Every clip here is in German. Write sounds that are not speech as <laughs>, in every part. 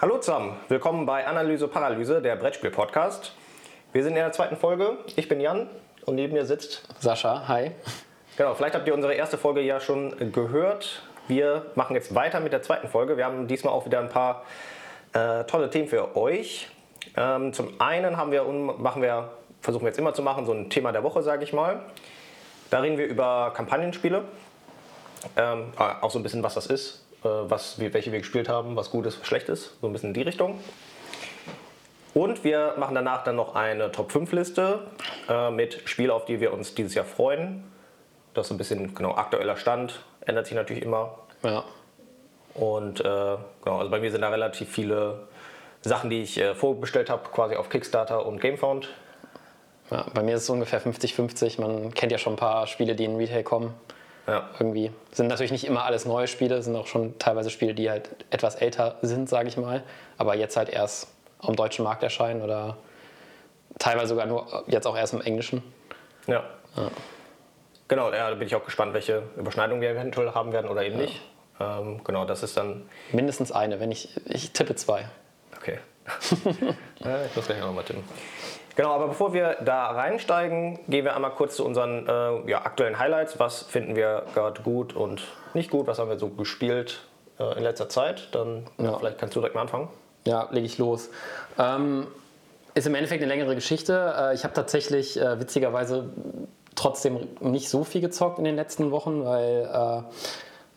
Hallo zusammen, willkommen bei Analyse Paralyse, der Brettspiel-Podcast. Wir sind in der zweiten Folge. Ich bin Jan und neben mir sitzt Sascha. Hi. Genau, vielleicht habt ihr unsere erste Folge ja schon gehört. Wir machen jetzt weiter mit der zweiten Folge. Wir haben diesmal auch wieder ein paar äh, tolle Themen für euch. Ähm, zum einen haben wir, machen wir, versuchen wir jetzt immer zu machen, so ein Thema der Woche, sage ich mal. Da reden wir über Kampagnenspiele. Ähm, auch so ein bisschen, was das ist, äh, was, welche wir gespielt haben, was gut ist, was schlecht ist. So ein bisschen in die Richtung. Und wir machen danach dann noch eine Top 5 Liste äh, mit Spielen, auf die wir uns dieses Jahr freuen. Das ist ein bisschen genau aktueller Stand, ändert sich natürlich immer. Ja. Und äh, genau, also bei mir sind da relativ viele Sachen, die ich äh, vorbestellt habe, quasi auf Kickstarter und Gamefound. Ja, bei mir ist es ungefähr 50-50. Man kennt ja schon ein paar Spiele, die in Retail kommen. Ja. Irgendwie. Sind natürlich nicht immer alles neue Spiele, sind auch schon teilweise Spiele, die halt etwas älter sind, sage ich mal. Aber jetzt halt erst am deutschen Markt erscheinen oder teilweise sogar nur jetzt auch erst im Englischen. Ja. ja. Genau, ja, da bin ich auch gespannt, welche Überschneidungen wir eventuell haben werden oder eben ja. nicht. Ähm, genau, das ist dann. Mindestens eine, wenn ich. Ich tippe zwei. Okay. ja, <laughs> ich muss gleich nochmal tippen. Genau, aber bevor wir da reinsteigen, gehen wir einmal kurz zu unseren äh, ja, aktuellen Highlights. Was finden wir gerade gut und nicht gut? Was haben wir so gespielt äh, in letzter Zeit? Dann ja. vielleicht kannst du direkt mal anfangen. Ja, lege ich los. Ähm, ist im Endeffekt eine längere Geschichte. Äh, ich habe tatsächlich äh, witzigerweise trotzdem nicht so viel gezockt in den letzten Wochen, weil äh,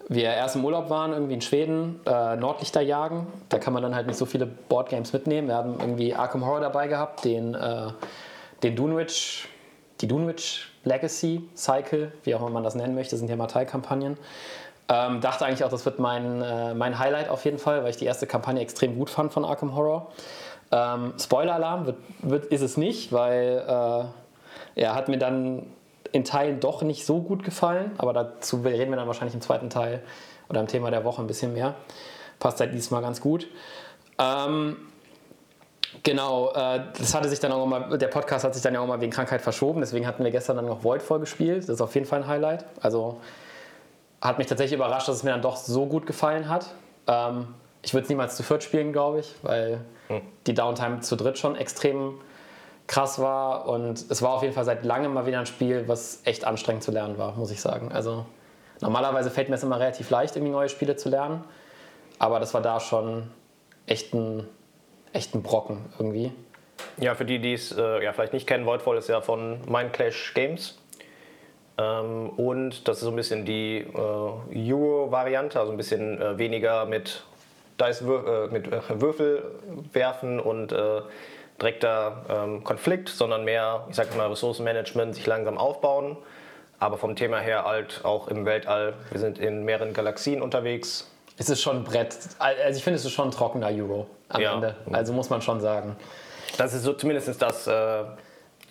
wir erst im Urlaub waren, irgendwie in Schweden, äh, Nordlichter jagen. Da kann man dann halt nicht so viele Boardgames mitnehmen. Wir haben irgendwie Arkham Horror dabei gehabt, den, äh, den Dunwich, die Dunwich Legacy Cycle, wie auch immer man das nennen möchte, sind ja mal Teilkampagnen. Ähm, dachte eigentlich auch, das wird mein, äh, mein Highlight auf jeden Fall, weil ich die erste Kampagne extrem gut fand von Arkham Horror. Ähm, Spoiler-Alarm wird, wird, ist es nicht, weil äh, er hat mir dann in Teilen doch nicht so gut gefallen, aber dazu reden wir dann wahrscheinlich im zweiten Teil oder im Thema der Woche ein bisschen mehr. Passt halt diesmal ganz gut. Ähm, genau, äh, das hatte sich dann auch mal, der Podcast hat sich dann ja auch mal wegen Krankheit verschoben, deswegen hatten wir gestern dann noch Void vorgespielt. Das ist auf jeden Fall ein Highlight. Also hat mich tatsächlich überrascht, dass es mir dann doch so gut gefallen hat. Ähm, ich würde es niemals zu viert spielen, glaube ich, weil hm. die Downtime zu dritt schon extrem krass war. Und es war auf jeden Fall seit langem mal wieder ein Spiel, was echt anstrengend zu lernen war, muss ich sagen. Also normalerweise fällt mir es immer relativ leicht, irgendwie neue Spiele zu lernen. Aber das war da schon echt ein, echt ein Brocken irgendwie. Ja, für die, die es äh, ja, vielleicht nicht kennen, Voidfall ist ja von Mind Clash Games. Ähm, und das ist so ein bisschen die äh, Euro-Variante, also ein bisschen äh, weniger mit, Dice, äh, mit äh, Würfel werfen und äh, direkter ähm, Konflikt, sondern mehr, ich sag mal, Ressourcenmanagement, sich langsam aufbauen. Aber vom Thema her halt auch im Weltall. Wir sind in mehreren Galaxien unterwegs. Es ist schon ein Brett. Also ich finde, es ist schon ein trockener Euro am ja. Ende. Also muss man schon sagen. Das ist so zumindest das, äh,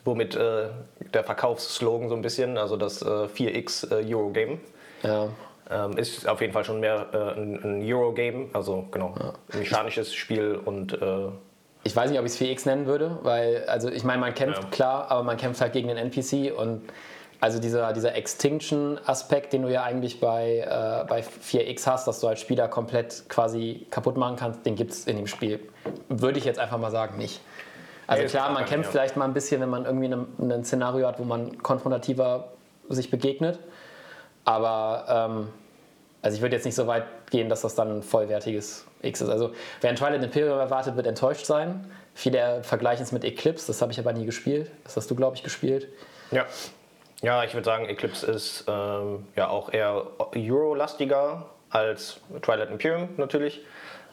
womit äh, der Verkaufsslogan so ein bisschen, also das äh, 4X äh, Euro-Game. Ja. Ähm, ist auf jeden Fall schon mehr äh, ein, ein Euro-Game, also genau, ja. mechanisches Spiel und äh, ich weiß nicht, ob ich es 4X nennen würde, weil, also ich meine, man kämpft ja. klar, aber man kämpft halt gegen den NPC und also dieser, dieser Extinction-Aspekt, den du ja eigentlich bei, äh, bei 4X hast, dass du als Spieler komplett quasi kaputt machen kannst, den gibt es in dem Spiel. Würde ich jetzt einfach mal sagen, nicht. Also ja, klar, man kämpft ja. vielleicht mal ein bisschen, wenn man irgendwie ein Szenario hat, wo man konfrontativer sich begegnet. Aber ähm, also ich würde jetzt nicht so weit gehen, dass das dann ein vollwertiges X ist. Also wer ein Twilight Imperium erwartet, wird enttäuscht sein. Viele vergleichen es mit Eclipse, das habe ich aber nie gespielt. Das hast du, glaube ich, gespielt. Ja. Ja, ich würde sagen, Eclipse ist ähm, ja auch eher Euro-lastiger als Twilight Imperium natürlich.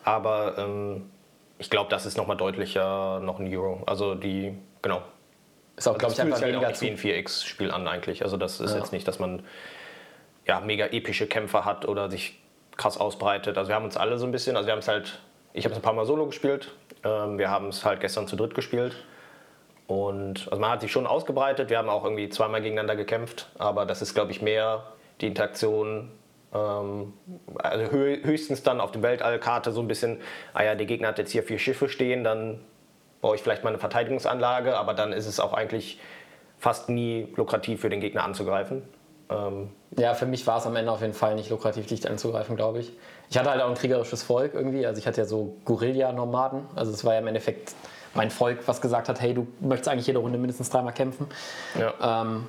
Aber ähm, ich glaube, das ist nochmal deutlicher noch ein Euro. Also die, genau. Ist auch, also glaube ich, einfach weniger halt wie ein 4X-Spiel an eigentlich. Also das ist ja. jetzt nicht, dass man ja, mega epische Kämpfer hat oder sich krass ausbreitet. Also wir haben uns alle so ein bisschen, also wir haben es halt, ich habe es ein paar Mal solo gespielt, ähm, wir haben es halt gestern zu dritt gespielt. Und also man hat sich schon ausgebreitet, wir haben auch irgendwie zweimal gegeneinander gekämpft, aber das ist, glaube ich, mehr die Interaktion, ähm, also höchstens dann auf der Weltallkarte so ein bisschen, ah ja, der Gegner hat jetzt hier vier Schiffe stehen, dann baue ich vielleicht mal eine Verteidigungsanlage, aber dann ist es auch eigentlich fast nie lukrativ für den Gegner anzugreifen. Ähm, Ja, für mich war es am Ende auf jeden Fall nicht lukrativ, dich anzugreifen, glaube ich. Ich hatte halt auch ein kriegerisches Volk irgendwie. Also ich hatte ja so Guerilla-Nomaden. Also es war ja im Endeffekt mein Volk, was gesagt hat, hey, du möchtest eigentlich jede Runde mindestens dreimal kämpfen. Ja. Ähm,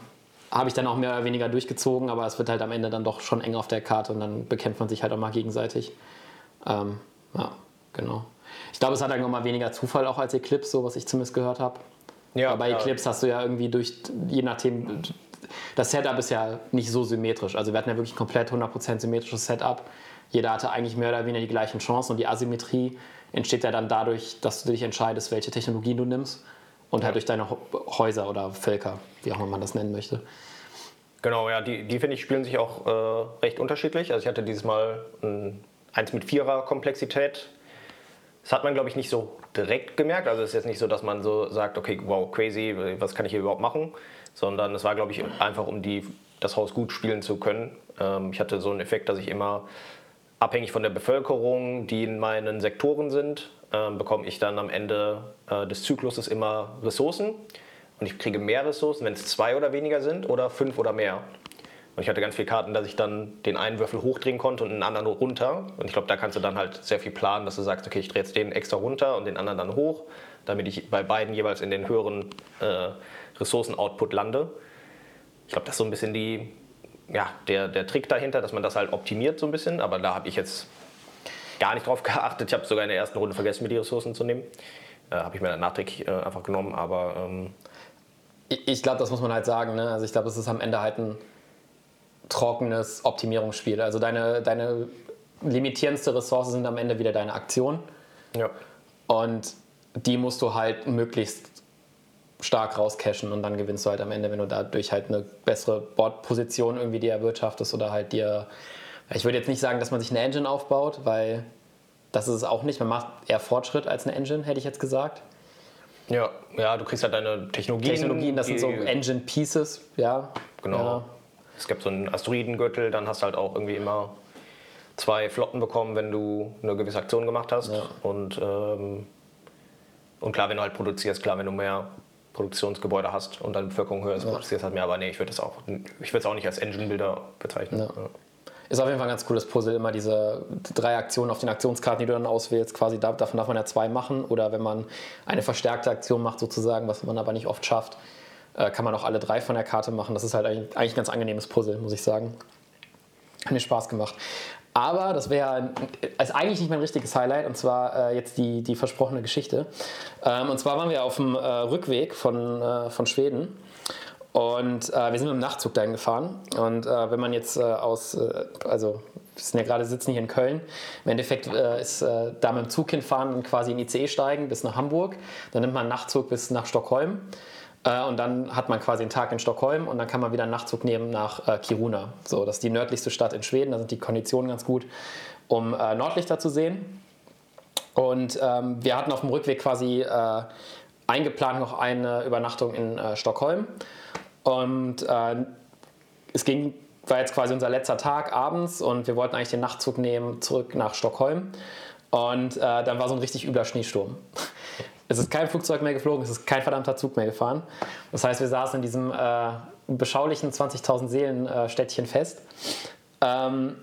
habe ich dann auch mehr oder weniger durchgezogen, aber es wird halt am Ende dann doch schon eng auf der Karte und dann bekämpft man sich halt auch mal gegenseitig. Ähm, ja, genau. Ich glaube, es hat dann nochmal weniger Zufall auch als Eclipse, so was ich zumindest gehört habe. Ja, Aber bei ja. Eclipse hast du ja irgendwie durch, je nachdem, das Setup ist ja nicht so symmetrisch. Also wir hatten ja wirklich komplett 100% symmetrisches Setup. Jeder hatte eigentlich mehr oder weniger die gleichen Chancen und die Asymmetrie entsteht ja dann dadurch, dass du dich entscheidest, welche Technologien du nimmst und halt durch deine Häuser oder Völker, wie auch immer man das nennen möchte. Genau, ja, die, die finde ich spielen sich auch äh, recht unterschiedlich. Also ich hatte dieses Mal ein, eins mit vierer Komplexität. Das hat man, glaube ich, nicht so direkt gemerkt. Also es ist jetzt nicht so, dass man so sagt, okay, wow, crazy, was kann ich hier überhaupt machen? Sondern es war, glaube ich, einfach, um die, das Haus gut spielen zu können. Ähm, ich hatte so einen Effekt, dass ich immer abhängig von der Bevölkerung, die in meinen Sektoren sind, äh, bekomme ich dann am Ende äh, des Zykluses immer Ressourcen. Und ich kriege mehr Ressourcen, wenn es zwei oder weniger sind oder fünf oder mehr. Und ich hatte ganz viele Karten, dass ich dann den einen Würfel hochdrehen konnte und den anderen runter. Und ich glaube, da kannst du dann halt sehr viel planen, dass du sagst, okay, ich drehe jetzt den extra runter und den anderen dann hoch, damit ich bei beiden jeweils in den höheren äh, Ressourcen-Output lande. Ich glaube, das ist so ein bisschen die, ja, der, der Trick dahinter, dass man das halt optimiert so ein bisschen. Aber da habe ich jetzt gar nicht drauf <laughs> geachtet. Ich habe sogar in der ersten Runde vergessen, mir die Ressourcen zu nehmen. Äh, habe ich mir dann nachträglich äh, einfach genommen. Aber ähm ich, ich glaube, das muss man halt sagen. Ne? Also ich glaube, es ist am Ende halt ein trockenes Optimierungsspiel. Also deine, deine limitierendste Ressource sind am Ende wieder deine Aktionen. Ja. Und die musst du halt möglichst stark rauscashen und dann gewinnst du halt am Ende, wenn du dadurch halt eine bessere Bordposition irgendwie dir erwirtschaftest oder halt dir. Ich würde jetzt nicht sagen, dass man sich eine Engine aufbaut, weil das ist es auch nicht. Man macht eher Fortschritt als eine Engine, hätte ich jetzt gesagt. Ja, ja, du kriegst halt deine Technologien. Technologien, das sind so Engine Pieces, ja. Genau. Ja. Es gibt so einen Asteroidengürtel, dann hast du halt auch irgendwie immer zwei Flotten bekommen, wenn du eine gewisse Aktion gemacht hast. Ja. Und, ähm, und klar, wenn du halt produzierst, klar, wenn du mehr Produktionsgebäude hast und deine Bevölkerung höher ist, ja. produzierst halt mehr. Aber nee, ich würde es auch, auch nicht als Engine-Builder bezeichnen. Ja. Ja. Ist auf jeden Fall ein ganz cooles Puzzle, immer diese drei Aktionen auf den Aktionskarten, die du dann auswählst. Quasi davon darf man ja zwei machen. Oder wenn man eine verstärkte Aktion macht, sozusagen, was man aber nicht oft schafft, äh, kann man auch alle drei von der Karte machen. Das ist halt eigentlich ein ganz angenehmes Puzzle, muss ich sagen. Hat mir Spaß gemacht. Aber das wäre eigentlich nicht mein richtiges Highlight, und zwar äh, jetzt die, die versprochene Geschichte. Ähm, und zwar waren wir auf dem äh, Rückweg von, äh, von Schweden. Und äh, wir sind mit dem Nachtzug dahin gefahren. Und äh, wenn man jetzt aus, also wir sind ja gerade sitzen hier in Köln, im Endeffekt ist da mit dem Zug hinfahren und quasi in ICE steigen bis nach Hamburg. Dann nimmt man einen Nachtzug bis nach Stockholm. Äh, und dann hat man quasi einen Tag in Stockholm und dann kann man wieder einen Nachtzug nehmen nach äh, Kiruna. So, das ist die nördlichste Stadt in Schweden, da sind die Konditionen ganz gut, um äh, Nordlichter zu sehen. Und ähm, wir hatten auf dem Rückweg quasi äh, eingeplant noch eine Übernachtung in Stockholm. Und es ging, war jetzt quasi unser letzter Tag abends und wir wollten eigentlich den Nachtzug nehmen zurück nach Stockholm. Und dann war so ein richtig übler Schneesturm. Es ist kein Flugzeug mehr geflogen, es ist kein verdammter Zug mehr gefahren. Das heißt, wir saßen in diesem äh, beschaulichen 20.000 Seelen-Städtchen fest, ähm,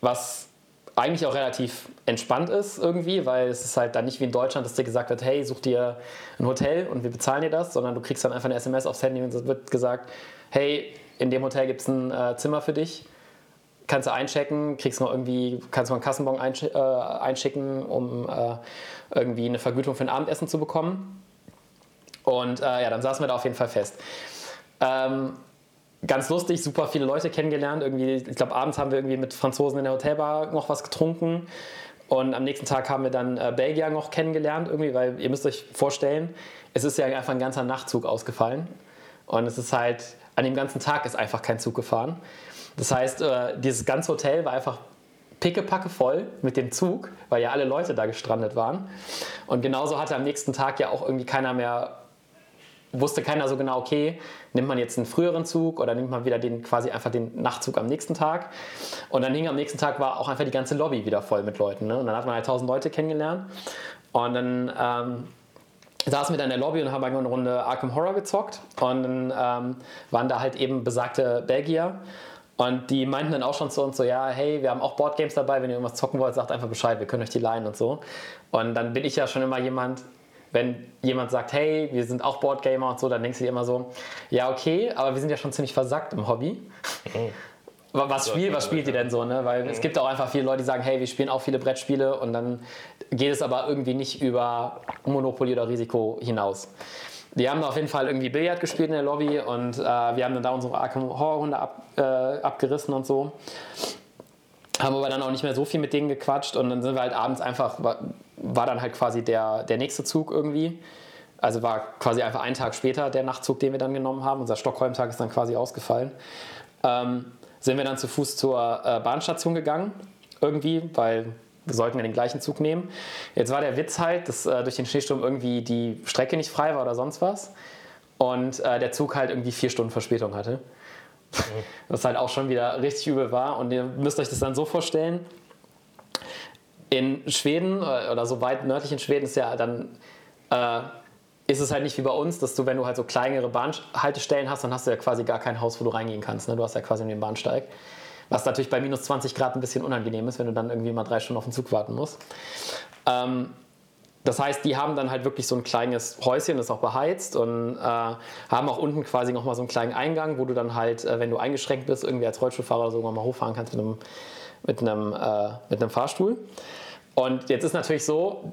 was eigentlich auch relativ entspannt ist irgendwie, weil es ist halt dann nicht wie in Deutschland, dass dir gesagt wird, hey, such dir ein Hotel und wir bezahlen dir das, sondern du kriegst dann einfach eine SMS aufs Handy und es wird gesagt, hey, in dem Hotel gibt es ein äh, Zimmer für dich, kannst du einchecken, kriegst noch irgendwie, kannst du einen Kassenbon einsch äh, einschicken, um äh, irgendwie eine Vergütung für ein Abendessen zu bekommen. Und äh, ja, dann saßen wir da auf jeden Fall fest. Ähm, ganz lustig, super viele Leute kennengelernt. Irgendwie, ich glaube, abends haben wir irgendwie mit Franzosen in der Hotelbar noch was getrunken. Und am nächsten Tag haben wir dann äh, Belgier noch kennengelernt, irgendwie, weil ihr müsst euch vorstellen, es ist ja einfach ein ganzer Nachtzug ausgefallen. Und es ist halt, an dem ganzen Tag ist einfach kein Zug gefahren. Das heißt, äh, dieses ganze Hotel war einfach pickepacke voll mit dem Zug, weil ja alle Leute da gestrandet waren. Und genauso hatte am nächsten Tag ja auch irgendwie keiner mehr, wusste keiner so genau, okay, nimmt man jetzt einen früheren Zug oder nimmt man wieder den quasi einfach den Nachtzug am nächsten Tag. Und dann hing am nächsten Tag war auch einfach die ganze Lobby wieder voll mit Leuten. Ne? Und dann hat man halt tausend Leute kennengelernt. Und dann ähm, saßen wir da in der Lobby und haben eine Runde Arkham Horror gezockt. Und dann ähm, waren da halt eben besagte Belgier Und die meinten dann auch schon zu uns so, ja, hey, wir haben auch Boardgames dabei, wenn ihr irgendwas zocken wollt, sagt einfach Bescheid, wir können euch die leihen und so. Und dann bin ich ja schon immer jemand, wenn jemand sagt, hey, wir sind auch Boardgamer und so, dann denkst du dir immer so, ja, okay, aber wir sind ja schon ziemlich versackt im Hobby. Mhm. Was, spiel, was spielt ihr denn so? Ne? Weil mhm. es gibt auch einfach viele Leute, die sagen, hey, wir spielen auch viele Brettspiele und dann geht es aber irgendwie nicht über Monopoly oder Risiko hinaus. Die haben auf jeden Fall irgendwie Billard gespielt in der Lobby und äh, wir haben dann da unsere Arkham Horror-Hunde ab, äh, abgerissen und so. Haben aber dann auch nicht mehr so viel mit denen gequatscht und dann sind wir halt abends einfach, war, war dann halt quasi der, der nächste Zug irgendwie. Also war quasi einfach einen Tag später der Nachtzug, den wir dann genommen haben. Unser Stockholm-Tag ist dann quasi ausgefallen. Ähm, sind wir dann zu Fuß zur äh, Bahnstation gegangen, irgendwie, weil sollten wir den gleichen Zug nehmen. Jetzt war der Witz halt, dass äh, durch den Schneesturm irgendwie die Strecke nicht frei war oder sonst was. Und äh, der Zug halt irgendwie vier Stunden Verspätung hatte. Mhm. Was halt auch schon wieder richtig übel war. Und ihr müsst euch das dann so vorstellen. In Schweden äh, oder so weit nördlich in Schweden ist ja dann äh, ist es halt nicht wie bei uns, dass du, wenn du halt so kleinere Bahnhaltestellen hast, dann hast du ja quasi gar kein Haus, wo du reingehen kannst. Ne? Du hast ja quasi nur den Bahnsteig. Was natürlich bei minus 20 Grad ein bisschen unangenehm ist, wenn du dann irgendwie mal drei Stunden auf den Zug warten musst. Ähm, das heißt, die haben dann halt wirklich so ein kleines Häuschen, das ist auch beheizt und äh, haben auch unten quasi nochmal so einen kleinen Eingang, wo du dann halt, äh, wenn du eingeschränkt bist, irgendwie als Rollstuhlfahrer oder so mal hochfahren kannst mit einem, mit einem, äh, mit einem Fahrstuhl. Und jetzt ist natürlich so,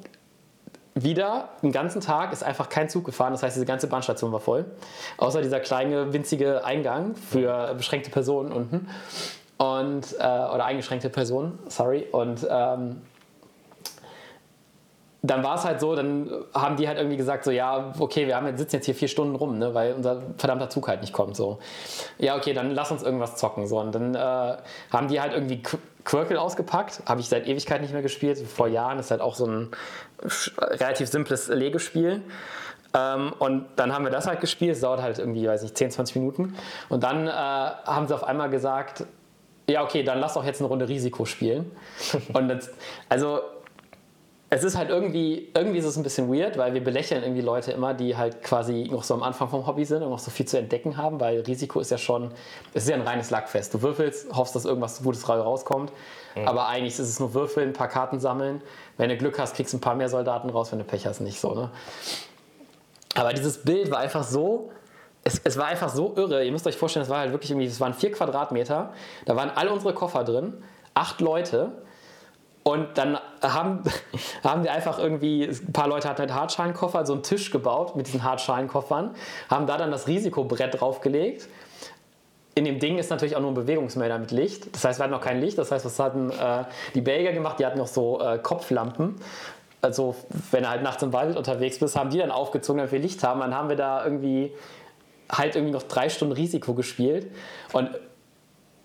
wieder den ganzen Tag ist einfach kein Zug gefahren. Das heißt, diese ganze Bahnstation war voll. Außer dieser kleine, winzige Eingang für beschränkte Personen unten. Und, äh, oder eingeschränkte Personen, sorry. Und ähm, dann war es halt so, dann haben die halt irgendwie gesagt, so ja, okay, wir haben jetzt, sitzen jetzt hier vier Stunden rum, ne, weil unser verdammter Zug halt nicht kommt. So. Ja, okay, dann lass uns irgendwas zocken. So. Und dann äh, haben die halt irgendwie Quirkel ausgepackt, habe ich seit Ewigkeit nicht mehr gespielt, vor Jahren, ist halt auch so ein relativ simples Legespiel. Ähm, und dann haben wir das halt gespielt, es dauert halt irgendwie, weiß nicht, 10, 20 Minuten. Und dann äh, haben sie auf einmal gesagt, ja, okay, dann lass doch jetzt eine Runde Risiko spielen. <laughs> und das, also es ist halt irgendwie, irgendwie ist es ein bisschen weird, weil wir belächeln irgendwie Leute immer, die halt quasi noch so am Anfang vom Hobby sind und noch so viel zu entdecken haben, weil Risiko ist ja schon, es ist ja ein reines Lackfest. Du würfelst, hoffst, dass irgendwas Gutes rauskommt, mhm. aber eigentlich ist es nur würfeln, ein paar Karten sammeln. Wenn du Glück hast, kriegst du ein paar mehr Soldaten raus, wenn du Pech hast, nicht so, ne? Aber dieses Bild war einfach so, es, es, war einfach so irre. Ihr müsst euch vorstellen, es war halt wirklich irgendwie, es waren vier Quadratmeter, da waren alle unsere Koffer drin, acht Leute und dann haben, <laughs> haben wir einfach irgendwie, ein paar Leute hatten halt Hartschalenkoffer, so einen Tisch gebaut mit diesen Hartschalenkoffern, haben da dann das Risikobrett draufgelegt. In dem Ding ist natürlich auch nur ein Bewegungsmelder mit Licht. Das heißt, wir hatten noch kein Licht. Das heißt, was hatten äh, die Belgier gemacht? Die hatten noch so äh, Kopflampen. Also, wenn du halt nachts im Wald unterwegs bist, haben die dann aufgezogen, damit wir Licht haben. Dann haben wir da irgendwie halt irgendwie noch drei Stunden Risiko gespielt. Und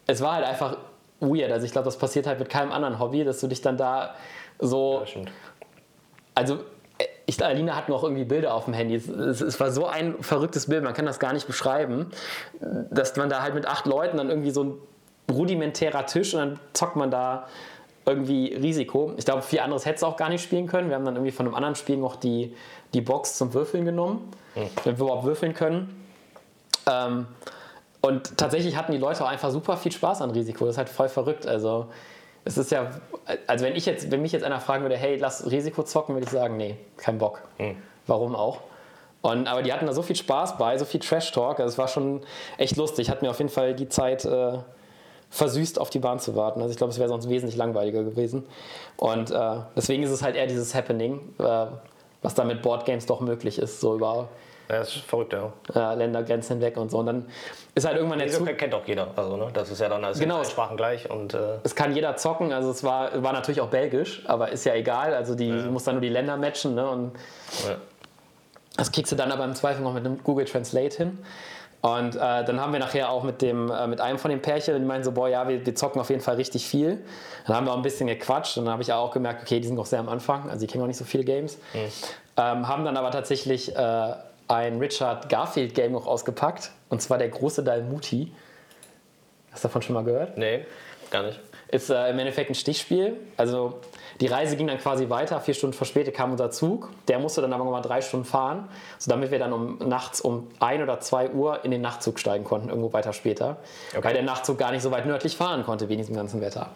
es war halt einfach weird. Also ich glaube, das passiert halt mit keinem anderen Hobby, dass du dich dann da so. Ja, also ich, Alina hat noch irgendwie Bilder auf dem Handy. Es, es, war so ein verrücktes Bild, man kann das gar nicht beschreiben, dass man da halt mit acht Leuten dann irgendwie so ein rudimentärer Tisch und dann zockt man da irgendwie Risiko. Ich glaube, viel anderes hätte es auch gar nicht spielen können. Wir haben dann irgendwie von einem anderen Spiel noch die, die Box zum Würfeln genommen, mhm. damit wir überhaupt würfeln können. Ähm, und tatsächlich hatten die Leute auch einfach super viel Spaß an Risiko. Das ist halt voll verrückt. Also es ist ja, also wenn ich jetzt, wenn mich jetzt einer fragen würde, hey, lass Risiko zocken, würde ich sagen, nee, kein Bock. Hm. Warum auch? Und, aber die hatten da so viel Spaß bei, so viel Trash-Talk. Also es war schon echt lustig. Hat mir auf jeden Fall die Zeit äh, versüßt, auf die Bahn zu warten. Also ich glaube, es wäre sonst wesentlich langweiliger gewesen. Und äh, deswegen ist es halt eher dieses Happening, äh, was da mit Boardgames doch möglich ist, so über ja, das ist verrückt, ja. ja. Ländergrenzen hinweg und so. Und dann ist halt irgendwann der Zug... kennt auch jeder. Also, ne? Das ist ja dann also genau. Sprachen gleich. Und, äh es kann jeder zocken. Also es war, war natürlich auch belgisch, aber ist ja egal. Also die ja. muss dann nur die Länder matchen. Ne? Und ja. Das kriegst du dann aber im Zweifel noch mit einem Google Translate hin. Und äh, dann haben wir nachher auch mit, dem, äh, mit einem von den Pärchen, die meinen so, boah, ja, wir, wir, zocken auf jeden Fall richtig viel. Dann haben wir auch ein bisschen gequatscht und dann habe ich auch gemerkt, okay, die sind noch sehr am Anfang, also die kennen auch nicht so viele Games. Mhm. Ähm, haben dann aber tatsächlich äh, ein Richard Garfield Game noch ausgepackt. Und zwar der große Dalmuti. Hast du davon schon mal gehört? Nee, gar nicht. ist äh, im Endeffekt ein Stichspiel. Also die Reise ging dann quasi weiter. Vier Stunden verspätet kam unser Zug. Der musste dann aber nochmal drei Stunden fahren, so damit wir dann um nachts um ein oder zwei Uhr in den Nachtzug steigen konnten, irgendwo weiter später. Okay. Weil der Nachtzug gar nicht so weit nördlich fahren konnte wegen diesem ganzen Wetter.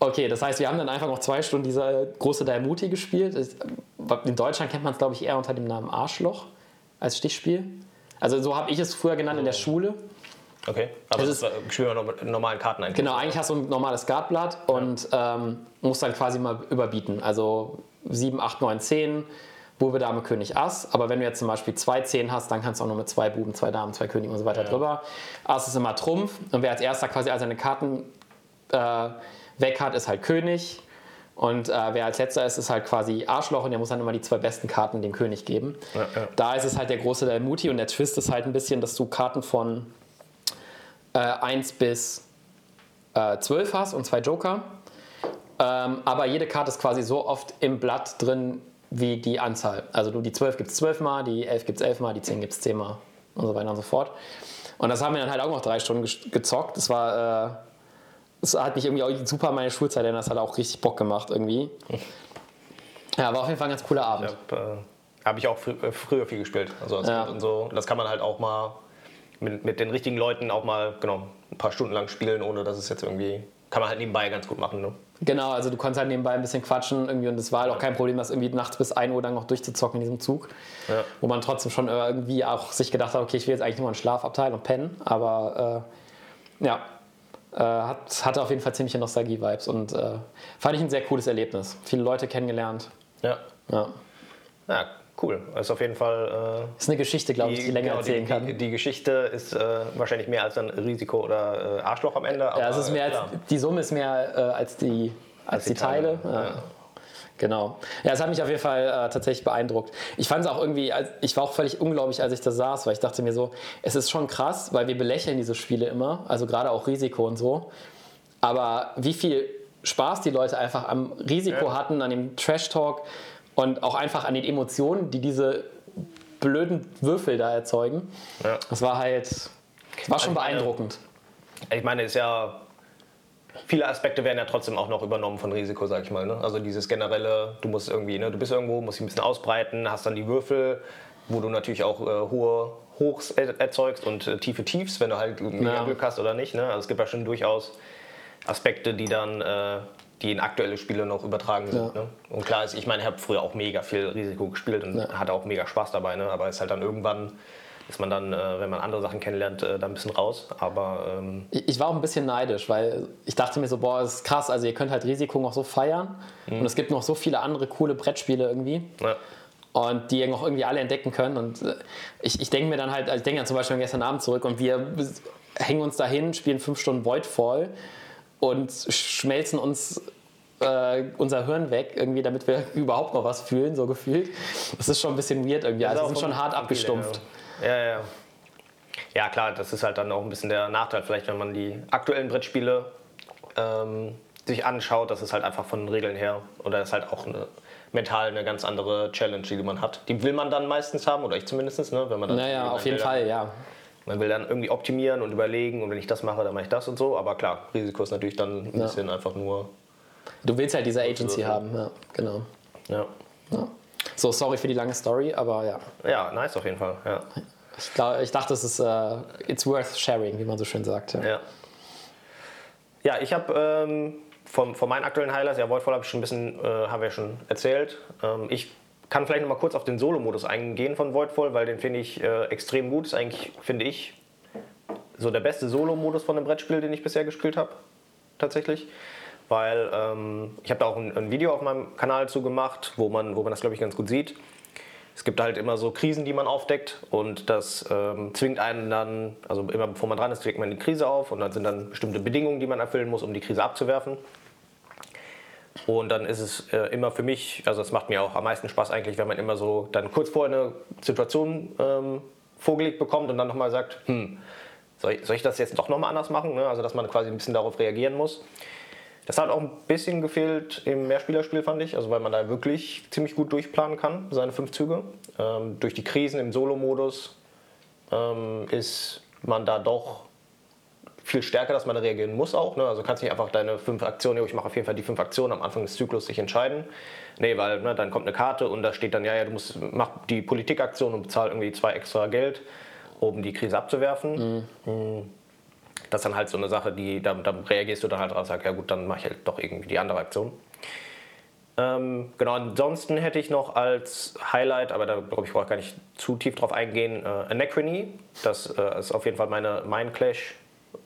Okay, das heißt, wir haben dann einfach noch zwei Stunden diese große Daimuti gespielt. In Deutschland kennt man es, glaube ich, eher unter dem Namen Arschloch als Stichspiel. Also so habe ich es früher genannt in der Schule. Okay, aber Das das ist spielen wir noch mit normalen Karten eigentlich. Genau, eigentlich hast du ein normales Skatblatt und ähm, musst dann quasi mal überbieten. Also 7, 8, 9, 10, Bube, Dame, König, Ass. Aber wenn du jetzt zum Beispiel zwei 10 hast, dann kannst du auch nur mit zwei Buben, zwei Damen, zwei Königen und so weiter drüber. Ass ist immer Trumpf und wer als erster quasi all seine Karten äh, weg hat, ist halt König. Und äh, wer als letzter ist, ist halt quasi Arschloch und der muss dann immer die zwei besten Karten dem König geben. Ja, ja. Da ist es halt der große der Muti und der Twist ist halt ein bisschen, dass du Karten von äh, 1 bis äh, 12 hast und zwei Joker. Ähm, aber jede Karte ist quasi so oft im Blatt drin wie die Anzahl. Also du, die 12 gibt es 12 Mal, die 11 gibt es 11 Mal, die 10 gibt es 10 Mal und so weiter und so fort. Und das haben wir dann halt auch noch drei Stunden gezockt. Das war, äh, das hat mich irgendwie auch super meine Schulzeit erinnert. Das hat auch richtig Bock gemacht irgendwie. Ja, war auf jeden Fall ein ganz cooler Abend. Habe äh, hab ich auch frü äh, früher viel gespielt. Also als Ja. Und so. Das kann man halt auch mal mit, mit den richtigen Leuten auch mal genau ein paar Stunden lang spielen, ohne dass es jetzt irgendwie kann man halt nebenbei ganz gut machen. Ne? Genau, also du konntest halt nebenbei ein bisschen quatschen irgendwie und es war halt auch kein Problem, das irgendwie nachts bis 1 Uhr dann noch durchzuzocken in diesem Zug. Ja. Wo man trotzdem schon irgendwie auch sich gedacht hat, okay, ich will jetzt eigentlich nur einen Schlafabteil und pennen, aber äh, ja, äh, hat, hatte auf jeden Fall ziemliche Nostalgie-Vibes und äh, fand ich ein sehr cooles Erlebnis. Viele Leute kennengelernt. Ja. Ja. ja, cool. Das ist auf jeden Fall. Äh, Ist eine Geschichte, glaube ich, die länger genau, erzählen die, kann. Die, die Geschichte ist äh, wahrscheinlich mehr als ein Risiko oder äh, Arschloch am Ende. ja, es ist mehr als, die Summe ist mehr äh, als die, als die, die Teile. Teile, Ja. Genau. Ja, es hat mich auf jeden Fall äh, tatsächlich beeindruckt. Ich fand es auch irgendwie, ich war auch völlig unglaublich, als ich da saß, weil ich dachte mir so, es ist schon krass, weil wir belächeln diese Spiele immer, also gerade auch Risiko und so. Aber wie viel Spaß die Leute einfach am Risiko Ja. hatten, an dem Trash-Talk und auch einfach an den Emotionen, die diese blöden Würfel da erzeugen. Ja. Das war halt, war schon meine- beeindruckend. Ich meine, ist ja. Viele Aspekte werden ja trotzdem auch noch übernommen von Risiko, sag ich mal. Ne? Also dieses generelle, du musst irgendwie, ne, du bist irgendwo, musst dich ein bisschen ausbreiten, hast dann die Würfel, wo du natürlich auch äh, hohe Hochs er- erzeugst und äh, tiefe Tiefs, wenn du halt Ja. Glück hast oder nicht. Ne? Also es gibt ja schon durchaus Aspekte, die dann äh, die in aktuelle Spiele noch übertragen sind. Ja. Ne? Und klar ist, ich meine, ich habe früher auch mega viel Risiko gespielt und Ja. hatte auch mega Spaß dabei. Ne? Aber es ist halt dann irgendwann, ist man dann, äh, wenn man andere Sachen kennenlernt, äh, da ein bisschen raus. Aber ähm, Ich war auch ein bisschen neidisch, weil ich dachte mir so, boah, das ist krass, also ihr könnt halt Risiko noch so feiern und es gibt noch so viele andere coole Brettspiele irgendwie ja. und die ihr noch irgendwie alle entdecken können und äh, ich, ich denke mir dann halt, also ich denke dann zum Beispiel an gestern Abend zurück und wir hängen uns dahin, spielen fünf Stunden Voidfall und schmelzen uns äh, unser Hirn weg, irgendwie, damit wir <laughs> überhaupt noch was fühlen, so gefühlt. Das ist schon ein bisschen weird irgendwie, also auch wir sind schon hart abgestumpft. viele, Ja. Ja, ja. Ja, klar, das ist halt dann auch ein bisschen der Nachteil, vielleicht, wenn man die aktuellen Brettspiele ähm, sich anschaut, das ist halt einfach von den Regeln her oder ist halt auch eine, mental eine ganz andere Challenge, die man hat. Die will man dann meistens haben, oder ich zumindest, ne, wenn man dann Naja, auf jeden Fall, ja. Man will dann irgendwie optimieren und überlegen und wenn ich das mache, dann mache ich das und so. Aber klar, Risiko ist natürlich dann ein bisschen einfach nur. Du willst halt diese Agency haben, ja, genau. Ja. So, sorry für die lange Story, aber ja. ja, nice auf jeden Fall. Ja. Ich, glaub, ich dachte, es ist äh, it's worth sharing, wie man so schön sagt. Ja. Ja, ja ich habe ähm, von, von meinen aktuellen Highlights, ja, Voidfall habe ich schon ein bisschen, äh, haben wir schon erzählt. Ähm, ich kann vielleicht noch mal kurz auf den Solo-Modus eingehen von Voidfall, weil den finde ich äh, extrem gut. Ist eigentlich, finde ich, so der beste Solo-Modus von einem Brettspiel, den ich bisher gespielt habe. Tatsächlich. Weil ähm, ich habe da auch ein, ein Video auf meinem Kanal zu gemacht, wo man, wo man das, glaube ich, ganz gut sieht. Es gibt halt immer so Krisen, die man aufdeckt und das ähm, zwingt einen dann, also immer bevor man dran ist, deckt man die Krise auf und dann sind dann bestimmte Bedingungen, die man erfüllen muss, um die Krise abzuwerfen. Und dann ist es äh, immer für mich, also es macht mir auch am meisten Spaß eigentlich, wenn man immer so dann kurz vorher eine Situation ähm, vorgelegt bekommt und dann nochmal sagt, hm, soll ich, soll ich das jetzt doch nochmal anders machen? Ne? Also dass man quasi ein bisschen darauf reagieren muss. Das hat auch ein bisschen gefehlt im Mehrspielerspiel, fand ich. Also weil man da wirklich ziemlich gut durchplanen kann, seine fünf Züge. Ähm, durch die Krisen im Solo-Modus ähm, ist man da doch viel stärker, dass man reagieren muss auch. Ne? Also kannst nicht einfach deine fünf Aktionen, ich mache auf jeden Fall die fünf Aktionen am Anfang des Zyklus sich entscheiden. Nee, weil ne, dann kommt eine Karte und da steht dann, ja, ja, du musst mach die Politikaktion und bezahl irgendwie zwei extra Geld, um die Krise abzuwerfen. Mhm. Das ist dann halt so eine Sache, die, da, da reagierst du dann halt drauf und sagst, ja gut, dann mache ich halt doch irgendwie die andere Aktion. Ähm, genau, ansonsten hätte ich noch als Highlight, aber da glaube ich, brauche ich gar nicht zu tief drauf eingehen, äh, Anachrony. Das äh, ist auf jeden Fall meine Mindclash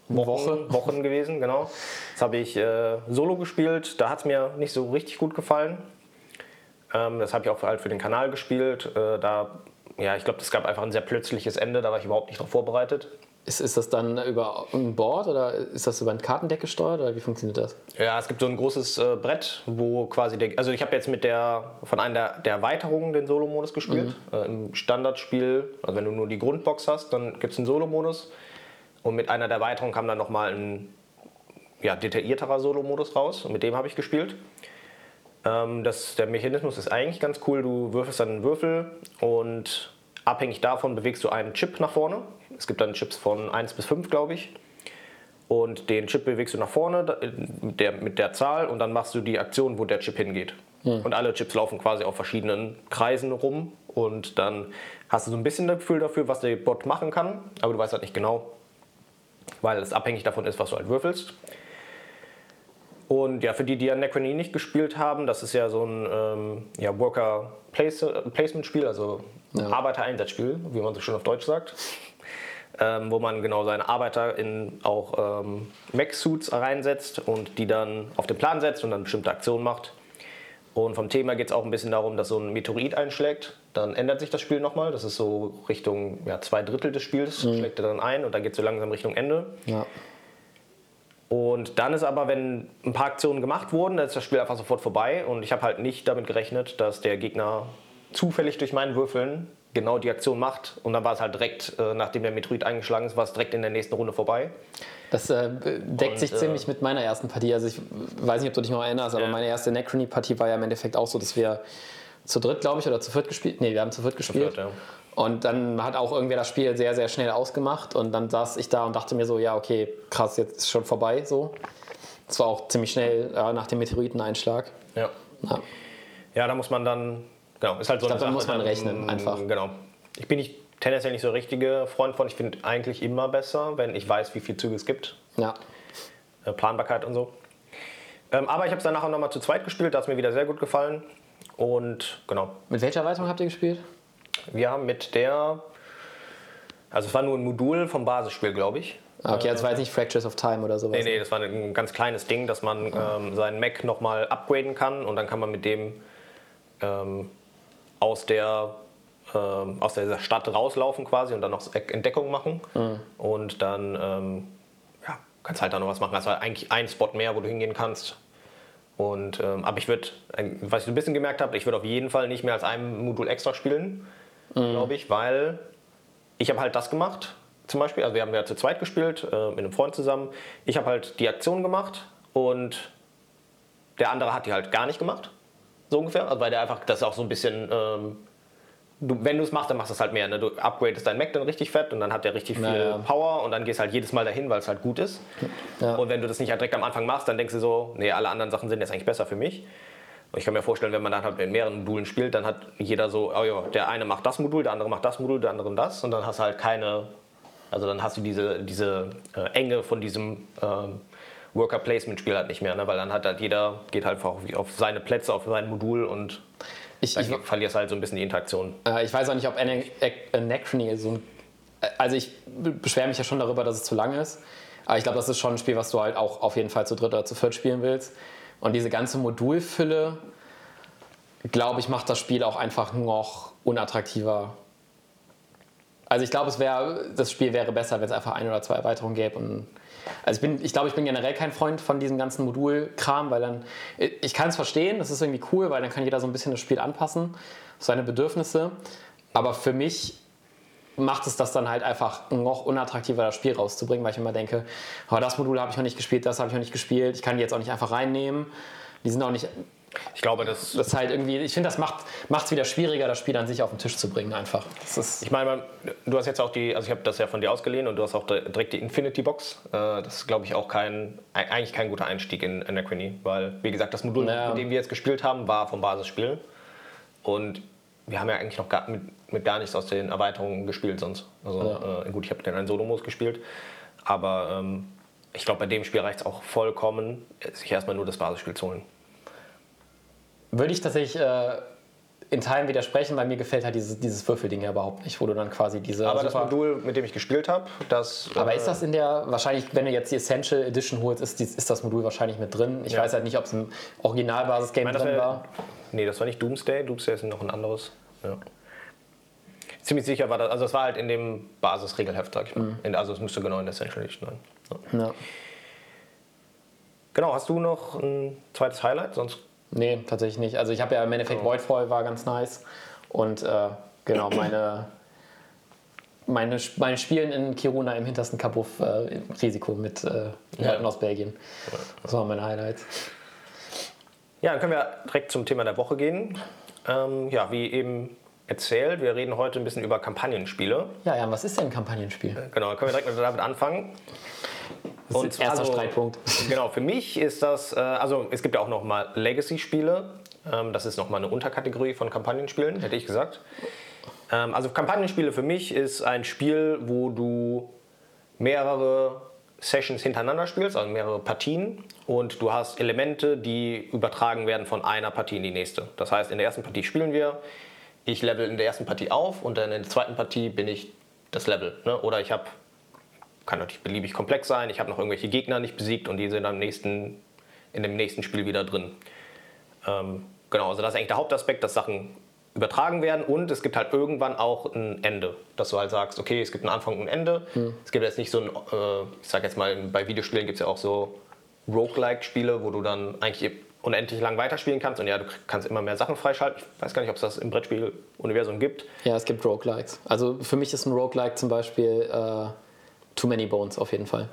Wochen, Woche. Wochen gewesen, genau. Das habe ich äh, solo gespielt, da hat es mir nicht so richtig gut gefallen. Ähm, das habe ich auch halt für den Kanal gespielt. Äh, da, ja, ich glaube, es gab einfach ein sehr plötzliches Ende, da war ich überhaupt nicht darauf vorbereitet. Ist, ist das dann über ein Board oder ist das über ein Kartendeck gesteuert oder wie funktioniert das? Ja, es gibt so ein großes äh, Brett, wo quasi der, also ich habe jetzt mit der von einer der, der Erweiterungen den Solo-Modus gespielt. Mhm. Äh, Im Standardspiel, also wenn du nur die Grundbox hast, dann gibt es einen Solo-Modus und mit einer der Erweiterungen kam dann nochmal ein ja, detaillierterer Solo-Modus raus und mit dem habe ich gespielt. Ähm, das, der Mechanismus ist eigentlich ganz cool. Du würfelst dann einen Würfel und abhängig davon bewegst du einen Chip nach vorne. Es gibt dann Chips von 1 bis 5, glaube ich. Und den Chip bewegst du nach vorne mit der, mit der Zahl und dann machst du die Aktion, wo der Chip hingeht. Hm. Und alle Chips laufen quasi auf verschiedenen Kreisen rum und dann hast du so ein bisschen das Gefühl dafür, was der Bot machen kann, aber du weißt halt nicht genau, weil es abhängig davon ist, was du halt würfelst. Und ja, für die, die Anachrony nicht gespielt haben, das ist ja so ein ähm, ja, Worker-Placement-Spiel, also ja. Arbeiter-Einsatzspiel, wie man so schön auf Deutsch sagt. Ähm, wo man genau seine Arbeiter in auch ähm, Mech-Suits reinsetzt und die dann auf den Plan setzt und dann bestimmte Aktionen macht. Und vom Thema geht es auch ein bisschen darum, dass so ein Meteorit einschlägt. Dann ändert sich das Spiel nochmal. Das ist so Richtung ja, zwei Drittel des Spiels, mhm. schlägt er dann ein und dann geht es so langsam Richtung Ende. Ja. Und dann ist aber, wenn ein paar Aktionen gemacht wurden, dann ist das Spiel einfach sofort vorbei. Und ich habe halt nicht damit gerechnet, dass der Gegner zufällig durch meinen Würfeln genau die Aktion macht. Und dann war es halt direkt, äh, nachdem der Meteorit eingeschlagen ist, war es direkt in der nächsten Runde vorbei. Das äh, deckt und, sich ziemlich äh, mit meiner ersten Partie. Also ich weiß nicht, ob du dich noch erinnerst, aber meine erste Necrony-Partie war ja im Endeffekt auch so, dass wir zu dritt, glaube ich, oder zu viert gespielt. Nee, wir haben zu viert gespielt. Zu viert, ja. Und dann hat auch irgendwer das Spiel sehr, sehr schnell ausgemacht. Und dann saß ich da und dachte mir so, ja, okay, krass, jetzt ist schon vorbei. So. Das war auch ziemlich schnell ja, nach dem Meteoriteneinschlag. Ja. ja. Ja, da muss man dann, genau, ist halt so ich glaube, da muss man rechnen, einfach. Genau. Ich bin nicht tendenziell nicht so richtige Freund von. Ich finde eigentlich immer besser, wenn ich weiß, wie viele Züge es gibt. Ja. Äh, Planbarkeit und so. Ähm, aber ich habe es dann nachher nochmal zu zweit gespielt, da hat es mir wieder sehr gut gefallen. Und genau. Mit welcher Erweiterung habt ihr gespielt? Wir haben mit der, also es war nur ein Modul vom Basisspiel, glaube ich. Ah, okay, das war jetzt nicht Fractures of Time oder sowas. Nee, nee, das war ein ganz kleines Ding, dass man ah. ähm, seinen Mac nochmal upgraden kann und dann kann man mit dem ähm, aus, der, ähm, aus der Stadt rauslaufen quasi und dann noch Entdeckung machen. Mhm. Und dann ähm, ja, kannst halt da noch was machen. Also eigentlich ein Spot mehr, wo du hingehen kannst. Und, ähm, aber ich würde, was ich ein bisschen gemerkt habe, ich würde auf jeden Fall nicht mehr als ein Modul extra spielen mhm. glaube ich, weil ich habe halt das gemacht, zum Beispiel. Also wir haben ja zu zweit gespielt, äh, mit einem Freund zusammen. Ich habe halt die Aktion gemacht und der andere hat die halt gar nicht gemacht. So ungefähr. Also weil der einfach, das ist auch so ein bisschen, ähm, du, wenn du es machst, dann machst du es halt mehr. Ne? Du upgradest dein Mac dann richtig fett und dann hat der richtig viel ja. Power und dann gehst halt jedes Mal dahin, weil es halt gut ist. Ja. Und wenn du das nicht halt direkt am Anfang machst, dann denkst du so, nee, alle anderen Sachen sind jetzt eigentlich besser für mich. Und ich kann mir vorstellen, wenn man dann halt mit mehreren Modulen spielt, dann hat jeder so, oh ja, der eine macht das Modul, der andere macht das Modul, der andere das. Und dann hast du halt keine, also dann hast du diese, diese äh, Enge von diesem äh, Worker Placement Spiel halt nicht mehr, ne? weil dann hat halt jeder, geht halt einfach auf, auf seine Plätze, auf sein Modul und ich, dann ich, verlierst halt so ein bisschen die Interaktion. Äh, ich weiß auch nicht, ob Anachrony so ein, also ich beschwere mich ja schon darüber, dass es zu lang ist. Aber ich glaube, das ist schon ein Spiel, was du halt auch auf jeden Fall zu dritt oder zu viert spielen willst. Und diese ganze Modulfülle, glaube ich, macht das Spiel auch einfach noch unattraktiver. Also ich glaube, es wäre, das Spiel wäre besser, wenn es einfach ein oder zwei Erweiterungen gäbe. Und also ich bin, ich glaube, ich bin generell kein Freund von diesem ganzen Modulkram, weil dann, ich kann es verstehen, das ist irgendwie cool, weil dann kann jeder so ein bisschen das Spiel anpassen, seine Bedürfnisse. Aber für mich macht es das dann halt einfach noch unattraktiver, das Spiel rauszubringen, weil ich immer denke, oh, das Modul habe ich noch nicht gespielt, das habe ich noch nicht gespielt, ich kann die jetzt auch nicht einfach reinnehmen. Die sind auch nicht Ich glaube, das. Das halt irgendwie, ich finde, das macht es wieder schwieriger, das Spiel an sich auf den Tisch zu bringen, einfach. Ich meine, du hast jetzt auch die, also ich habe das ja von dir ausgeliehen und du hast auch direkt die Infinity Box. Äh, Das ist, glaube ich, auch kein, eigentlich kein guter Einstieg in Anachrony, weil, wie gesagt, das Modul, Ja. mit dem wir jetzt gespielt haben, war vom Basisspiel. Und wir haben ja eigentlich noch gar, mit, mit gar nichts aus den Erweiterungen gespielt sonst. Also äh, gut, ich habe den einen Solo-Modus gespielt, aber ähm, ich glaube, bei dem Spiel reicht es auch vollkommen, sich erstmal nur das Basisspiel zu holen. Würde ich tatsächlich äh, in Teilen widersprechen, weil mir gefällt halt dieses, dieses Würfelding ja überhaupt nicht, wo du dann quasi diese. Aber das Modul, mit dem ich gespielt habe, das. aber äh, ist das in der, wahrscheinlich, wenn du jetzt die Essential Edition holst, ist, ist das Modul wahrscheinlich mit drin. Ich Ja. weiß halt nicht, ob es im Originalbasis-Game drin wär- war. Nee, das war nicht Doomsday. Doomsday ist noch ein anderes. Ja. Ziemlich sicher war das, also das war halt in dem Basisregelheft, sag ich mal. In, also es müsste genau in der Essential Edition sein. Ja. Genau, hast du noch ein zweites Highlight? Sonst Nee, tatsächlich nicht. Also ich habe ja im Endeffekt Voidfall war ganz nice. Und äh, genau, meine, meine, meine Spielen in Kiruna im hintersten Kabuff äh, Risiko mit äh, Leuten aus Belgien. Das waren meine Highlights. Ja, dann können wir direkt zum Thema der Woche gehen. Ähm, ja, wie eben erzählt, wir reden heute ein bisschen über Kampagnenspiele. Ja, ja, was ist denn ein Kampagnenspiel? Genau, dann können wir direkt mit damit anfangen. Das ist erster also, Streitpunkt. <laughs> Genau, für mich ist das, äh, also es gibt ja auch noch mal Legacy-Spiele. Ähm, das ist noch mal eine Unterkategorie von Kampagnenspielen, hätte ich gesagt. Ähm, also Kampagnenspiele für mich ist ein Spiel, wo du mehrere Sessions hintereinander spielst, also mehrere Partien. Und du hast Elemente, die übertragen werden von einer Partie in die nächste. Das heißt, in der ersten Partie spielen wir, ich level in der ersten Partie auf und dann in der zweiten Partie bin ich das Level. Ne? Oder ich habe kann natürlich beliebig komplex sein. Ich habe noch irgendwelche Gegner nicht besiegt und die sind am nächsten, in dem nächsten Spiel wieder drin. Ähm, genau, also das ist eigentlich der Hauptaspekt, dass Sachen übertragen werden und es gibt halt irgendwann auch ein Ende, dass du halt sagst, okay, es gibt einen Anfang und ein Ende. Es gibt jetzt nicht so ein, äh, ich sag jetzt mal, bei Videospielen gibt es ja auch so Roguelike-Spiele, wo du dann eigentlich unendlich lang weiterspielen kannst und ja, du kannst immer mehr Sachen freischalten. Ich weiß gar nicht, ob es das im Brettspiel-Universum gibt. Ja, es gibt Roguelikes. Also für mich ist ein Roguelike zum Beispiel äh, Too Many Bones auf jeden Fall.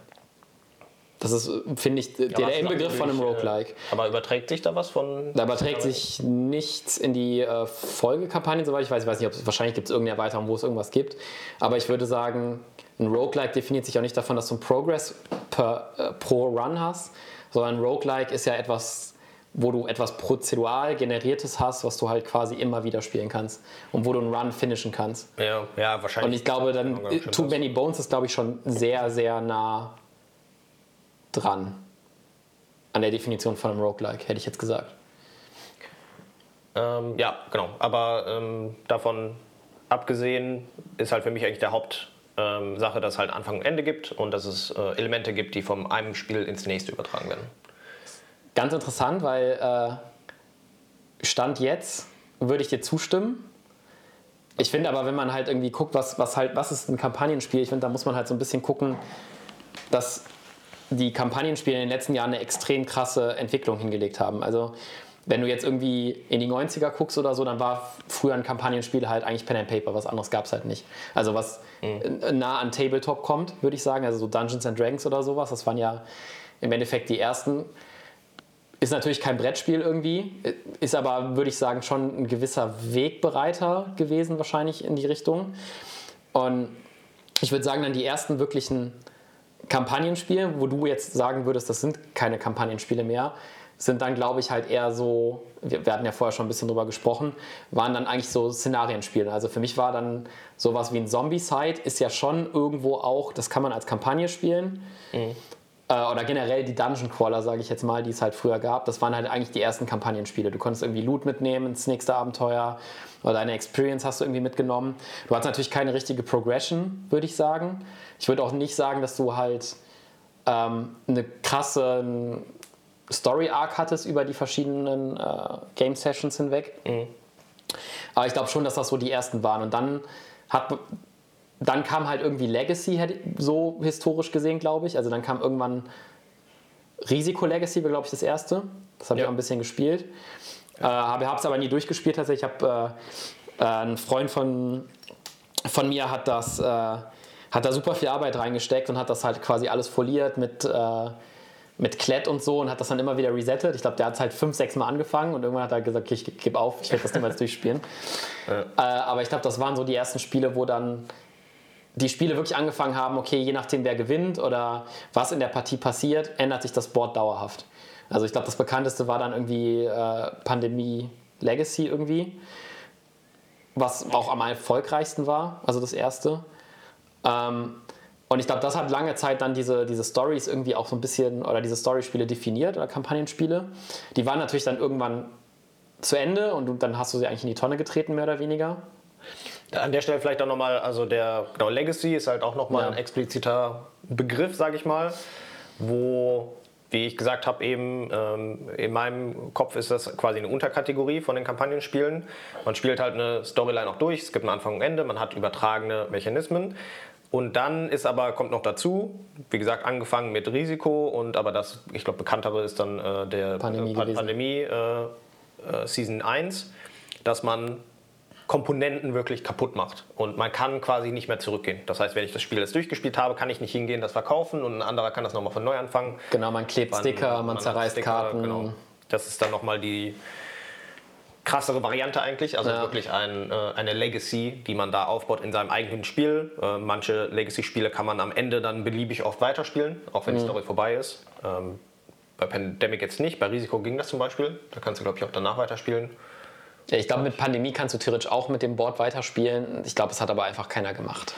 Das ist, finde ich, der, Aber der Inbegriff von einem äh, Roguelike. Aber überträgt sich da was von... Da überträgt sich nichts in die äh, Folgekampagne, soweit ich weiß. Ich weiß nicht, ob es wahrscheinlich gibt es irgendeine Erweiterung, wo es irgendwas gibt. Aber ich würde sagen, ein Roguelike definiert sich auch nicht davon, dass du einen Progress per, äh, pro Run hast, sondern ein Roguelike ist ja etwas, wo du etwas prozedural generiertes hast, was du halt quasi immer wieder spielen kannst und wo du einen Run finishen kannst. Ja, ja, wahrscheinlich. Und ich glaube, dann Ja, äh, Too. Many Bones ist, glaube ich, schon sehr, sehr nah dran an der Definition von einem Roguelike, hätte ich jetzt gesagt. Ähm, ja, genau. Aber ähm, davon abgesehen ist halt für mich eigentlich der Hauptsache, ähm, Sache, dass es halt Anfang und Ende gibt und dass es äh, Elemente gibt, die von einem Spiel ins nächste übertragen werden. Ganz interessant, weil äh, Stand jetzt würde ich dir zustimmen. Ich finde aber, wenn man halt irgendwie guckt, was, was halt, was ist ein Kampagnenspiel, ich finde, da muss man halt so ein bisschen gucken, dass die Kampagnenspiele in den letzten Jahren eine extrem krasse Entwicklung hingelegt haben. Also wenn du jetzt irgendwie in die 90er guckst oder so, dann war früher ein Kampagnenspiel halt eigentlich Pen and Paper, was anderes gab es halt nicht. Also was äh, nah an Tabletop kommt, würde ich sagen, also so Dungeons and Dragons oder sowas, das waren ja im Endeffekt die ersten. Ist natürlich kein Brettspiel irgendwie, ist aber, würde ich sagen, schon ein gewisser Wegbereiter gewesen wahrscheinlich in die Richtung. Und ich würde sagen, dann die ersten wirklichen Kampagnenspiele, wo du jetzt sagen würdest, das sind keine Kampagnenspiele mehr, sind dann, glaube ich, halt eher so, wir, hatten ja vorher schon ein bisschen drüber gesprochen, waren dann eigentlich so Szenarienspiele. Also für mich war dann sowas wie ein Zombie-Side, ist ja schon irgendwo auch, das kann man als Kampagne spielen. Äh, oder generell die Dungeon Crawler, sage ich jetzt mal, die es halt früher gab, das waren halt eigentlich die ersten Kampagnenspiele. Du konntest irgendwie Loot mitnehmen ins nächste Abenteuer oder deine Experience hast du irgendwie mitgenommen. Du hattest natürlich keine richtige Progression, würde ich sagen. Ich würde auch nicht sagen, dass du halt ähm, eine krasse Story Arc hattest über die verschiedenen äh, Game Sessions hinweg. Aber ich glaube schon, dass das so die ersten waren. Und dann hat dann kam halt irgendwie Legacy, so historisch gesehen, glaube ich. Also dann kam irgendwann Risiko Legacy, war glaube ich das erste. Das habe ich Ja. auch ein bisschen gespielt. Äh, habe es aber nie durchgespielt tatsächlich. Ich habe äh, äh, ein Freund von, von mir hat das, äh, hat da super viel Arbeit reingesteckt und hat das halt quasi alles foliert mit, äh, mit Klett und so und hat das dann immer wieder resettet. Ich glaube, der hat es halt fünf, sechs Mal angefangen und irgendwann hat er gesagt, okay, ich gebe auf, ich werde das niemals <laughs> durchspielen. Ja. Äh, aber ich glaube, das waren so die ersten Spiele, wo dann die Spiele wirklich angefangen haben, okay, je nachdem, wer gewinnt oder was in der Partie passiert, ändert sich das Board dauerhaft. Also ich glaube, das bekannteste war dann irgendwie äh, Pandemie Legacy irgendwie, was auch am erfolgreichsten war, also das erste. Ähm, und ich glaube, das hat lange Zeit dann diese, diese Stories irgendwie auch so ein bisschen, oder diese Storyspiele definiert oder Kampagnenspiele. Die waren natürlich dann irgendwann zu Ende und dann hast du sie eigentlich in die Tonne getreten, mehr oder weniger. An der Stelle vielleicht auch nochmal, also der genau, Legacy ist halt auch nochmal ja. ein expliziter Begriff, sage ich mal, wo, wie ich gesagt habe, eben ähm, in meinem Kopf ist das quasi eine Unterkategorie von den Kampagnenspielen. Man spielt halt eine Storyline auch durch, es gibt ein Anfang und Ende, man hat übertragene Mechanismen. Und dann ist aber, kommt noch dazu, wie gesagt, angefangen mit Risiko und aber das, ich glaube, bekanntere ist dann äh, der Pandemie, äh, Pandemie äh, äh, Season 1, dass man Komponenten wirklich kaputt macht. Und man kann quasi nicht mehr zurückgehen. Das heißt, wenn ich das Spiel jetzt durchgespielt habe, kann ich nicht hingehen, das verkaufen und ein anderer kann das nochmal von neu anfangen. Genau, man klebt Sticker, man, man zerreißt Sticker, Karten. Genau. Das ist dann nochmal die, krassere Variante eigentlich. Also ja. wirklich ein, äh, eine Legacy, die man da aufbaut in seinem eigenen Spiel. Äh, manche Legacy-Spiele kann man am Ende dann beliebig oft weiterspielen, auch wenn mhm. die Story vorbei ist. Ähm, bei Pandemic jetzt nicht, bei Risiko ging das zum Beispiel. Da kannst du, glaube ich, auch danach weiterspielen. Ja, ich glaube, mit Pandemie kannst du theoretisch auch mit dem Board weiterspielen. Ich glaube, es hat aber einfach keiner gemacht.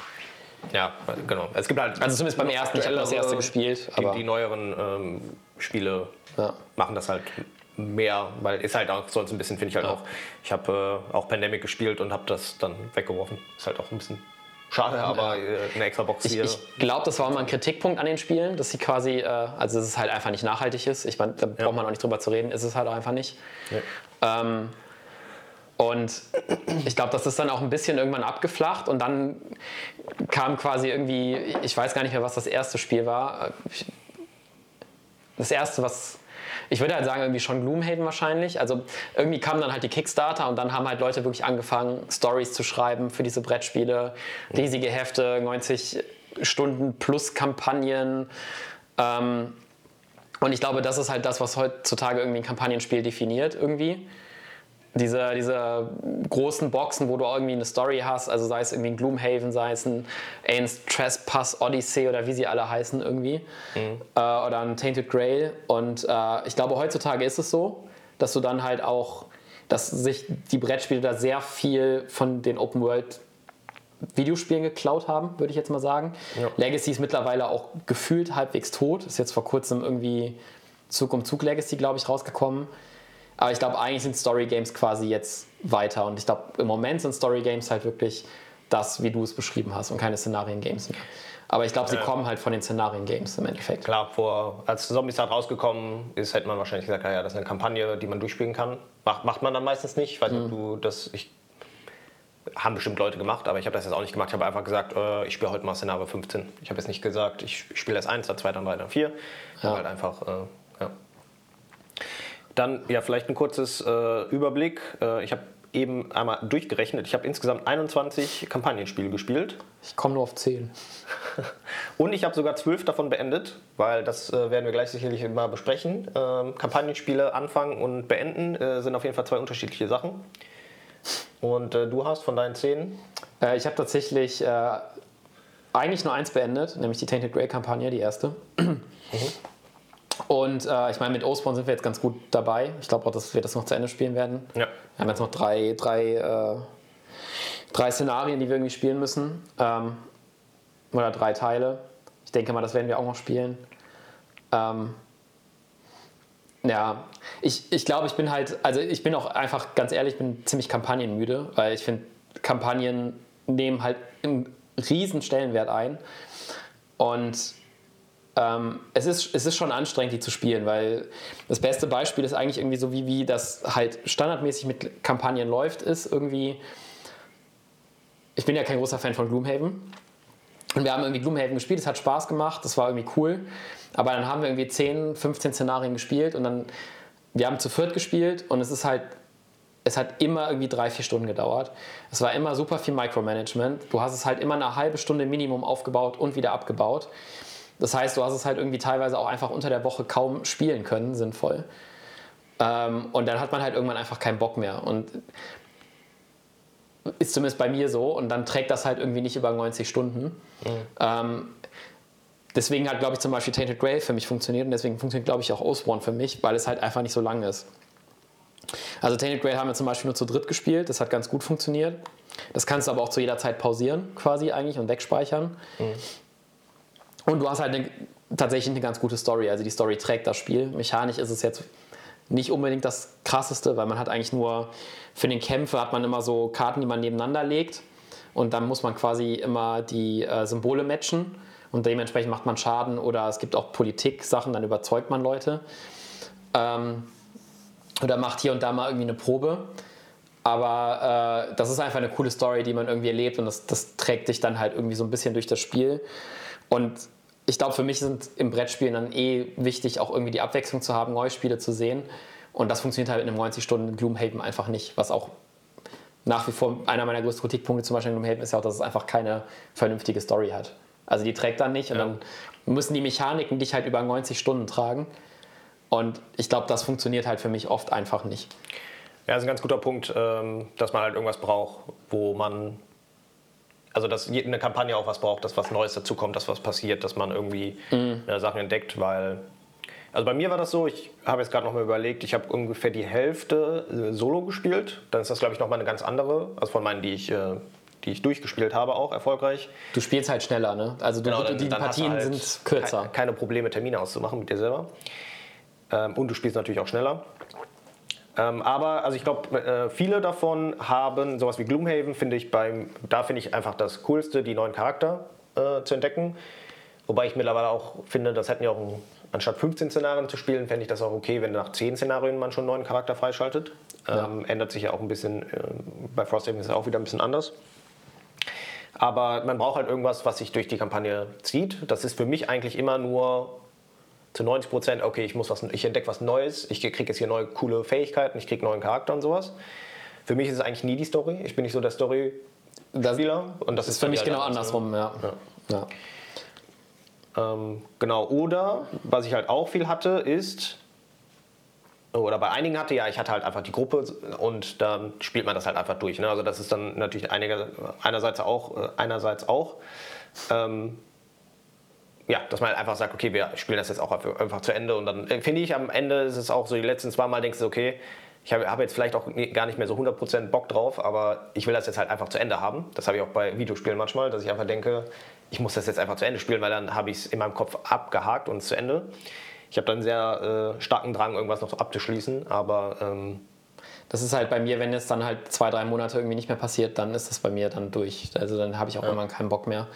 Ja, genau. Es gibt halt also zumindest beim ersten, ich habe das erste gespielt. Die, die neueren ähm, Spiele ja. machen das halt mehr, weil ist halt auch sonst ein bisschen, finde ich halt ja. auch. Ich habe äh, auch Pandemic gespielt und habe das dann weggeworfen. Ist halt auch ein bisschen schade, aber äh, eine extra Box hier. Ich, ich glaube, das war immer ein Kritikpunkt an den Spielen, dass sie quasi, äh, also dass es halt einfach nicht nachhaltig ist. Ich meine, da ja. braucht man auch nicht drüber zu reden, ist es halt auch einfach nicht. Ja. Ähm, und ich glaube, das ist dann auch ein bisschen irgendwann abgeflacht und dann kam quasi irgendwie, ich weiß gar nicht mehr, was das erste Spiel war. Das erste, was ich würde halt sagen, irgendwie schon Gloomhaven wahrscheinlich. Also irgendwie kamen dann halt die Kickstarter und dann haben halt Leute wirklich angefangen, Stories zu schreiben für diese Brettspiele. Riesige Hefte, 90 Stunden plus Kampagnen. Ähm, und ich glaube, das ist halt das, was heutzutage irgendwie ein Kampagnenspiel definiert irgendwie diese, diese großen Boxen, wo du irgendwie eine Story hast, also sei es irgendwie ein Gloomhaven, sei es ein Ains Trespass Odyssey oder wie sie alle heißen irgendwie, mhm. äh, oder ein Tainted Grail. Und äh, ich glaube, heutzutage ist es so, dass du dann halt auch, dass sich die Brettspiele da sehr viel von den Open World Videospielen geklaut haben, würde ich jetzt mal sagen. Ja. Legacy ist mittlerweile auch gefühlt halbwegs tot. Ist jetzt vor kurzem irgendwie Zug um Zug Legacy, glaube ich, rausgekommen. Aber ich glaube, eigentlich sind Story Games quasi jetzt weiter. Und ich glaube, im Moment sind Story Games halt wirklich das, wie du es beschrieben hast und keine Szenarien-Games mehr. Aber ich glaube, sie ja. kommen halt von den Szenarien-Games im Endeffekt. Klar, vor, als Zombies halt rausgekommen ist, hätte man wahrscheinlich gesagt, ja, das ist eine Kampagne, die man durchspielen kann. Macht, macht man dann meistens nicht. Ich weiß nicht, mhm. ob du das. Ich, haben bestimmt Leute gemacht, aber ich habe das jetzt auch nicht gemacht. Ich habe einfach gesagt, äh, ich spiele heute mal Szenario 15. Ich habe jetzt nicht gesagt, ich spiele erst 1, dann 2, dann 3, dann 4. Ja. Halt einfach, äh, ja. Dann ja vielleicht ein kurzes äh, Überblick. Äh, ich habe eben einmal durchgerechnet. Ich habe insgesamt 21 Kampagnenspiele gespielt. Ich komme nur auf 10. <laughs> Und ich habe sogar 12 davon beendet, weil das äh, werden wir gleich sicherlich mal besprechen. Ähm, Kampagnenspiele anfangen und beenden äh, sind auf jeden Fall zwei unterschiedliche Sachen. Und äh, du hast von deinen 10? Äh, ich habe tatsächlich eigentlich nur eins beendet, nämlich die Tainted Grey Kampagne, die erste. Mhm. <clears throat> Und äh, ich meine, mit Osborn sind wir jetzt ganz gut dabei. Ich glaube auch, dass wir das noch zu Ende spielen werden. Ja. Wir haben jetzt noch drei, drei, äh, drei Szenarien, die wir irgendwie spielen müssen. Ähm, oder drei Teile. Ich denke mal, das werden wir auch noch spielen. Ähm, ja, ich, ich glaube, ich bin halt, also ich bin auch einfach ganz ehrlich, ich bin ziemlich kampagnenmüde, weil ich finde, Kampagnen nehmen halt einen riesen Stellenwert ein. Und ähm, es, ist, es ist schon anstrengend, die zu spielen, weil das beste Beispiel ist eigentlich irgendwie so, wie, wie das halt standardmäßig mit Kampagnen läuft, ist irgendwie. Ich bin ja kein großer Fan von Gloomhaven. Und wir haben irgendwie Gloomhaven gespielt, es hat Spaß gemacht, das war irgendwie cool. Aber dann haben wir irgendwie 10, 15 Szenarien gespielt und dann, wir haben zu viert gespielt und es ist halt, es hat immer irgendwie drei, vier Stunden gedauert. Es war immer super viel Micromanagement. Du hast es halt immer eine halbe Stunde Minimum aufgebaut und wieder abgebaut. Das heißt, du hast es halt irgendwie teilweise auch einfach unter der Woche kaum spielen können, sinnvoll. Ähm, und dann hat man halt irgendwann einfach keinen Bock mehr. Und ist zumindest bei mir so. Und dann trägt das halt irgendwie nicht über 90 Stunden. Mhm. Ähm, deswegen hat, glaube ich, zum Beispiel Tainted Grail für mich funktioniert. Und deswegen funktioniert, glaube ich, auch Oathborn für mich, weil es halt einfach nicht so lang ist. Also Tainted Grail haben wir zum Beispiel nur zu dritt gespielt. Das hat ganz gut funktioniert. Das kannst du aber auch zu jeder Zeit pausieren quasi eigentlich und wegspeichern. Mhm. Und du hast halt eine, tatsächlich eine ganz gute Story. Also die Story trägt das Spiel. Mechanisch ist es jetzt nicht unbedingt das krasseste, weil man hat eigentlich nur für den Kämpfe hat man immer so Karten, die man nebeneinander legt und dann muss man quasi immer die äh, Symbole matchen und dementsprechend macht man Schaden oder es gibt auch Politik-Sachen, dann überzeugt man Leute. Ähm, oder macht hier und da mal irgendwie eine Probe. Aber äh, das ist einfach eine coole Story, die man irgendwie erlebt und das, das trägt dich dann halt irgendwie so ein bisschen durch das Spiel. Und ich glaube, für mich sind im Brettspielen dann eh wichtig, auch irgendwie die Abwechslung zu haben, neue Spiele zu sehen. Und das funktioniert halt in einem 90 Stunden Gloomhaven einfach nicht, was auch nach wie vor einer meiner größten Kritikpunkte zum Beispiel in Gloomhaven ist ja auch, dass es einfach keine vernünftige Story hat. Also die trägt dann nicht ja. und dann müssen die Mechaniken dich halt über 90 Stunden tragen. Und ich glaube, das funktioniert halt für mich oft einfach nicht. Ja, das ist ein ganz guter Punkt, ähm, dass man halt irgendwas braucht, wo man, also dass eine Kampagne auch was braucht, dass was Neues dazukommt, dass was passiert, dass man irgendwie mhm. Äh, Sachen entdeckt, weil, also bei mir war das so, ich habe jetzt gerade noch mal überlegt, ich habe ungefähr die Hälfte äh, Solo gespielt, dann ist das glaube ich nochmal eine ganz andere, also von meinen, die ich äh, die ich durchgespielt habe, auch erfolgreich. Du spielst halt schneller, ne? Also du, genau, dann, die dann Partien halt sind kürzer. Keine Probleme, Termine auszumachen mit dir selber. Ähm, und du spielst natürlich auch schneller. Ähm, aber also ich glaube, äh, viele davon haben sowas wie Gloomhaven, finde ich beim, da finde ich einfach das Coolste, die neuen Charakter äh, zu entdecken. Wobei ich mittlerweile auch finde, das hätten ja auch ein, anstatt 15 Szenarien zu spielen, fände ich das auch okay, wenn nach 10 Szenarien man schon einen neuen Charakter freischaltet. Ja. Ähm, ändert sich ja auch ein bisschen, äh, bei Frosthaven ist es auch wieder ein bisschen anders. Aber man braucht halt irgendwas, was sich durch die Kampagne zieht. Das ist für mich eigentlich immer nur zu 90 Prozent, okay, ich, muss was, ich entdecke was Neues, ich kriege jetzt hier neue coole Fähigkeiten, ich kriege neuen Charakter und sowas. Für mich ist es eigentlich nie die Story. Ich bin nicht so der Story-Spieler. Und das ist, für mich halt genau andersrum, ja. ja. ja. Ähm, genau, oder was ich halt auch viel hatte, ist, oder bei einigen hatte, ja, ich hatte halt einfach die Gruppe und dann spielt man das halt einfach durch. Ne? Also das ist dann natürlich einige, einerseits auch, äh, einerseits auch ähm, ja, dass man halt einfach sagt, okay, wir spielen das jetzt auch einfach zu Ende und dann äh, finde ich am Ende ist es auch so, die letzten zwei Mal denkst du, okay, ich habe hab jetzt vielleicht auch gar nicht mehr so 100% Bock drauf, aber ich will das jetzt halt einfach zu Ende haben. Das habe ich auch bei Videospielen manchmal, dass ich einfach denke, ich muss das jetzt einfach zu Ende spielen, weil dann habe ich es in meinem Kopf abgehakt und zu Ende. Ich habe dann einen sehr äh, starken Drang, irgendwas noch abzuschließen, aber... Ähm, das ist halt bei mir, wenn es dann halt zwei, drei Monate irgendwie nicht mehr passiert, dann ist das bei mir dann durch. Also dann habe ich auch ja. irgendwann keinen Bock mehr.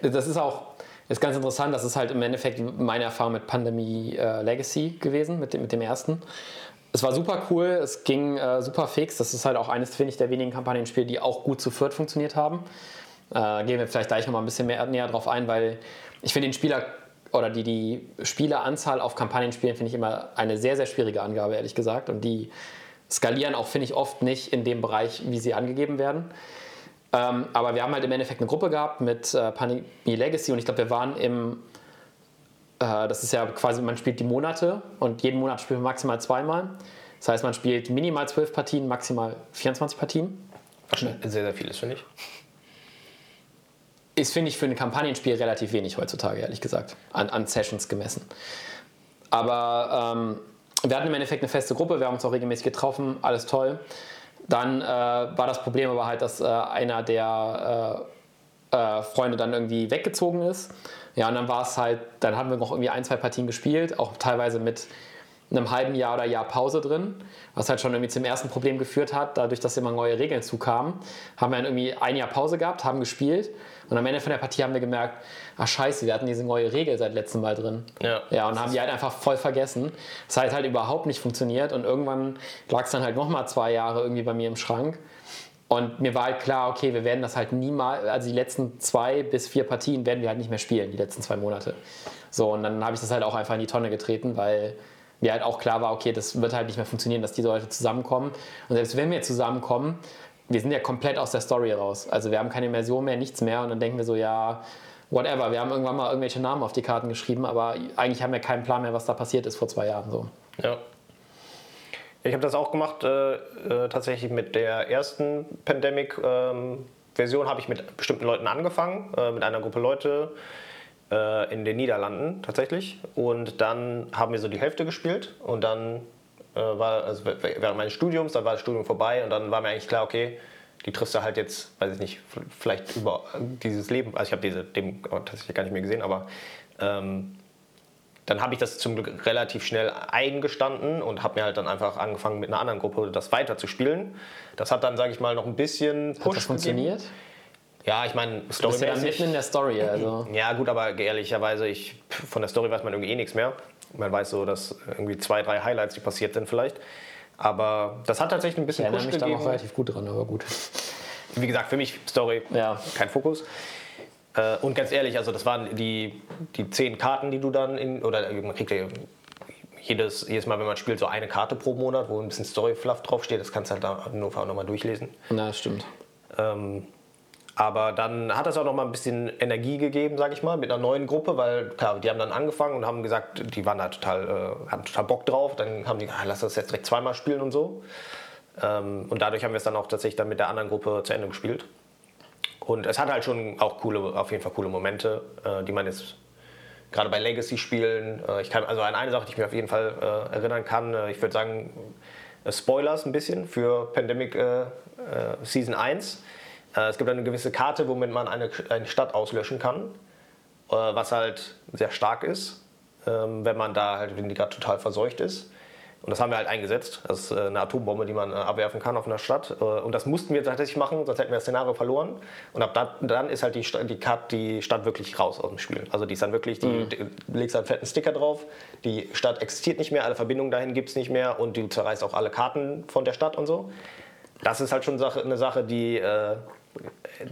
Das ist auch, ist ganz interessant, das ist halt im Endeffekt meine Erfahrung mit Pandemie äh, Legacy gewesen, mit dem, mit dem ersten. Es war super cool, es ging äh, super fix. Das ist halt auch eines, finde ich, der wenigen Kampagnenspiele, die auch gut zu viert funktioniert haben. Äh, gehen wir vielleicht gleich nochmal ein bisschen mehr, näher drauf ein, weil ich finde den Spieler oder die, die Spieleranzahl auf Kampagnenspielen finde ich immer eine sehr, sehr schwierige Angabe, ehrlich gesagt. Und die skalieren auch, finde ich, oft nicht in dem Bereich, wie sie angegeben werden. Ähm, aber wir haben halt im Endeffekt eine Gruppe gehabt mit äh, Pandemie Legacy und ich glaube, wir waren im, äh, das ist ja quasi, man spielt die Monate und jeden Monat spielt man maximal zweimal. Das heißt, man spielt minimal zwölf Partien, maximal 24 Partien. Sehr, sehr viel ist, finde ich. Ist, finde ich, für ein Kampagnenspiel relativ wenig heutzutage, ehrlich gesagt, an, an Sessions gemessen. Aber ähm, wir hatten im Endeffekt eine feste Gruppe, wir haben uns auch regelmäßig getroffen, alles toll. Dann äh, war das Problem aber halt, dass äh, einer der äh, äh, Freunde dann irgendwie weggezogen ist. Ja, und dann war es halt, dann haben wir noch irgendwie ein, zwei Partien gespielt, auch teilweise mit einem halben Jahr oder Jahr Pause drin, was halt schon irgendwie zum ersten Problem geführt hat, dadurch, dass immer neue Regeln zukamen, haben wir dann irgendwie ein Jahr Pause gehabt, haben gespielt und am Ende von der Partie haben wir gemerkt, ach scheiße, wir hatten diese neue Regel seit letztem Mal drin. Ja. Ja, und haben die halt einfach voll vergessen. Das hat halt überhaupt nicht funktioniert und irgendwann lag es dann halt nochmal zwei Jahre irgendwie bei mir im Schrank. Und mir war halt klar, okay, wir werden das halt niemals, also die letzten zwei bis vier Partien werden wir halt nicht mehr spielen, die letzten zwei Monate. So, und dann habe ich das halt auch einfach in die Tonne getreten, weil mir halt auch klar war, okay, das wird halt nicht mehr funktionieren, dass die Leute zusammenkommen. Und selbst wenn wir zusammenkommen, wir sind ja komplett aus der Story raus. Also wir haben keine Immersion mehr, nichts mehr. Und dann denken wir so, ja, whatever. Wir haben irgendwann mal irgendwelche Namen auf die Karten geschrieben, aber eigentlich haben wir keinen Plan mehr, was da passiert ist vor zwei Jahren. So. Ja. Ich habe das auch gemacht, äh, äh, tatsächlich mit der ersten Pandemic-Version ähm, habe ich mit bestimmten Leuten angefangen, äh, mit einer Gruppe Leute äh, in den Niederlanden tatsächlich. Und dann haben wir so die Hälfte gespielt und dann äh, war, also während meines Studiums, dann war das Studium vorbei und dann war mir eigentlich klar, okay, die triffst du halt jetzt, weiß ich nicht, vielleicht über dieses Leben, also ich habe diese dem tatsächlich gar nicht mehr gesehen, aber ähm, dann habe ich das zum Glück relativ schnell eingestanden und habe mir halt dann einfach angefangen mit einer anderen Gruppe das weiterzuspielen. Das hat dann, sage ich mal, noch ein bisschen Push Hat das funktioniert? Gegeben. Ja, ich meine, Story. Du bist ja mitten in der Story, <clears throat> also. Ja, gut, aber ehrlicherweise, ich, von der Story weiß man irgendwie eh nichts mehr. Man weiß so, dass irgendwie zwei, drei Highlights, die passiert sind vielleicht. Aber das hat tatsächlich ein bisschen ja, Push mich gegeben. da noch relativ gut dran, aber gut. Wie gesagt, für mich Story ja. kein Fokus. Äh, und ganz ehrlich, also das waren die, die zehn Karten, die du dann in, oder man kriegt ja jedes, jedes Mal, wenn man spielt, so eine Karte pro Monat, wo ein bisschen Story-Fluff draufsteht. Das kannst du halt da nur nochmal durchlesen. Na, stimmt. Ähm, aber dann hat das auch noch mal ein bisschen Energie gegeben, sage ich mal, mit einer neuen Gruppe, weil klar, die haben dann angefangen und haben gesagt, die waren da total, äh, haben total Bock drauf. Dann haben die, ah, lass das jetzt direkt zweimal spielen und so. Ähm, und dadurch haben wir es dann auch tatsächlich dann mit der anderen Gruppe zu Ende gespielt. Und es hat halt schon auch coole, auf jeden Fall coole Momente, äh, die man jetzt gerade bei Legacy-Spielen, äh, ich kann, also an eine Sache, die ich mir auf jeden Fall äh, erinnern kann, äh, ich würde sagen, äh, Spoilers ein bisschen für Pandemic äh, Season 1 äh, es gibt eine gewisse Karte, womit man eine, eine Stadt auslöschen kann, äh, was halt sehr stark ist, ähm, wenn man da halt, wenn die gerade total verseucht ist. Und das haben wir halt eingesetzt. Das ist äh, eine Atombombe, die man abwerfen kann auf einer Stadt. Und das mussten wir tatsächlich machen, sonst hätten wir das Szenario verloren. Und ab dann ist halt die, Stadt, die, Karte, die Stadt wirklich raus aus dem Spiel. Also die ist dann wirklich, die, mhm. du legst einen fetten Sticker drauf, die Stadt existiert nicht mehr, alle Verbindungen dahin gibt es nicht mehr und du zerreißt auch alle Karten von der Stadt und so. Das ist halt schon eine Sache, die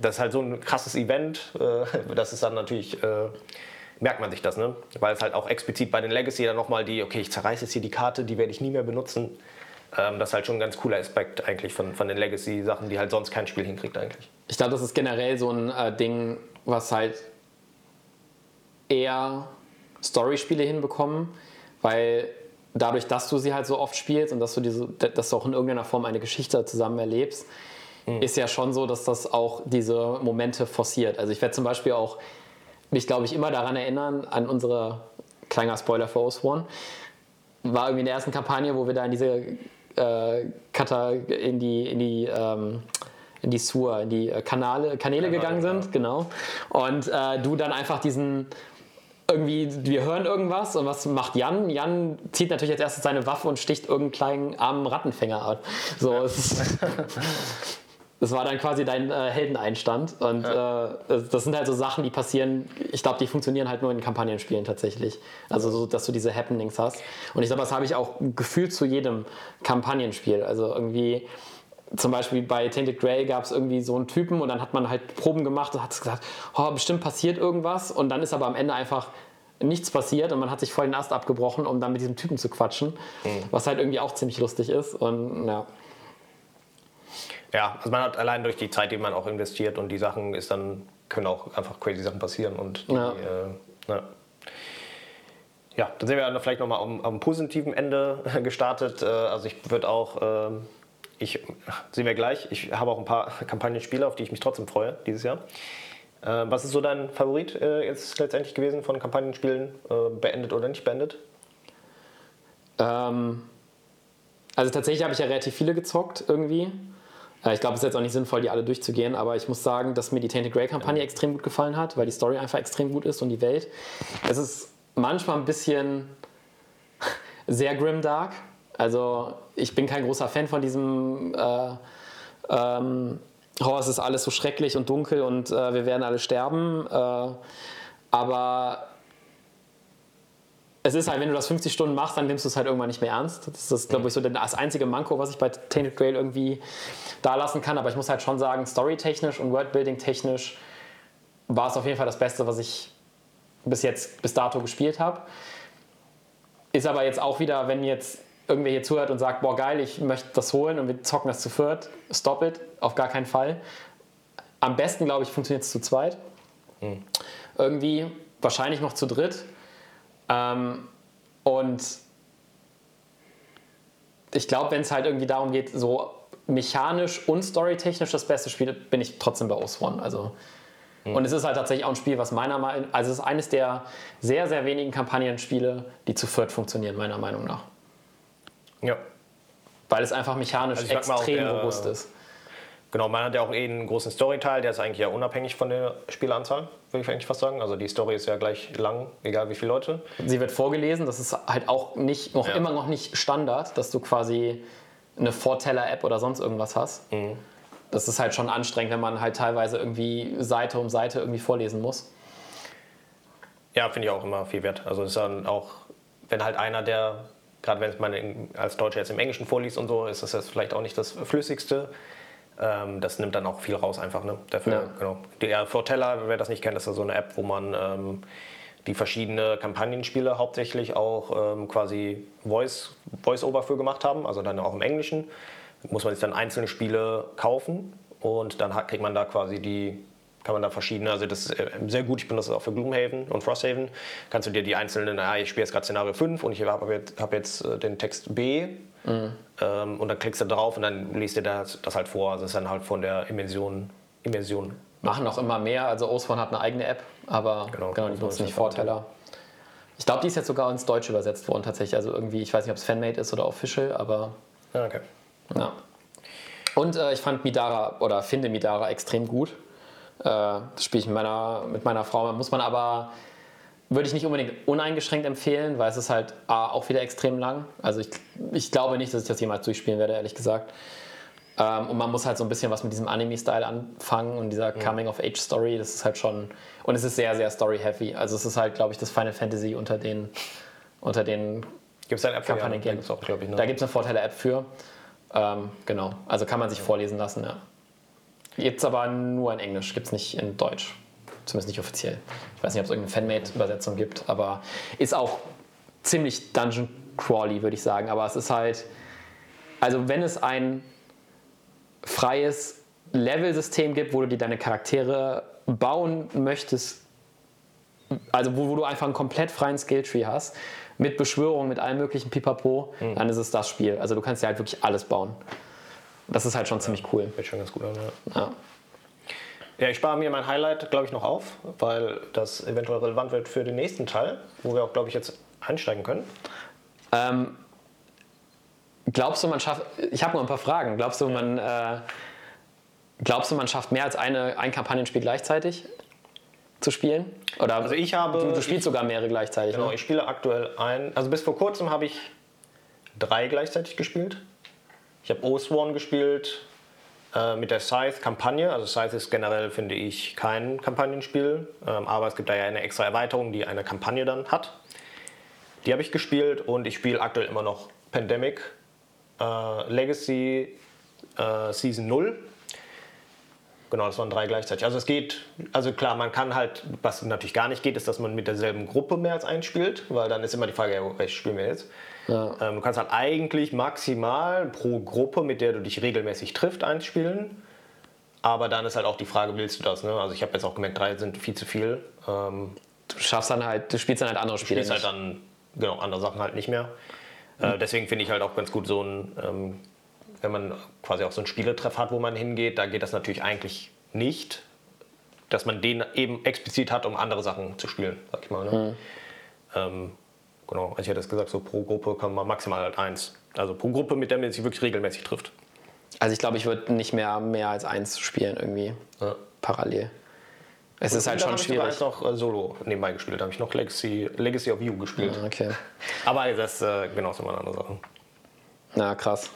das ist halt so ein krasses Event, äh, das ist dann natürlich, äh, merkt man sich das, ne? weil es halt auch explizit bei den Legacy dann nochmal die, okay, ich zerreiße jetzt hier die Karte, die werde ich nie mehr benutzen. Ähm, das ist halt schon ein ganz cooler Aspekt eigentlich von, von den Legacy-Sachen, die halt sonst kein Spiel hinkriegt eigentlich. Ich glaube, das ist generell so ein äh, Ding, was halt eher Story-Spiele hinbekommen, weil dadurch, dass du sie halt so oft spielst und dass du, diese, dass du auch in irgendeiner Form eine Geschichte zusammen erlebst, mhm. ist ja schon so, dass das auch diese Momente forciert. Also ich werde zum Beispiel auch mich, glaube ich, immer daran erinnern, an unsere, kleiner Spoiler für Oswan, war irgendwie in der ersten Kampagne, wo wir da in diese äh, Kata, in die, in die ähm, in die Sur, in die Kanale, Kanäle Kanal, gegangen sind, ja. genau. Und äh, du dann einfach diesen irgendwie, wir hören irgendwas und was macht Jan? Jan zieht natürlich als erstes seine Waffe und sticht irgendeinen kleinen armen Rattenfänger ab. So, ja. <laughs> <laughs> das war dann quasi dein äh, Heldeneinstand. Und ja. äh, das sind halt so Sachen, die passieren. Ich glaube, die funktionieren halt nur in Kampagnenspielen tatsächlich. Also, so, dass du diese Happenings hast. Und ich glaube, das habe ich auch gefühlt zu jedem Kampagnenspiel. Also, irgendwie. Zum Beispiel bei Tainted Grey gab es irgendwie so einen Typen und dann hat man halt Proben gemacht und hat gesagt, oh, bestimmt passiert irgendwas und dann ist aber am Ende einfach nichts passiert und man hat sich voll den Ast abgebrochen, um dann mit diesem Typen zu quatschen, mhm. was halt irgendwie auch ziemlich lustig ist und ja. Ja, also man hat allein durch die Zeit, die man auch investiert und die Sachen ist dann, können auch einfach crazy Sachen passieren und die, ja. Äh, ja. ja. dann sind wir dann vielleicht nochmal am, am positiven Ende <laughs> gestartet. Äh, also ich würde auch, ähm, ich sehen wir gleich, ich habe auch ein paar <laughs> Kampagnenspiele, auf die ich mich trotzdem freue dieses Jahr. Äh, was ist so dein Favorit jetzt letztendlich gewesen von Kampagnenspielen, beendet oder nicht beendet? Ähm, also tatsächlich habe ich ja relativ viele gezockt irgendwie. Äh, ich glaube, es ist jetzt auch nicht sinnvoll, die alle durchzugehen, aber ich muss sagen, dass mir die Tainted Grey-Kampagne extrem gut gefallen hat, weil die Story einfach extrem gut ist und die Welt. Es ist manchmal ein bisschen <laughs> sehr grimdark. Also ich bin kein großer Fan von diesem äh, ähm, oh, es ist alles so schrecklich und dunkel und äh, wir werden alle sterben. Äh, aber es ist halt, wenn du das 50 Stunden machst, dann nimmst du es halt irgendwann nicht mehr ernst. Das ist, glaube ich, so das einzige Manko, was ich bei Tainted Grail irgendwie da lassen kann. Aber ich muss halt schon sagen, storytechnisch und Worldbuilding-technisch war es auf jeden Fall das Beste, was ich bis jetzt, bis dato gespielt habe. Ist aber jetzt auch wieder, wenn jetzt irgendwer hier zuhört und sagt, boah geil, ich möchte das holen und wir zocken das zu viert, stop it, auf gar keinen Fall. Am besten, glaube ich, funktioniert es zu zweit. Mhm. irgendwie, wahrscheinlich noch zu dritt. Ähm, und ich glaube, wenn es halt irgendwie darum geht, so mechanisch und storytechnisch das beste Spiel, bin ich trotzdem bei Oswan. Also und es ist halt tatsächlich auch ein Spiel, was meiner Meinung also es ist eines der sehr, sehr wenigen Kampagnenspiele, die zu viert funktionieren, meiner Meinung nach. Ja. Weil es einfach mechanisch Also extrem der- robust ist. Genau, man hat ja auch eh einen großen Storyteil, der ist eigentlich ja unabhängig von der Spieleranzahl, würde ich eigentlich fast sagen. Also die Story ist ja gleich lang, egal wie viele Leute. Sie wird vorgelesen, das ist halt auch nicht, noch Ja. immer noch nicht Standard, dass du quasi eine Vorteller-App oder sonst irgendwas hast. Mhm. Das ist halt schon anstrengend, wenn man halt teilweise irgendwie Seite um Seite irgendwie vorlesen muss. Ja, finde ich auch immer viel wert. Also es ist dann auch, wenn halt einer, der, gerade wenn man als Deutscher jetzt im Englischen vorliest und so, ist das jetzt vielleicht auch nicht das Flüssigste. Ähm, das nimmt dann auch viel raus einfach. Ne? Dafür, Ja. genau. Der Fortella, wer das nicht kennt, ist ja so eine App, wo man ähm, die verschiedenen Kampagnenspiele hauptsächlich auch ähm, quasi Voice, Voice-Over für gemacht haben, also dann auch im Englischen. Muss man sich dann einzelne Spiele kaufen und dann hat, kriegt man da quasi die, kann man da verschiedene, also das ist äh, sehr gut, ich benutze das auch für Gloomhaven und Frosthaven, kannst du dir die einzelnen, ah, ich spiele jetzt gerade Szenario 5 und ich habe jetzt, hab jetzt äh, den Text B ähm, und dann klickst du drauf und dann liest dir das, das halt vor, also das ist dann halt von der Immersion, Immersion Machen auch immer mehr. Also Oswan hat eine eigene App, aber Genau, genau, die nutzen nicht eine Vorteller. Ich glaube, die ist jetzt sogar ins Deutsche übersetzt worden tatsächlich. Also irgendwie, ich weiß nicht, ob es Fanmade ist oder Official, aber Ja, okay. Ja. Und äh, ich fand Midara oder finde Midara extrem gut. Äh, das spiele ich mit meiner, mit meiner Frau. Muss man aber, würde ich nicht unbedingt uneingeschränkt empfehlen, weil es ist halt A, auch wieder extrem lang. Also ich, ich glaube nicht, dass ich das jemals durchspielen werde, ehrlich gesagt. Ähm, und man muss halt so ein bisschen was mit diesem Anime-Style anfangen und dieser Coming-of-Age-Story, das ist halt schon. Und es ist sehr, sehr story-heavy. Also es ist halt, glaube ich, das Final Fantasy unter den, unter den Gibt es eine App für ja, da gibt's auch, glaube ich, ne? Da gibt es eine Vorteile-App für. Ähm, genau. Also kann man sich vorlesen lassen, ja. Gibt es aber nur in Englisch, gibt es nicht in Deutsch. Zumindest nicht offiziell. Ich weiß nicht, ob es irgendeine Fanmade-Übersetzung gibt, aber ist auch ziemlich Dungeon Crawly, würde ich sagen. Aber es ist halt, also wenn es ein freies Level-System gibt, wo du dir deine Charaktere bauen möchtest, also wo, wo du einfach einen komplett freien Skilltree hast, mit Beschwörung, mit allem möglichen Pipapo, dann ist es das Spiel. Also du kannst dir halt wirklich alles bauen. Das ist halt schon ziemlich cool. Hört schon ganz gut an, ja. Ja. Ja, ich spare mir mein Highlight, glaube ich, noch auf, weil das eventuell relevant wird für den nächsten Teil, wo wir auch, glaube ich, jetzt einsteigen können. Ähm, glaubst du, man schafft. Ich habe noch ein paar Fragen. Glaubst du, man. Äh, glaubst du, man schafft mehr als eine, ein Kampagnenspiel gleichzeitig zu spielen? Oder Also ich habe- Du, du spielst sogar mehrere gleichzeitig. Genau, Ne? ich spiele aktuell ein. Also bis vor kurzem habe ich drei gleichzeitig gespielt. Ich habe Osworn gespielt äh, mit der Scythe-Kampagne. Also Scythe ist generell, finde ich, kein Kampagnenspiel. Ähm, aber es gibt da ja eine extra Erweiterung, die eine Kampagne dann hat. Die habe ich gespielt und ich spiele aktuell immer noch Pandemic äh, Legacy äh, Season 0. Genau, das waren drei gleichzeitig. Also es geht, also klar, man kann halt, was natürlich gar nicht geht, ist, dass man mit derselben Gruppe mehr als eins spielt, weil dann ist immer die Frage, ja, welches spielen wir jetzt? Ja. Ähm, du kannst halt eigentlich maximal pro Gruppe, mit der du dich regelmäßig trifft, eins spielen. Aber dann ist halt auch die Frage, willst du das? Ne? Also ich habe jetzt auch gemerkt, drei sind viel zu viel. Ähm, Du schaffst dann halt, du spielst dann halt andere Spiele. spielst halt nicht. dann genau andere Sachen halt nicht mehr. Äh, deswegen finde ich halt auch ganz gut so ein, ähm, wenn man quasi auch so einen Spieletreff hat, wo man hingeht, da geht das natürlich eigentlich nicht, dass man den eben explizit hat, um andere Sachen zu spielen, sag ich mal. Ne? Ähm, genau, also ich hätte es gesagt, so pro Gruppe kann man maximal halt eins. Also pro Gruppe, mit der man sich wirklich regelmäßig trifft. Also ich glaube, ich würde nicht mehr, mehr als eins spielen irgendwie Ja. parallel. Es ist halt schon ich schwierig. eins noch äh, solo nebenbei gespielt. Da habe ich noch Legacy, Legacy of You gespielt. Okay. Aber das äh, genau, ist immer eine andere Sache. Na, krass.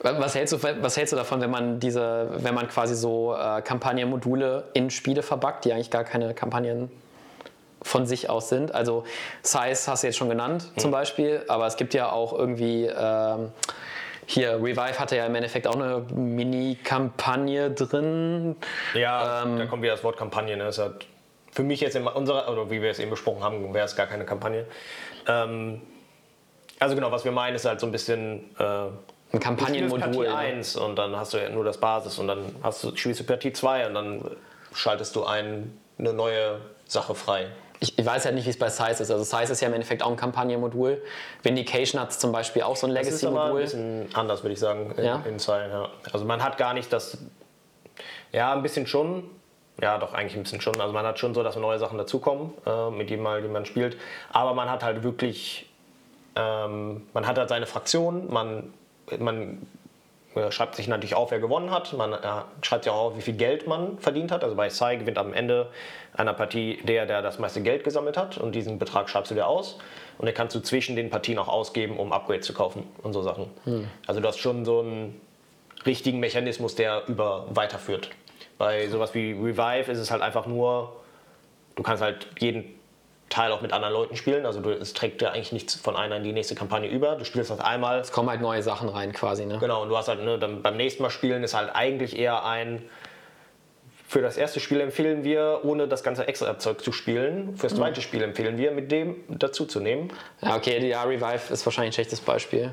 Was hältst, du, was hältst du davon, wenn man diese, wenn man quasi so äh, Kampagnenmodule in Spiele verbackt, die eigentlich gar keine Kampagnen von sich aus sind? Also Size hast du jetzt schon genannt zum Beispiel, aber es gibt ja auch irgendwie ähm, hier Revive hatte ja im Endeffekt auch eine Mini-Kampagne drin. Ja, Ähm, da kommt wieder das Wort Kampagne. Ne? Das hat für mich jetzt in unserer, oder wie wir es eben besprochen haben, wäre es gar keine Kampagne. Ähm, also genau, was wir meinen, ist halt so ein bisschen äh, Ein Kampagnenmodul. Partie ne? 1 und dann hast du ja nur das Basis und dann hast du, spielst du Partie 2 und dann schaltest du ein, eine neue Sache frei. Ich, ich weiß halt nicht, wie es bei Size ist. Also Size ist ja im Endeffekt auch ein Kampagnenmodul. Vindication hat zum Beispiel auch so ein Das ist aber ein Legacy-Modul. bisschen anders, würde ich sagen, in, Ja? in Zeilen. Ja. Also man hat gar nicht das, ja, ein bisschen schon, ja, doch eigentlich ein bisschen schon. Also man hat schon so, dass neue Sachen dazukommen, äh, mit denen mal, die man spielt. Aber man hat halt wirklich, ähm, man hat halt seine Fraktion, man, man schreibt sich natürlich auf, wer gewonnen hat. Man äh, schreibt sich auch auf, wie viel Geld man verdient hat. Also bei Sai gewinnt am Ende einer Partie der, der das meiste Geld gesammelt hat. Und diesen Betrag schreibst du dir aus. Und den kannst du zwischen den Partien auch ausgeben, um Upgrades zu kaufen und so Sachen. Also du hast schon so einen richtigen Mechanismus, der über weiterführt. Bei sowas wie Revive ist es halt einfach nur, du kannst halt jeden Teil auch mit anderen Leuten spielen. Also du, es trägt ja eigentlich nichts von einer in die nächste Kampagne über. Du spielst das einmal, Es kommen halt neue Sachen rein quasi. Ne? Genau, und du hast halt, ne, dann beim nächsten Mal spielen ist halt eigentlich eher ein, für das erste Spiel empfehlen wir, ohne das ganze extra Zeug zu spielen. Fürs zweite Spiel empfehlen wir, mit dem dazu zu nehmen. Ja, okay, ja, Revive ist wahrscheinlich ein schlechtes Beispiel.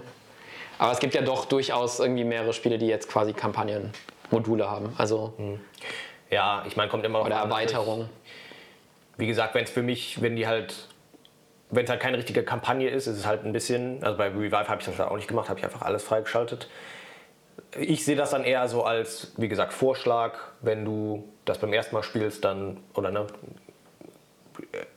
Aber es gibt ja doch durchaus irgendwie mehrere Spiele, die jetzt quasi Kampagnenmodule haben. Also, Ja, ich meine, kommt immer noch oder an. Erweiterung. Wie gesagt, wenn es für mich, wenn die halt, wenn es halt keine richtige Kampagne ist, ist es halt ein bisschen, also bei Revive habe ich das auch nicht gemacht, habe ich einfach alles freigeschaltet. Ich sehe das dann eher so als, wie gesagt, Vorschlag, wenn du das beim ersten Mal spielst, dann, oder ne,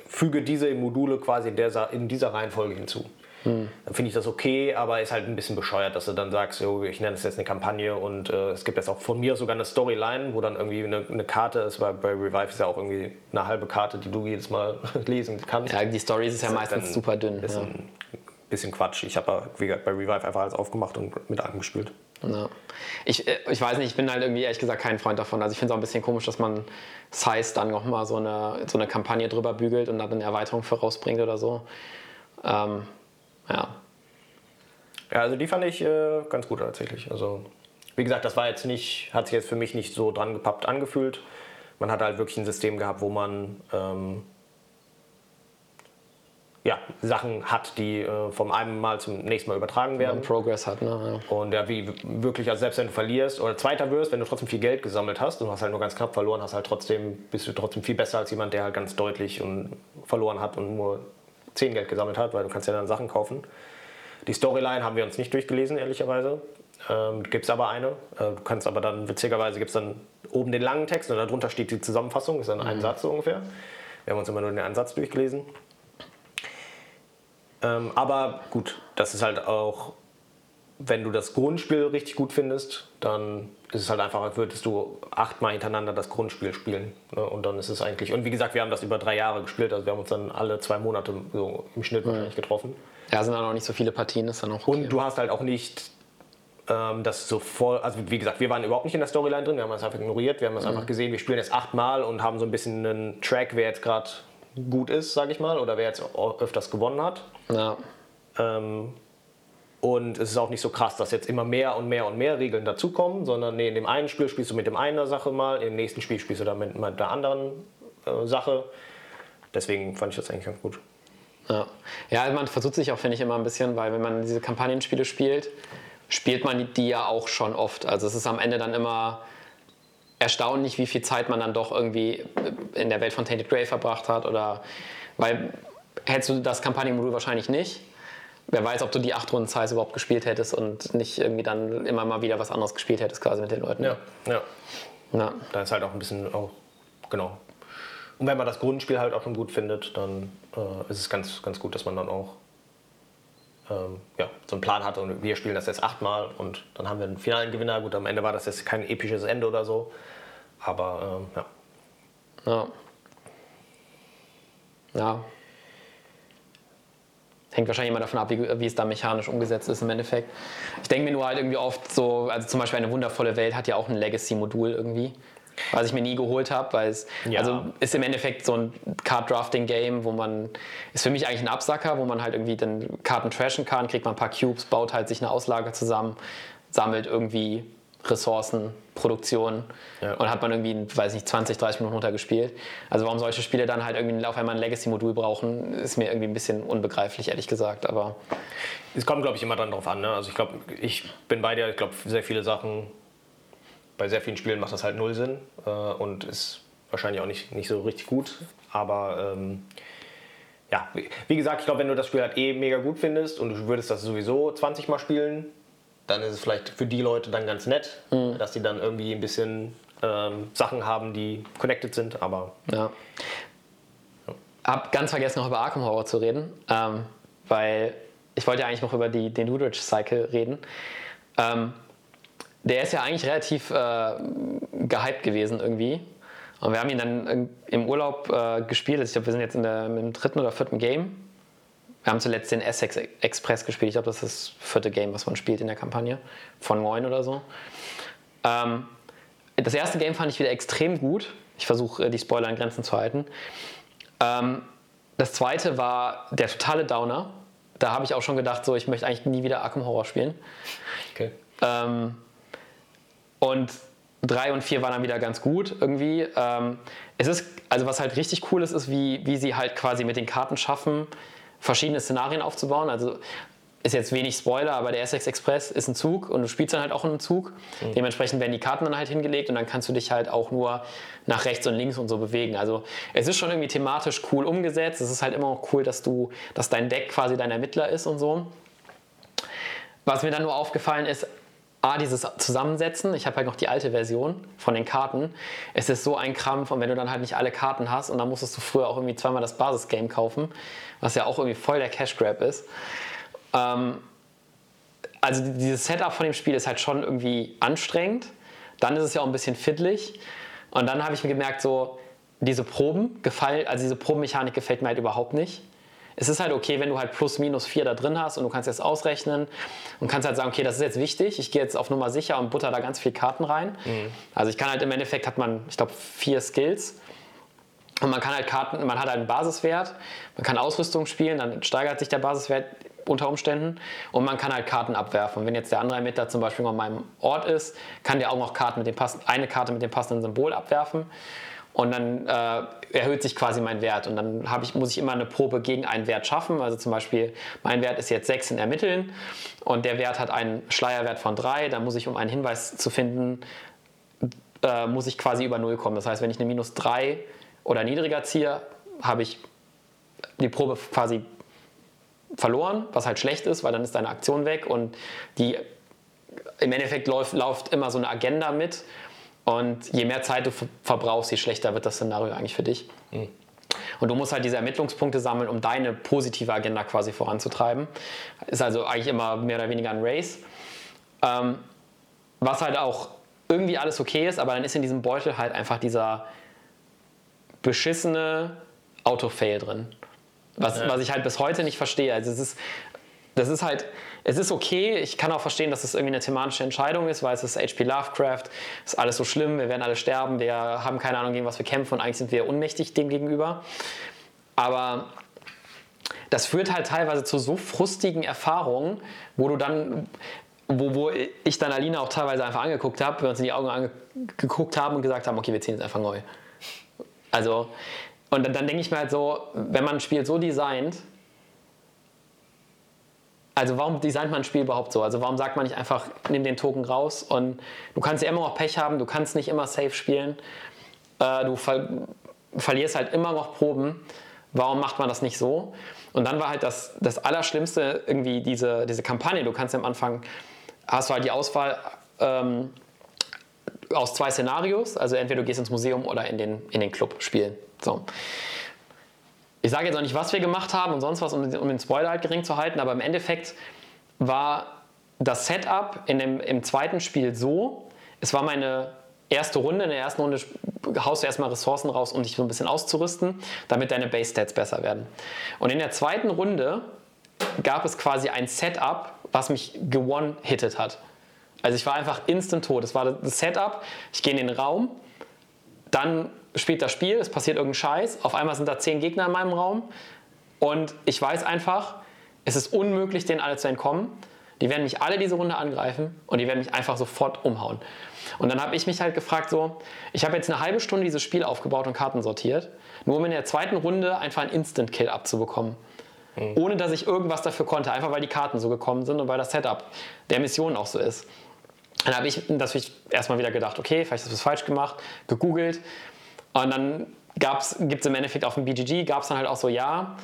füge diese Module quasi in, Sa- in dieser Reihenfolge hinzu. Dann finde ich das okay, aber ist halt ein bisschen bescheuert, dass du dann sagst, jo, ich nenne es jetzt eine Kampagne und äh, es gibt jetzt auch von mir sogar eine Storyline, wo dann irgendwie eine, eine Karte ist, weil bei Revive ist ja auch irgendwie eine halbe Karte, die du jedes Mal <laughs> lesen kannst. Ja, die Story ist ja meistens dann super dünn. Ist Ja. ein bisschen Quatsch. Ich habe, gesagt, bei Revive einfach alles aufgemacht und mit angespielt. Ja. Ich, äh, ich weiß nicht, ich bin halt irgendwie ehrlich gesagt kein Freund davon. Also ich finde es auch ein bisschen komisch, dass man Size dann nochmal so eine, so eine Kampagne drüber bügelt und dann eine Erweiterung vorausbringt oder so. Ähm, ja. Ja, also die fand ich äh, ganz gut tatsächlich. Also, wie gesagt, das war jetzt nicht, hat sich jetzt für mich nicht so dran gepappt angefühlt. Man hat halt wirklich ein System gehabt, wo man ähm, ja, Sachen hat, die äh, vom einen Mal zum nächsten Mal übertragen werden. Progress hat, ne? Und ja, wie wirklich, also selbst wenn du verlierst oder Zweiter wirst, wenn du trotzdem viel Geld gesammelt hast und hast halt nur ganz knapp verloren, hast halt trotzdem, bist du trotzdem viel besser als jemand, der halt ganz deutlich und verloren hat und nur 10 Geld gesammelt hat, weil du kannst ja dann Sachen kaufen. Die Storyline haben wir uns nicht durchgelesen, ehrlicherweise. Ähm, gibt es aber eine. Äh, du kannst aber dann, witzigerweise gibt es dann oben den langen Text und darunter steht die Zusammenfassung, ist dann ein Satz so ungefähr. Wir haben uns immer nur den Ansatz durchgelesen. Ähm, aber gut, das ist halt auch, wenn du das Grundspiel richtig gut findest, dann ist es halt einfach, als würdest du achtmal hintereinander das Grundspiel spielen. Ne? Und dann ist es eigentlich, und wie gesagt, wir haben das über drei Jahre gespielt, also wir haben uns dann alle zwei Monate so im Schnitt wahrscheinlich getroffen. Ja, sind dann auch nicht so viele Partien, ist dann auch okay. Und du hast halt auch nicht ähm, das so voll, also wie gesagt, wir waren überhaupt nicht in der Storyline drin, wir haben das einfach ignoriert, wir haben das einfach gesehen, wir spielen jetzt achtmal und haben so ein bisschen einen Track, wer jetzt gerade gut ist, sage ich mal, oder wer jetzt öfters gewonnen hat. ja. Ähm, und es ist auch nicht so krass, dass jetzt immer mehr und mehr und mehr Regeln dazukommen, sondern nee, in dem einen Spiel spielst du mit dem einen Sache mal, im nächsten Spiel spielst du dann mit, mit der anderen äh, Sache. Deswegen fand ich das eigentlich ganz gut. Ja. ja, man versucht sich auch, finde ich, immer ein bisschen, weil wenn man diese Kampagnenspiele spielt, spielt man die ja auch schon oft. Also es ist am Ende dann immer erstaunlich, wie viel Zeit man dann doch irgendwie in der Welt von Tainted Grey verbracht hat. Oder weil hättest du das Kampagnenmodul wahrscheinlich nicht. Wer weiß, ob du die acht Runden Size überhaupt gespielt hättest und nicht irgendwie dann immer mal wieder was anderes gespielt hättest, quasi mit den Leuten. Ja, ja. Ja. Da ist halt auch ein bisschen auch, genau. Und wenn man das Grundspiel halt auch schon gut findet, dann äh, ist es ganz, ganz gut, dass man dann auch ähm, ja, so einen Plan hat und wir spielen das jetzt achtmal und dann haben wir einen finalen Gewinner. Gut, am Ende war das jetzt kein episches Ende oder so, aber ähm, ja. Ja. Ja. Hängt wahrscheinlich immer davon ab, wie, wie es da mechanisch umgesetzt ist im Endeffekt. Ich denke mir nur halt irgendwie oft so, also zum Beispiel eine wundervolle Welt hat ja auch ein Legacy-Modul irgendwie, was ich mir nie geholt habe, weil es Ja. also ist im Endeffekt so ein Card-Drafting-Game, wo man, ist für mich eigentlich ein Absacker, wo man halt irgendwie dann Karten trashen kann, kriegt man ein paar Cubes, baut halt sich eine Auslage zusammen, sammelt irgendwie Ressourcen, Produktion Ja. und hat man irgendwie, weiß nicht, 20, 30 Minuten runtergespielt. Also warum solche Spiele dann halt irgendwie auf einmal ein Legacy-Modul brauchen, ist mir irgendwie ein bisschen unbegreiflich, ehrlich gesagt. Aber Es kommt, glaube ich, immer dann drauf an. Ne? Also ich glaube, ich bin bei dir. Ich glaube, sehr viele Sachen, bei sehr vielen Spielen macht das halt null Sinn. Äh, und es wahrscheinlich auch nicht, nicht so richtig gut. Aber ähm, ja, wie gesagt, ich glaube, wenn du das Spiel halt eh mega gut findest und du würdest das sowieso 20 Mal spielen, dann ist es vielleicht für die Leute dann ganz nett, Mhm. dass die dann irgendwie ein bisschen ähm, Sachen haben, die connected sind. Aber Ja. Hab ganz vergessen, noch über Arkham Horror zu reden, ähm, weil ich wollte ja eigentlich noch über die, den Doodrich Cycle reden. Ähm, der ist ja eigentlich relativ äh, gehypt gewesen irgendwie. Und wir haben ihn dann im Urlaub äh, gespielt. Also ich glaube, wir sind jetzt in der, im dritten oder vierten Game. Wir haben zuletzt den Essex Express gespielt. Ich glaube, das ist das vierte Game, was man spielt in der Kampagne. Von neun oder so. Ähm, das erste Game fand ich wieder extrem gut. Ich versuche, äh, die Spoiler in Grenzen zu halten. Ähm, das zweite war der totale Downer. Da habe ich auch schon gedacht, so, ich möchte eigentlich nie wieder Arkham Horror spielen. okay. Ähm, und drei und vier waren dann wieder ganz gut irgendwie. Ähm, es ist, also was halt richtig cool ist, ist, wie, wie sie halt quasi mit den Karten schaffen, verschiedene Szenarien aufzubauen. Also ist jetzt wenig Spoiler, aber der Essex Express ist ein Zug und du spielst dann halt auch in einem Zug. Dementsprechend werden die Karten dann halt hingelegt und dann kannst du dich halt auch nur nach rechts und links und so bewegen. Also es ist schon irgendwie thematisch cool umgesetzt. Es ist halt immer auch cool, dass du, dass dein Deck quasi dein Ermittler ist und so. Was mir dann nur aufgefallen ist, A, dieses Zusammensetzen. Ich habe halt noch die alte Version von den Karten. Es ist so ein Krampf und wenn du dann halt nicht alle Karten hast und dann musstest du früher auch irgendwie zweimal das Basisgame kaufen, was ja auch irgendwie voll der Cash Grab ist. Ähm, also dieses Setup von dem Spiel ist halt schon irgendwie anstrengend. Dann ist es ja auch ein bisschen fiddlig. Und dann habe ich mir gemerkt, so diese Proben gefallen, also diese Probenmechanik gefällt mir halt überhaupt nicht. Es ist halt okay, wenn du halt plus minus vier da drin hast und du kannst jetzt ausrechnen und kannst halt sagen, okay, das ist jetzt wichtig, ich gehe jetzt auf Nummer sicher und butter da ganz viel Karten rein. Also ich kann halt im Endeffekt hat man, ich glaube, vier Skills und man kann halt Karten, man hat halt einen Basiswert, man kann Ausrüstung spielen, dann steigert sich der Basiswert unter Umständen und man kann halt Karten abwerfen. Und wenn jetzt der andere Ermittler zum Beispiel an meinem Ort ist, kann der auch noch Karten mit dem passen, eine Karte mit dem passenden Symbol abwerfen. Und dann äh, erhöht sich quasi mein Wert. Und dann ich, muss ich immer eine Probe gegen einen Wert schaffen. Also zum Beispiel, mein Wert ist jetzt 6 in Ermitteln und der Wert hat einen Schleierwert von 3. Dann muss ich, um einen Hinweis zu finden, äh, muss ich quasi über 0 kommen. Das heißt, wenn ich eine minus 3 oder niedriger ziehe, habe ich die Probe quasi verloren, was halt schlecht ist, weil dann ist deine Aktion weg und die im Endeffekt läuft, läuft immer so eine Agenda mit und je mehr Zeit du ver- verbrauchst, je schlechter wird das Szenario eigentlich für dich. Und du musst halt diese Ermittlungspunkte sammeln, um deine positive Agenda quasi voranzutreiben. Ist also eigentlich immer mehr oder weniger ein Race. Ähm, was halt auch irgendwie alles okay ist, aber dann ist in diesem Beutel halt einfach dieser beschissene Autofail drin. Was, was ich halt bis heute nicht verstehe. Also es ist, das ist halt, es ist okay. Ich kann auch verstehen, dass es irgendwie eine thematische Entscheidung ist, weil es ist HP Lovecraft, es ist alles so schlimm, wir werden alle sterben, wir haben keine Ahnung, gegen was wir kämpfen und eigentlich sind wir unmächtig dem gegenüber. Aber das führt halt teilweise zu so frustigen Erfahrungen, wo du dann, wo, wo ich dann Alina auch teilweise einfach angeguckt habe, wir uns in die Augen angeguckt haben und gesagt haben, okay, wir ziehen jetzt einfach neu. Also, und dann, dann denke ich mir halt so, wenn man ein Spiel so designt, also warum designt man ein Spiel überhaupt so? Also warum sagt man nicht einfach, nimm den Token raus und du kannst ja immer noch Pech haben, du kannst nicht immer safe spielen, äh, du ver verlierst halt immer noch Proben. Warum macht man das nicht so? Und dann war halt das, das Allerschlimmste irgendwie diese, diese Kampagne. Du kannst am Anfang, hast du halt die Auswahl ähm, aus zwei Szenarios. Also entweder du gehst ins Museum oder in den, in den Club spielen. So. Ich sage jetzt auch nicht, was wir gemacht haben und sonst was, um, um den Spoiler halt gering zu halten, aber im Endeffekt war das Setup in dem, im zweiten Spiel so, es war meine erste Runde, in der ersten Runde haust du erstmal Ressourcen raus, um dich so ein bisschen auszurüsten, damit deine Base-Stats besser werden. Und in der zweiten Runde gab es quasi ein Setup, was mich gewone-hittet hat. Also ich war einfach instant tot. Es war das Setup, ich gehe in den Raum, dann spielt das Spiel, es passiert irgendein Scheiß, auf einmal sind da zehn Gegner in meinem Raum und ich weiß einfach, es ist unmöglich, denen alle zu entkommen. Die werden mich alle diese Runde angreifen und die werden mich einfach sofort umhauen. Und dann habe ich mich halt gefragt, so, ich habe jetzt eine halbe Stunde dieses Spiel aufgebaut und Karten sortiert, nur um in der zweiten Runde einfach einen Instant-Kill abzubekommen. Ohne dass ich irgendwas dafür konnte, einfach weil die Karten so gekommen sind und weil das Setup der Mission auch so ist. Dann habe ich natürlich erstmal wieder gedacht, okay, vielleicht ist was falsch gemacht, gegoogelt. Und dann gibt es im Endeffekt auf dem BGG, gab es dann halt auch so, ja,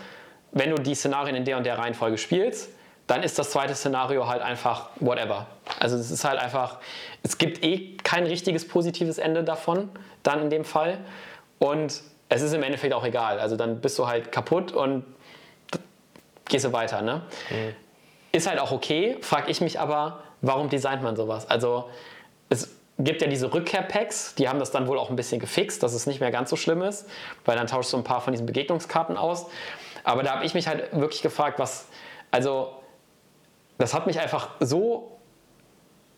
wenn du die Szenarien in der und der Reihenfolge spielst, dann ist das zweite Szenario halt einfach whatever. Also es ist halt einfach, es gibt eh kein richtiges positives Ende davon, dann in dem Fall. Und es ist im Endeffekt auch egal. Also dann bist du halt kaputt und gehst du weiter. Ne? Mhm. Ist halt auch okay, frage ich mich aber, warum designt man sowas? Also es gibt ja diese Rückkehr-Packs, die haben das dann wohl auch ein bisschen gefixt, dass es nicht mehr ganz so schlimm ist, weil dann tauschst du ein paar von diesen Begegnungskarten aus. Aber da habe ich mich halt wirklich gefragt, was, also das hat mich einfach so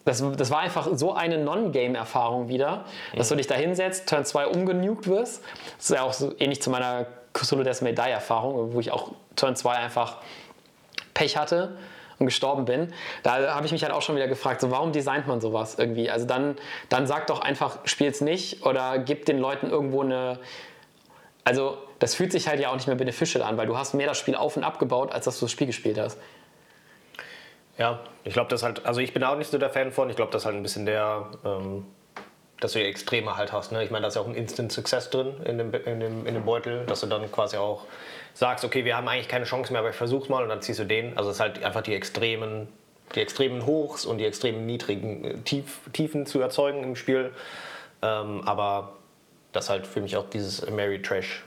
das, das, war einfach so eine Non-Game-Erfahrung wieder, dass du dich da hinsetzt, Turn 2 umgenugt wirst. Das ist ja auch so ähnlich zu meiner Cthulhu Death May Die-Erfahrung, wo ich auch Turn 2 einfach Pech hatte und gestorben bin. Da habe ich mich halt auch schon wieder gefragt, so warum designt man sowas irgendwie? Also dann, dann sag doch einfach, spiel's nicht oder gib den Leuten irgendwo eine. Also das fühlt sich halt ja auch nicht mehr beneficial an, weil du hast mehr das Spiel auf und abgebaut, als dass du das Spiel gespielt hast. Ja, ich glaube, das halt, also ich bin auch nicht so der Fan von. Ich glaube, das ist halt ein bisschen der, ähm, dass du die Extreme halt hast. Ne? Ich meine, da ist ja auch ein Instant Success drin in dem, in, dem, in dem Beutel, dass du dann quasi auch sagst, okay, wir haben eigentlich keine Chance mehr, aber ich versuch's mal und dann ziehst du den. Also es ist halt einfach die extremen, die extremen Hochs und die extremen niedrigen äh, Tief, Tiefen zu erzeugen im Spiel. Ähm, aber das ist halt für mich auch dieses Mary Trash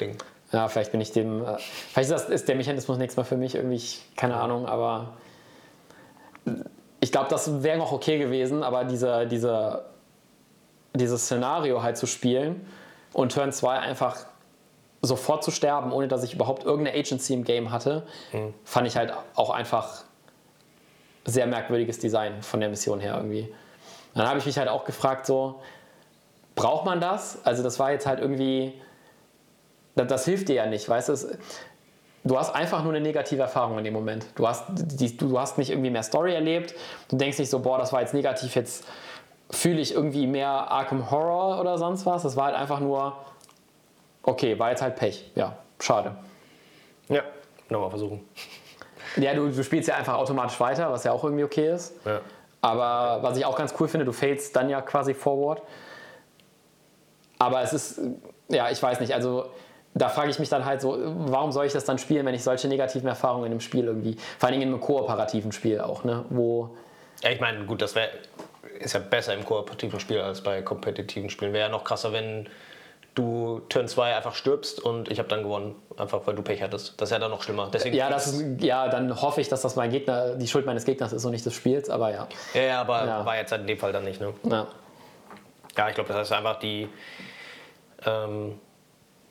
Ding. Ja, vielleicht bin ich dem, äh, vielleicht ist, das, ist der Mechanismus nächstes Mal für mich irgendwie, keine Ahnung, aber ich glaube, das wäre noch okay gewesen, aber dieser, dieser, dieses Szenario halt zu spielen und Turn 2 einfach sofort zu sterben, ohne dass ich überhaupt irgendeine Agency im Game hatte, mhm. fand ich halt auch einfach sehr merkwürdiges Design von der Mission her irgendwie. Dann habe ich mich halt auch gefragt, so, braucht man das? Also das war jetzt halt irgendwie, das, das hilft dir ja nicht, weißt du? du hast einfach nur eine negative Erfahrung in dem Moment. Du hast, die, du hast nicht irgendwie mehr Story erlebt. Du denkst nicht so, boah, das war jetzt negativ, jetzt fühle ich irgendwie mehr Arkham Horror oder sonst was. Das war halt einfach nur, okay, war jetzt halt Pech. Ja, schade. Ja, nochmal versuchen. <laughs> Ja, du, du spielst ja einfach automatisch weiter, was ja auch irgendwie okay ist. Ja. Aber was ich auch ganz cool finde, du failst dann ja quasi forward. Aber es ist, ja, ich weiß nicht, also da frage ich mich dann halt so, warum soll ich das dann spielen, wenn ich solche negativen Erfahrungen in einem Spiel irgendwie, vor allem in einem kooperativen Spiel auch, ne, wo... Ja, ich meine, gut, das wäre, ist ja besser im kooperativen Spiel als bei kompetitiven Spielen. Wäre ja noch krasser, wenn du Turn 2 einfach stirbst und ich habe dann gewonnen, einfach weil du Pech hattest. Das ist ja dann noch schlimmer. Deswegen ja, das ist, ja, dann hoffe ich, dass das mein Gegner, die Schuld meines Gegners ist und nicht des Spiels, aber ja. Ja, ja aber ja. war jetzt halt in dem Fall dann nicht, ne? Ja. Ja, ich glaube, das ist einfach die... Ähm,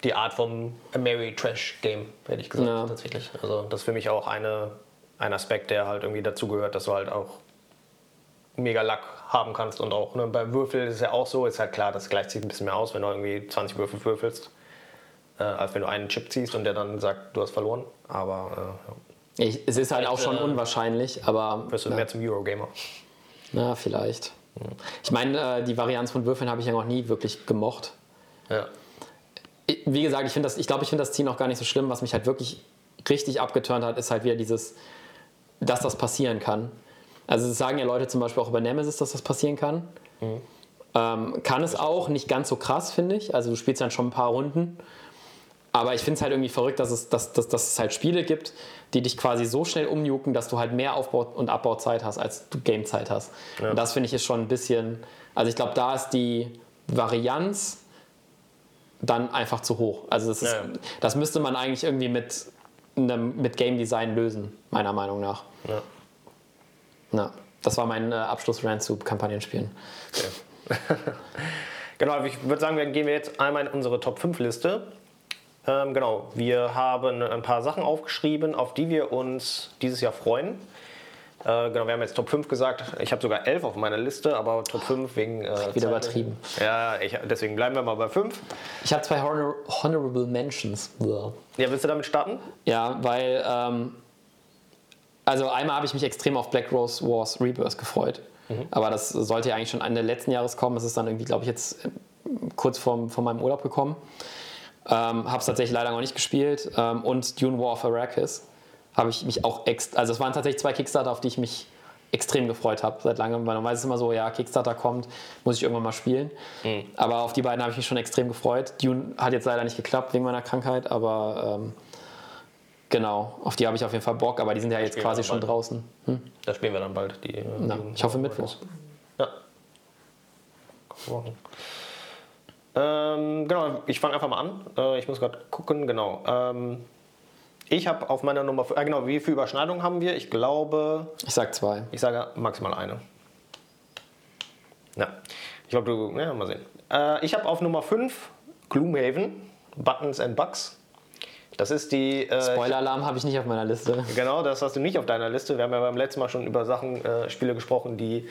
die Art vom Mary Trash Game, hätte ich gesagt, ja. tatsächlich. Also das ist für mich auch eine, ein Aspekt, der halt irgendwie dazugehört, dass du halt auch mega Lack haben kannst und auch ne, bei Würfel ist es ja auch so, ist halt klar, das gleicht sich ein bisschen mehr aus, wenn du irgendwie 20 Würfel würfelst, äh, als wenn du einen Chip ziehst und der dann sagt, du hast verloren. Aber äh, ich, es ist halt auch schon äh, unwahrscheinlich, aber. Wirst du ja. mehr zum Eurogamer. Na, vielleicht. Ich meine, äh, die Varianz von Würfeln habe ich ja noch nie wirklich gemocht. Ja wie gesagt, ich, das, ich glaube, ich finde das Ziel noch gar nicht so schlimm. Was mich halt wirklich richtig abgeturnt hat, ist halt wieder dieses, dass das passieren kann. Also es sagen ja Leute zum Beispiel auch über Nemesis, dass das passieren kann. Mhm. Ähm, kann es auch, nicht ganz so krass, finde ich. Also du spielst dann schon ein paar Runden. Aber ich finde es halt irgendwie verrückt, dass es, dass, dass, dass es halt Spiele gibt, die dich quasi so schnell umjucken, dass du halt mehr Aufbau- und Abbauzeit hast, als du Gamezeit hast. Ja. Und das finde ich ist schon ein bisschen. Also ich glaube, da ist die Varianz dann einfach zu hoch. Also das, ist, ja. das müsste man eigentlich irgendwie mit, einem, mit Game Design lösen, meiner Meinung nach. Ja. Na, das war mein äh, Abschluss-Rant zu Kampagnenspielen. Okay. <laughs> genau, ich würde sagen, wir gehen wir jetzt einmal in unsere Top 5 Liste. Ähm, genau, wir haben ein paar Sachen aufgeschrieben, auf die wir uns dieses Jahr freuen. Äh, genau, wir haben jetzt Top 5 gesagt. Ich habe sogar 11 auf meiner Liste, aber Top 5 wegen. Äh, wieder übertrieben. Ja, ich, deswegen bleiben wir mal bei 5. Ich habe zwei Honor Honorable Mentions. Ja, willst du damit starten? Ja, weil. Ähm, also, einmal habe ich mich extrem auf Black Rose Wars Rebirth gefreut. Mhm. Aber das sollte ja eigentlich schon Ende letzten Jahres kommen. Es ist dann irgendwie, glaube ich, jetzt äh, kurz vor, vor meinem Urlaub gekommen. Ähm, habe es tatsächlich leider noch nicht gespielt. Ähm, und Dune War of Arrakis habe ich mich auch extra, also es waren tatsächlich zwei Kickstarter, auf die ich mich extrem gefreut habe seit langem, weil man weiß es immer so, ja, Kickstarter kommt, muss ich irgendwann mal spielen. Mhm. Aber auf die beiden habe ich mich schon extrem gefreut. Dune hat jetzt leider nicht geklappt wegen meiner Krankheit, aber ähm, genau, auf die habe ich auf jeden Fall Bock, aber die sind ja jetzt quasi schon draußen. Hm? Da spielen wir dann bald die. Äh, Na, ich hoffe Mittwoch. Ja. Ähm, genau, ich fange einfach mal an. Äh, ich muss gerade gucken, genau. Ähm, ich habe auf meiner Nummer, äh, genau, wie viele Überschneidungen haben wir? Ich glaube. Ich sage zwei. Ich sage maximal eine. Ja, ich glaube, du, ja, mal sehen. Äh, ich habe auf Nummer 5 Gloomhaven, Buttons and Bugs. Das ist die. Äh, Spoiler-Alarm habe ich nicht auf meiner Liste. Genau, das hast du nicht auf deiner Liste. Wir haben ja beim letzten Mal schon über Sachen, äh, Spiele gesprochen, die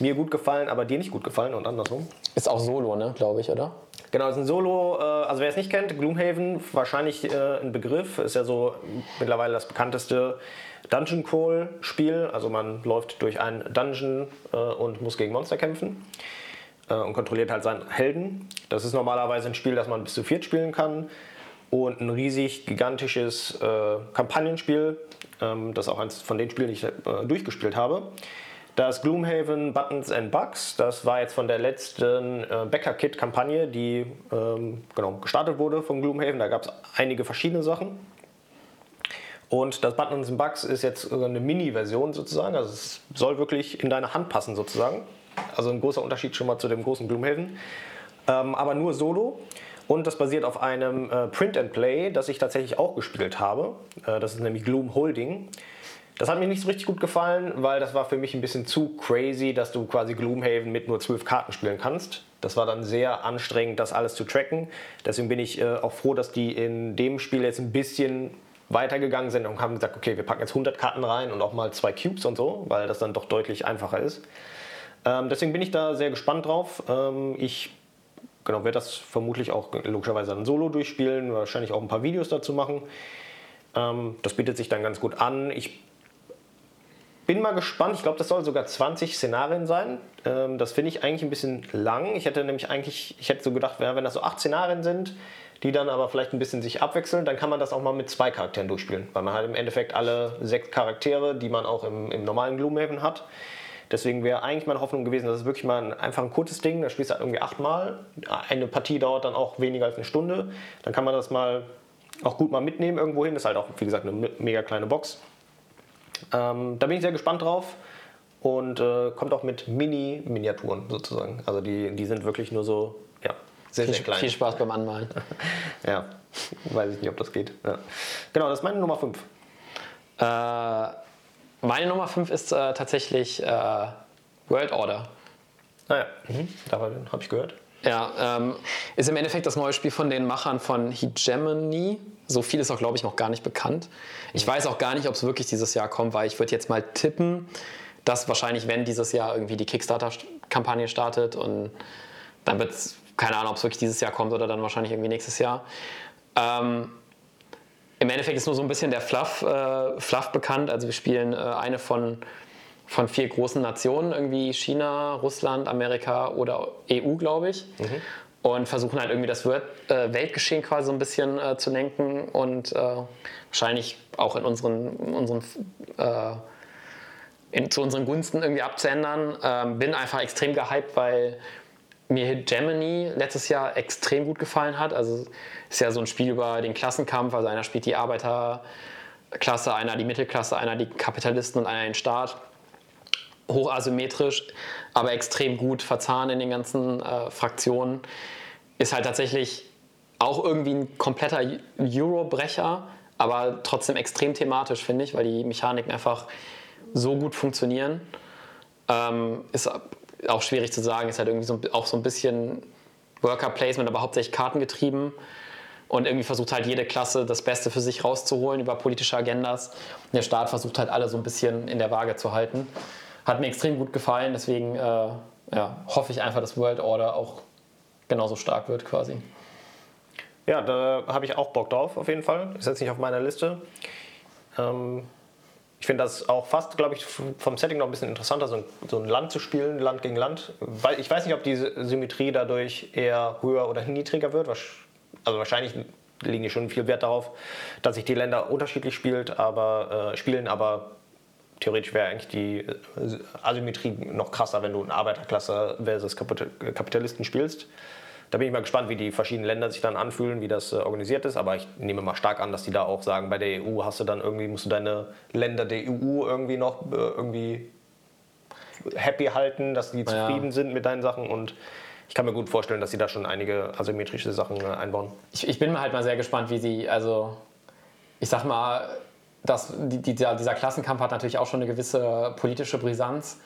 mir gut gefallen, aber dir nicht gut gefallen und andersrum. Ist auch Solo, ne, glaube ich, oder? Genau, ist ein Solo, äh, also wer es nicht kennt, Gloomhaven, wahrscheinlich äh, ein Begriff, ist ja so mittlerweile das bekannteste Dungeon Crawl Spiel. Also man läuft durch einen Dungeon äh, und muss gegen Monster kämpfen und kontrolliert halt seinen Helden. Das ist normalerweise ein Spiel, das man bis zu viert spielen kann und ein riesig gigantisches Kampagnenspiel. Ähm, das auch eines von den Spielen, die ich durchgespielt habe. Das Gloomhaven Buttons and Bugs, das war jetzt von der letzten äh, Bäcker-Kit-Kampagne, die ähm, genau, gestartet wurde von Gloomhaven. Da gab es einige verschiedene Sachen. Und das Buttons and Bugs ist jetzt eine Mini-Version sozusagen. Also es soll wirklich in deine Hand passen sozusagen. Also ein großer Unterschied schon mal zu dem großen Gloomhaven. Ähm, aber nur solo. Und das basiert auf einem äh, Print and Play, das ich tatsächlich auch gespielt habe. Äh, das ist nämlich Gloom Holding. Das hat mir nicht so richtig gut gefallen, weil das war für mich ein bisschen zu crazy, dass du quasi Gloomhaven mit nur zwölf Karten spielen kannst. Das war dann sehr anstrengend, das alles zu tracken. Deswegen bin ich äh, auch froh, dass die in dem Spiel jetzt ein bisschen weitergegangen sind und haben gesagt, okay, wir packen jetzt 100 Karten rein und auch mal zwei Cubes und so, weil das dann doch deutlich einfacher ist. Ähm, deswegen bin ich da sehr gespannt drauf. Ähm, ich genau, werde das vermutlich auch logischerweise dann solo durchspielen, wahrscheinlich auch ein paar Videos dazu machen. Ähm, das bietet sich dann ganz gut an. Ich bin mal gespannt. Ich glaube, das soll sogar 20 Szenarien sein. Ähm, das finde ich eigentlich ein bisschen lang. Ich hätte nämlich eigentlich, ich hätte so gedacht, wenn das so acht Szenarien sind, die dann aber vielleicht ein bisschen sich abwechseln, dann kann man das auch mal mit zwei Charakteren durchspielen. Weil man halt im Endeffekt alle sechs Charaktere, die man auch im, im normalen Gloomhaven hat. Deswegen wäre eigentlich meine Hoffnung gewesen, dass es wirklich mal ein, einfach ein kurzes Ding, da spielst du halt irgendwie achtmal. Eine Partie dauert dann auch weniger als eine Stunde. Dann kann man das mal auch gut mal mitnehmen irgendwo hin. Das ist halt auch, wie gesagt, eine mega kleine Box. Ähm, da bin ich sehr gespannt drauf und äh, kommt auch mit Mini-Miniaturen sozusagen. Also die, die sind wirklich nur so, ja, sehr, viel, sehr klein. Viel Spaß beim Anmalen. <laughs> ja, weiß ich nicht, ob das geht. Ja. Genau, das ist meine Nummer 5. Äh, meine Nummer 5 ist äh, tatsächlich äh, World Order. Naja, ah mhm. davon habe ich gehört. Ja, ähm, ist im Endeffekt das neue Spiel von den Machern von Hegemony. So viel ist auch, glaube ich, noch gar nicht bekannt. Ich weiß auch gar nicht, ob es wirklich dieses Jahr kommt, weil ich würde jetzt mal tippen, dass wahrscheinlich, wenn dieses Jahr irgendwie die Kickstarter-Kampagne startet und dann wird es, keine Ahnung, ob es wirklich dieses Jahr kommt oder dann wahrscheinlich irgendwie nächstes Jahr. Ähm, Im Endeffekt ist nur so ein bisschen der Fluff, äh, Fluff bekannt. Also wir spielen äh, eine von, von vier großen Nationen, irgendwie China, Russland, Amerika oder EU, glaube ich. Mhm und versuchen halt irgendwie das äh, Weltgeschehen quasi so ein bisschen äh, zu lenken und äh, wahrscheinlich auch in unseren, in unseren in, zu unseren Gunsten irgendwie abzuändern. Ähm, bin einfach extrem gehypt, weil mir Hegemony letztes Jahr extrem gut gefallen hat. Also ist ja so ein Spiel über den Klassenkampf, also einer spielt die Arbeiterklasse, einer die Mittelklasse, einer die Kapitalisten und einer den Staat hochisymmetrisch, aber extrem gut verzahnt in den ganzen äh, Fraktionen. Ist halt tatsächlich auch irgendwie ein kompletter Eurobrecher, aber trotzdem extrem thematisch, finde ich, weil die Mechaniken einfach so gut funktionieren. Ähm, ist auch schwierig zu sagen, ist halt irgendwie so, auch so ein bisschen Worker Placement, aber hauptsächlich kartengetrieben und irgendwie versucht halt jede Klasse das Beste für sich rauszuholen über politische Agendas. Und der Staat versucht halt alle so ein bisschen in der Waage zu halten. Hat mir extrem gut gefallen, deswegen äh, ja, hoffe ich einfach, dass World Order auch genauso stark wird quasi. Ja, da habe ich auch Bock drauf, auf jeden Fall. Ist jetzt nicht auf meiner Liste. Ähm, ich finde das auch fast, glaube ich, vom Setting noch ein bisschen interessanter, so ein, so ein, Land zu spielen, Land gegen Land. Weil ich weiß nicht, ob die Symmetrie dadurch eher höher oder niedriger wird. Also wahrscheinlich legen die schon viel Wert darauf, dass sich die Länder unterschiedlich spielt, aber, äh, spielen, aber theoretisch wäre eigentlich die äh, Asymmetrie noch krasser, wenn du eine Arbeiterklasse versus Kapitalisten spielst. Da bin ich mal gespannt, wie die verschiedenen Länder sich dann anfühlen, wie das äh, organisiert ist. Aber ich nehme mal stark an, dass die da auch sagen, bei der EU hast du dann irgendwie, musst du deine Länder der EU irgendwie noch äh, irgendwie happy halten, dass die zufrieden ja. sind mit deinen Sachen und ich kann mir gut vorstellen, dass sie da schon einige asymmetrische Sachen äh, einbauen. Ich, ich bin halt mal sehr gespannt, wie sie, also ich sag mal, dass die, dieser, dieser Klassenkampf hat natürlich auch schon eine gewisse politische Brisanz,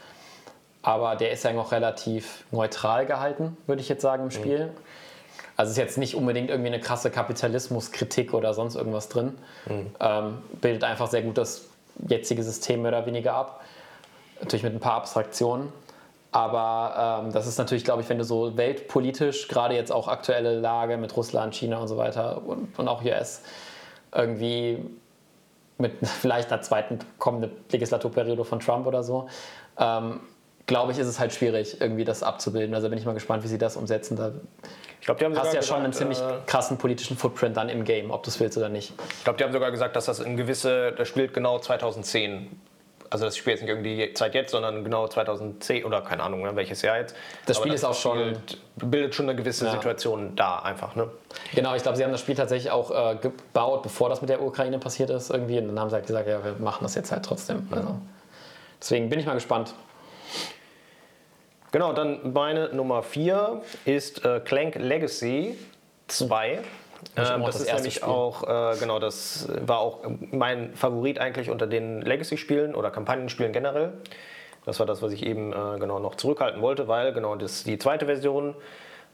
aber der ist ja noch relativ neutral gehalten, würde ich jetzt sagen, im Spiel. Mhm. Also ist jetzt nicht unbedingt irgendwie eine krasse Kapitalismuskritik oder sonst irgendwas drin. Mhm. Ähm, bildet einfach sehr gut das jetzige System mehr oder weniger ab. Natürlich mit ein paar Abstraktionen. Aber ähm, das ist natürlich, glaube ich, wenn du so weltpolitisch, gerade jetzt auch aktuelle Lage mit Russland, China und so weiter und, und auch US, irgendwie mit <laughs> vielleicht einer zweiten kommenden Legislaturperiode von Trump oder so, ähm, glaube ich, ist es halt schwierig, irgendwie das abzubilden. Also bin ich mal gespannt, wie sie das umsetzen. Da ich glaube, die haben hast ja schon einen ziemlich äh, krassen politischen Footprint dann im Game, ob du es willst oder nicht. Ich glaube, die haben sogar gesagt, dass das in gewisse, das spielt genau 2010 also das Spiel ist nicht irgendwie Zeit jetzt, sondern genau 2010 oder keine Ahnung, ne, welches Jahr jetzt. Das Spiel das ist auch schon. Bildet schon eine gewisse ja. Situation da einfach. Ne? Genau, ich glaube, sie haben das Spiel tatsächlich auch äh, gebaut, bevor das mit der Ukraine passiert ist irgendwie. Und dann haben sie halt gesagt, ja, wir machen das jetzt halt trotzdem. Also, deswegen bin ich mal gespannt. Genau, dann meine Nummer 4 ist äh, Clank Legacy 2. Ähm, das, das, ist nämlich Spiel. auch, äh, genau, das war auch mein Favorit eigentlich unter den Legacy-Spielen oder Kampagnenspielen generell. Das war das, was ich eben äh, genau noch zurückhalten wollte, weil genau das, die zweite Version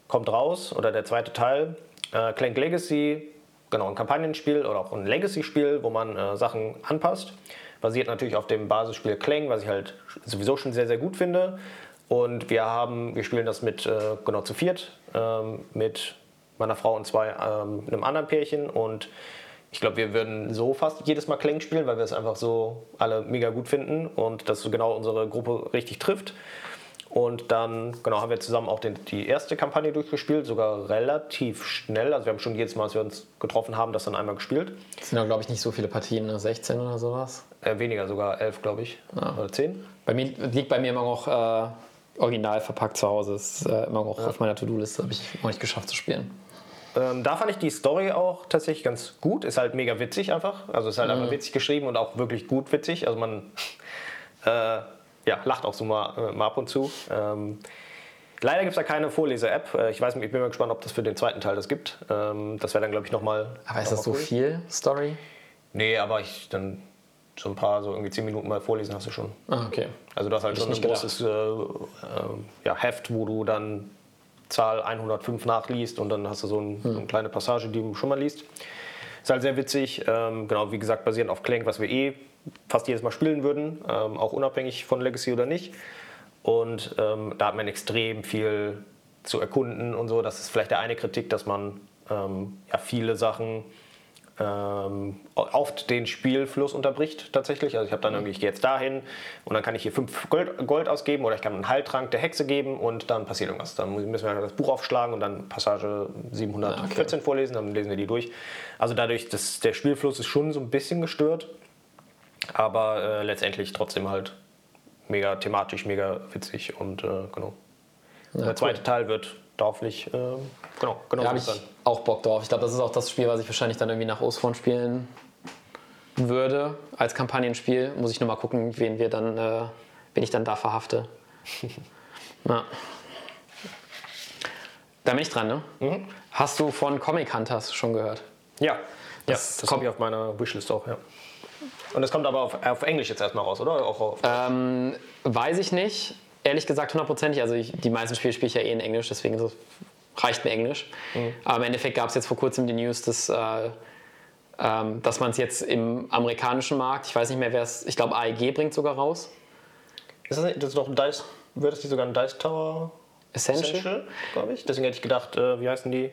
kommt raus oder der zweite Teil. Äh, Clank Legacy, genau, ein Kampagnenspiel oder auch ein Legacy-Spiel, wo man äh, Sachen anpasst. Basiert natürlich auf dem Basisspiel Clank, was ich halt sowieso schon sehr, sehr gut finde. Und wir haben, wir spielen das mit, äh, genau zu viert, ähm, mit meiner Frau und zwei ähm, einem anderen Pärchen und ich glaube, wir würden so fast jedes Mal Clank spielen, weil wir es einfach so alle mega gut finden und das genau unsere Gruppe richtig trifft. Und dann genau, haben wir zusammen auch den, die erste Kampagne durchgespielt, sogar relativ schnell. Also wir haben schon jedes Mal, als wir uns getroffen haben, das dann einmal gespielt. Das sind ja, glaube ich, nicht so viele Partien, 16 ne? oder sowas. Äh, weniger, sogar 11, glaube ich. Ah. Oder 10. Bei mir liegt bei mir immer noch äh, original verpackt zu Hause. Ist äh, immer noch ja. auf meiner To-Do-Liste, habe ich noch nicht geschafft zu spielen. Ähm, da fand ich die Story auch tatsächlich ganz gut. Ist halt mega witzig einfach. Also ist halt mhm. einfach witzig geschrieben und auch wirklich gut witzig. Also man <laughs> äh, ja, lacht auch so mal, äh, mal ab und zu. Ähm, leider gibt es da keine Vorlese-App. Äh, ich weiß nicht, ich bin mal gespannt, ob das für den zweiten Teil das gibt. Ähm, das wäre dann, glaube ich, nochmal. Aber ist das so cool. viel Story? Nee, aber ich dann so ein paar, so irgendwie zehn Minuten mal vorlesen hast du schon. Ah, okay. Also das ist halt schon ein großes äh, äh, ja, Heft, wo du dann Zahl 105 nachliest und dann hast du so, ein, so eine kleine Passage, die du schon mal liest. Ist halt sehr witzig, ähm, genau wie gesagt basierend auf Clank, was wir eh fast jedes Mal spielen würden, ähm, auch unabhängig von Legacy oder nicht. Und ähm, da hat man extrem viel zu erkunden und so. Das ist vielleicht der eine Kritik, dass man ähm, ja, viele Sachen ähm, oft den Spielfluss unterbricht tatsächlich. Also ich habe dann mhm. irgendwie, ich gehe jetzt dahin und dann kann ich hier fünf Gold, Gold, ausgeben oder ich kann einen Heiltrank der Hexe geben und dann passiert irgendwas. Dann müssen wir das Buch aufschlagen und dann Passage 714 okay. vorlesen, dann lesen wir die durch. Also dadurch, dass der Spielfluss ist schon so ein bisschen gestört, aber äh, letztendlich trotzdem halt mega thematisch, mega witzig und äh, genau. Ja, der zweite cool. Teil wird dorflich, äh, genau, genau ja, so auch Bock drauf. Ich glaube, das ist auch das Spiel, was ich wahrscheinlich dann irgendwie nach Ostfront spielen würde als Kampagnenspiel. Muss ich nur mal gucken, wen wir dann, äh, wen ich dann da verhafte. <laughs> ja. Da bin ich dran, ne? Mhm. Hast du von Comic Hunters schon gehört? Ja, das, ja, das kommt auf meiner Wishlist auch, ja. Und das kommt aber auf, auf Englisch jetzt erstmal raus, oder? Auch ähm, weiß ich nicht. Ehrlich gesagt hundertprozentig. Also ich, die meisten Spiele spiele ich ja eh in Englisch, deswegen reicht mir Englisch. Mhm. Aber im Endeffekt gab es jetzt vor kurzem die News, dass, äh, ähm, dass man es jetzt im amerikanischen Markt, ich weiß nicht mehr, wer es, ich glaube AEG bringt sogar raus. Ist das, nicht, das ist doch ein Dice, wird das nicht sogar ein Dice Tower Essential, Essential glaube ich? Deswegen hätte ich gedacht, äh, wie heißen die?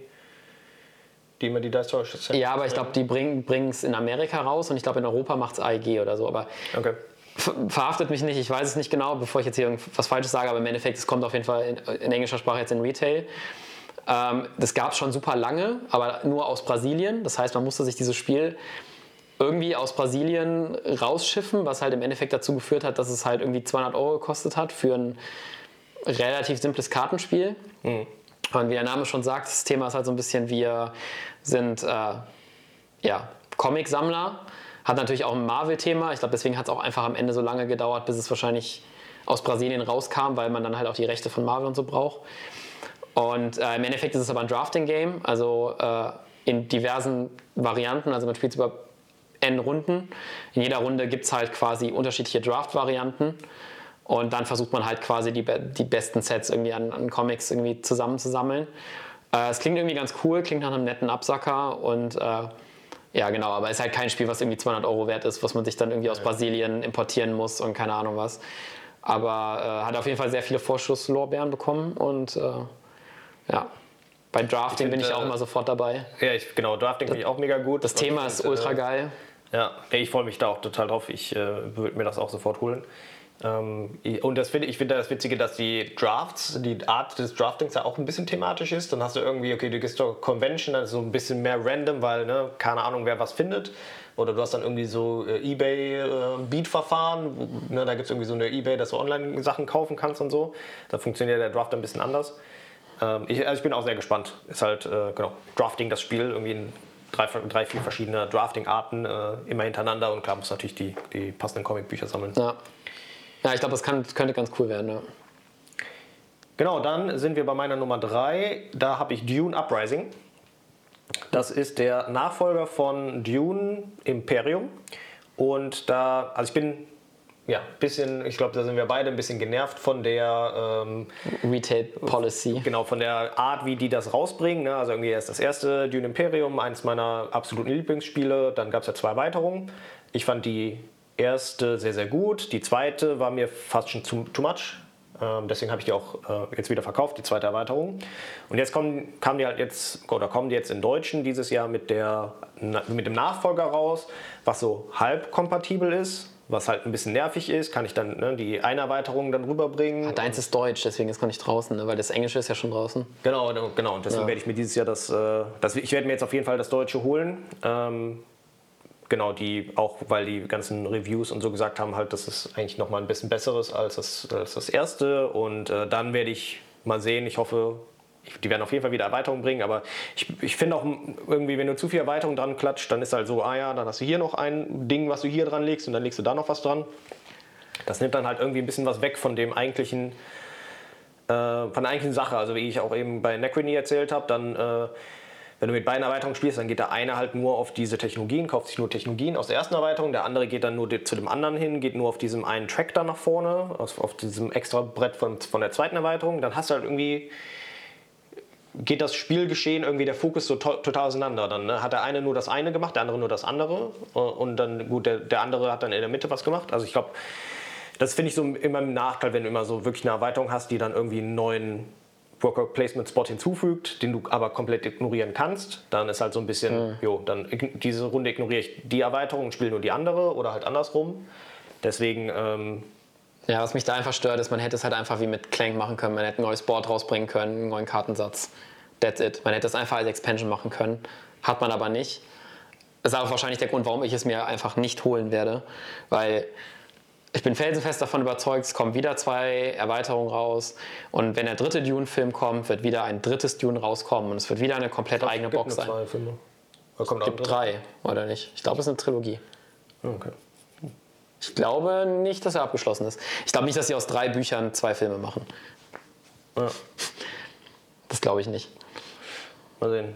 Die immer die Dice Tower Essential Ja, aber ich glaube, die bringen es in Amerika raus und ich glaube, in Europa macht es AEG oder so. Aber okay verhaftet mich nicht, ich weiß es nicht genau, bevor ich jetzt hier irgendwas Falsches sage, aber im Endeffekt, es kommt auf jeden Fall in, in englischer Sprache jetzt in Retail. Ähm, das gab es schon super lange, aber nur aus Brasilien. Das heißt, man musste sich dieses Spiel irgendwie aus Brasilien rausschiffen, was halt im Endeffekt dazu geführt hat, dass es halt irgendwie 200 Euro gekostet hat für ein relativ simples Kartenspiel. Mhm. Und wie der Name schon sagt, das Thema ist halt so ein bisschen, wir sind äh, ja, Comic-Sammler. Hat natürlich auch ein Marvel-Thema. Ich glaube, deswegen hat es auch einfach am Ende so lange gedauert, bis es wahrscheinlich aus Brasilien rauskam, weil man dann halt auch die Rechte von Marvel und so braucht. Und äh, im Endeffekt ist es aber ein Drafting-Game, also äh, in diversen Varianten. Also man spielt es über N Runden. In jeder Runde gibt es halt quasi unterschiedliche Draft-Varianten. Und dann versucht man halt quasi die, die besten Sets irgendwie an, an Comics irgendwie zusammenzusammeln. Äh, es klingt irgendwie ganz cool, klingt nach einem netten Absacker und äh, ja, genau, aber es ist halt kein Spiel, was irgendwie 200 Euro wert ist, was man sich dann irgendwie aus Brasilien importieren muss und keine Ahnung was. Aber äh, hat auf jeden Fall sehr viele Vorschusslorbeeren bekommen und äh, ja, bei Drafting ich bin ich auch äh, immer sofort dabei. Ja, ich, genau, Drafting finde ich auch mega gut. Das Thema ist ultra geil. Ja, ich freue mich da auch total drauf. Ich äh, würde mir das auch sofort holen. Ähm, und das find, ich finde das Witzige, dass die Drafts, die Art des Draftings ja auch ein bisschen thematisch ist. Dann hast du irgendwie, okay, du gehst zur Convention, dann ist so ein bisschen mehr random, weil ne, keine Ahnung, wer was findet. Oder du hast dann irgendwie so äh, Ebay-Beat-Verfahren. Äh, ne, da gibt es irgendwie so eine Ebay, dass du Online-Sachen kaufen kannst und so. Da funktioniert der Draft ein bisschen anders. Ähm, ich, also ich bin auch sehr gespannt. Ist halt, äh, genau, Drafting das Spiel, irgendwie in drei, drei vier verschiedene Drafting-Arten immer hintereinander. Und klar, muss natürlich die, die passenden Comic-Bücher sammeln. Ja. Ja, ich glaube, das kann, könnte ganz cool werden. Ja. Genau, dann sind wir bei meiner Nummer 3. Da habe ich Dune Uprising. Das ist der Nachfolger von Dune Imperium. Und da, also ich bin ja, ein bisschen, ich glaube, da sind wir beide ein bisschen genervt von der ähm, Retail Policy. Genau, von der Art, wie die das rausbringen. Ne? Also irgendwie erst das erste Dune Imperium, eines meiner absoluten Lieblingsspiele. Dann gab es ja zwei Erweiterungen. Ich fand die erste sehr, sehr gut. Die zweite war mir fast schon too, too much. Ähm, deswegen habe ich die auch äh, jetzt wieder verkauft, die zweite Erweiterung. Und jetzt kommen, kamen die halt jetzt, oder kommen die jetzt in Deutschen dieses Jahr mit, der, mit dem Nachfolger raus, was so halb kompatibel ist. Was halt ein bisschen nervig ist, kann ich dann ne, die eine Erweiterung dann rüberbringen. Ah, deins ist Deutsch, deswegen ist noch nicht draußen, ne? weil das Englische ist ja schon draußen. Genau, genau. Und deswegen ja. werde ich mir dieses Jahr das, äh, das ich werde mir jetzt auf jeden Fall das Deutsche holen. Ähm, genau, die auch, weil die ganzen Reviews und so gesagt haben, halt, das ist eigentlich noch mal ein bisschen besseres als das, als das erste. Und äh, dann werde ich mal sehen, ich hoffe, die werden auf jeden Fall wieder Erweiterungen bringen, aber ich, ich finde auch irgendwie, wenn du zu viel Erweiterung dran klatscht, dann ist halt so, ah ja, dann hast du hier noch ein Ding, was du hier dran legst und dann legst du da noch was dran. Das nimmt dann halt irgendwie ein bisschen was weg von dem eigentlichen, äh, von der eigentlichen Sache. Also wie ich auch eben bei Necrony erzählt habe, dann äh, wenn du mit beiden Erweiterungen spielst, dann geht der eine halt nur auf diese Technologien, kauft sich nur Technologien aus der ersten Erweiterung, der andere geht dann nur zu dem anderen hin, geht nur auf diesem einen Track da nach vorne, auf, auf diesem extra Brett von, von der zweiten Erweiterung. Dann hast du halt irgendwie geht das Spielgeschehen irgendwie der Fokus so to total auseinander. Dann ne? hat der eine nur das eine gemacht, der andere nur das andere und dann gut, der, der andere hat dann in der Mitte was gemacht. Also ich glaube, das finde ich so immer im Nachteil, wenn du immer so wirklich eine Erweiterung hast, die dann irgendwie einen neuen Worker Placement Spot hinzufügt, den du aber komplett ignorieren kannst, dann ist halt so ein bisschen, mhm. jo, dann diese Runde ignoriere ich die Erweiterung und spiele nur die andere oder halt andersrum. Deswegen. Ähm, ja, was mich da einfach stört, ist, man hätte es halt einfach wie mit Clank machen können. Man hätte ein neues Board rausbringen können, einen neuen Kartensatz. That's it. Man hätte es einfach als Expansion machen können. Hat man aber nicht. Das ist auch wahrscheinlich der Grund, warum ich es mir einfach nicht holen werde. Weil ich bin felsenfest davon überzeugt, es kommen wieder zwei Erweiterungen raus. Und wenn der dritte Dune-Film kommt, wird wieder ein drittes Dune rauskommen. Und es wird wieder eine komplett eigene Box sein. Zwei Filme. Es gibt drei, oder nicht? Ich glaube, es ist eine Trilogie. Okay. Ich glaube nicht, dass er abgeschlossen ist. Ich glaube nicht, dass sie aus drei Büchern zwei Filme machen. Ja. Das glaube ich nicht. Mal sehen.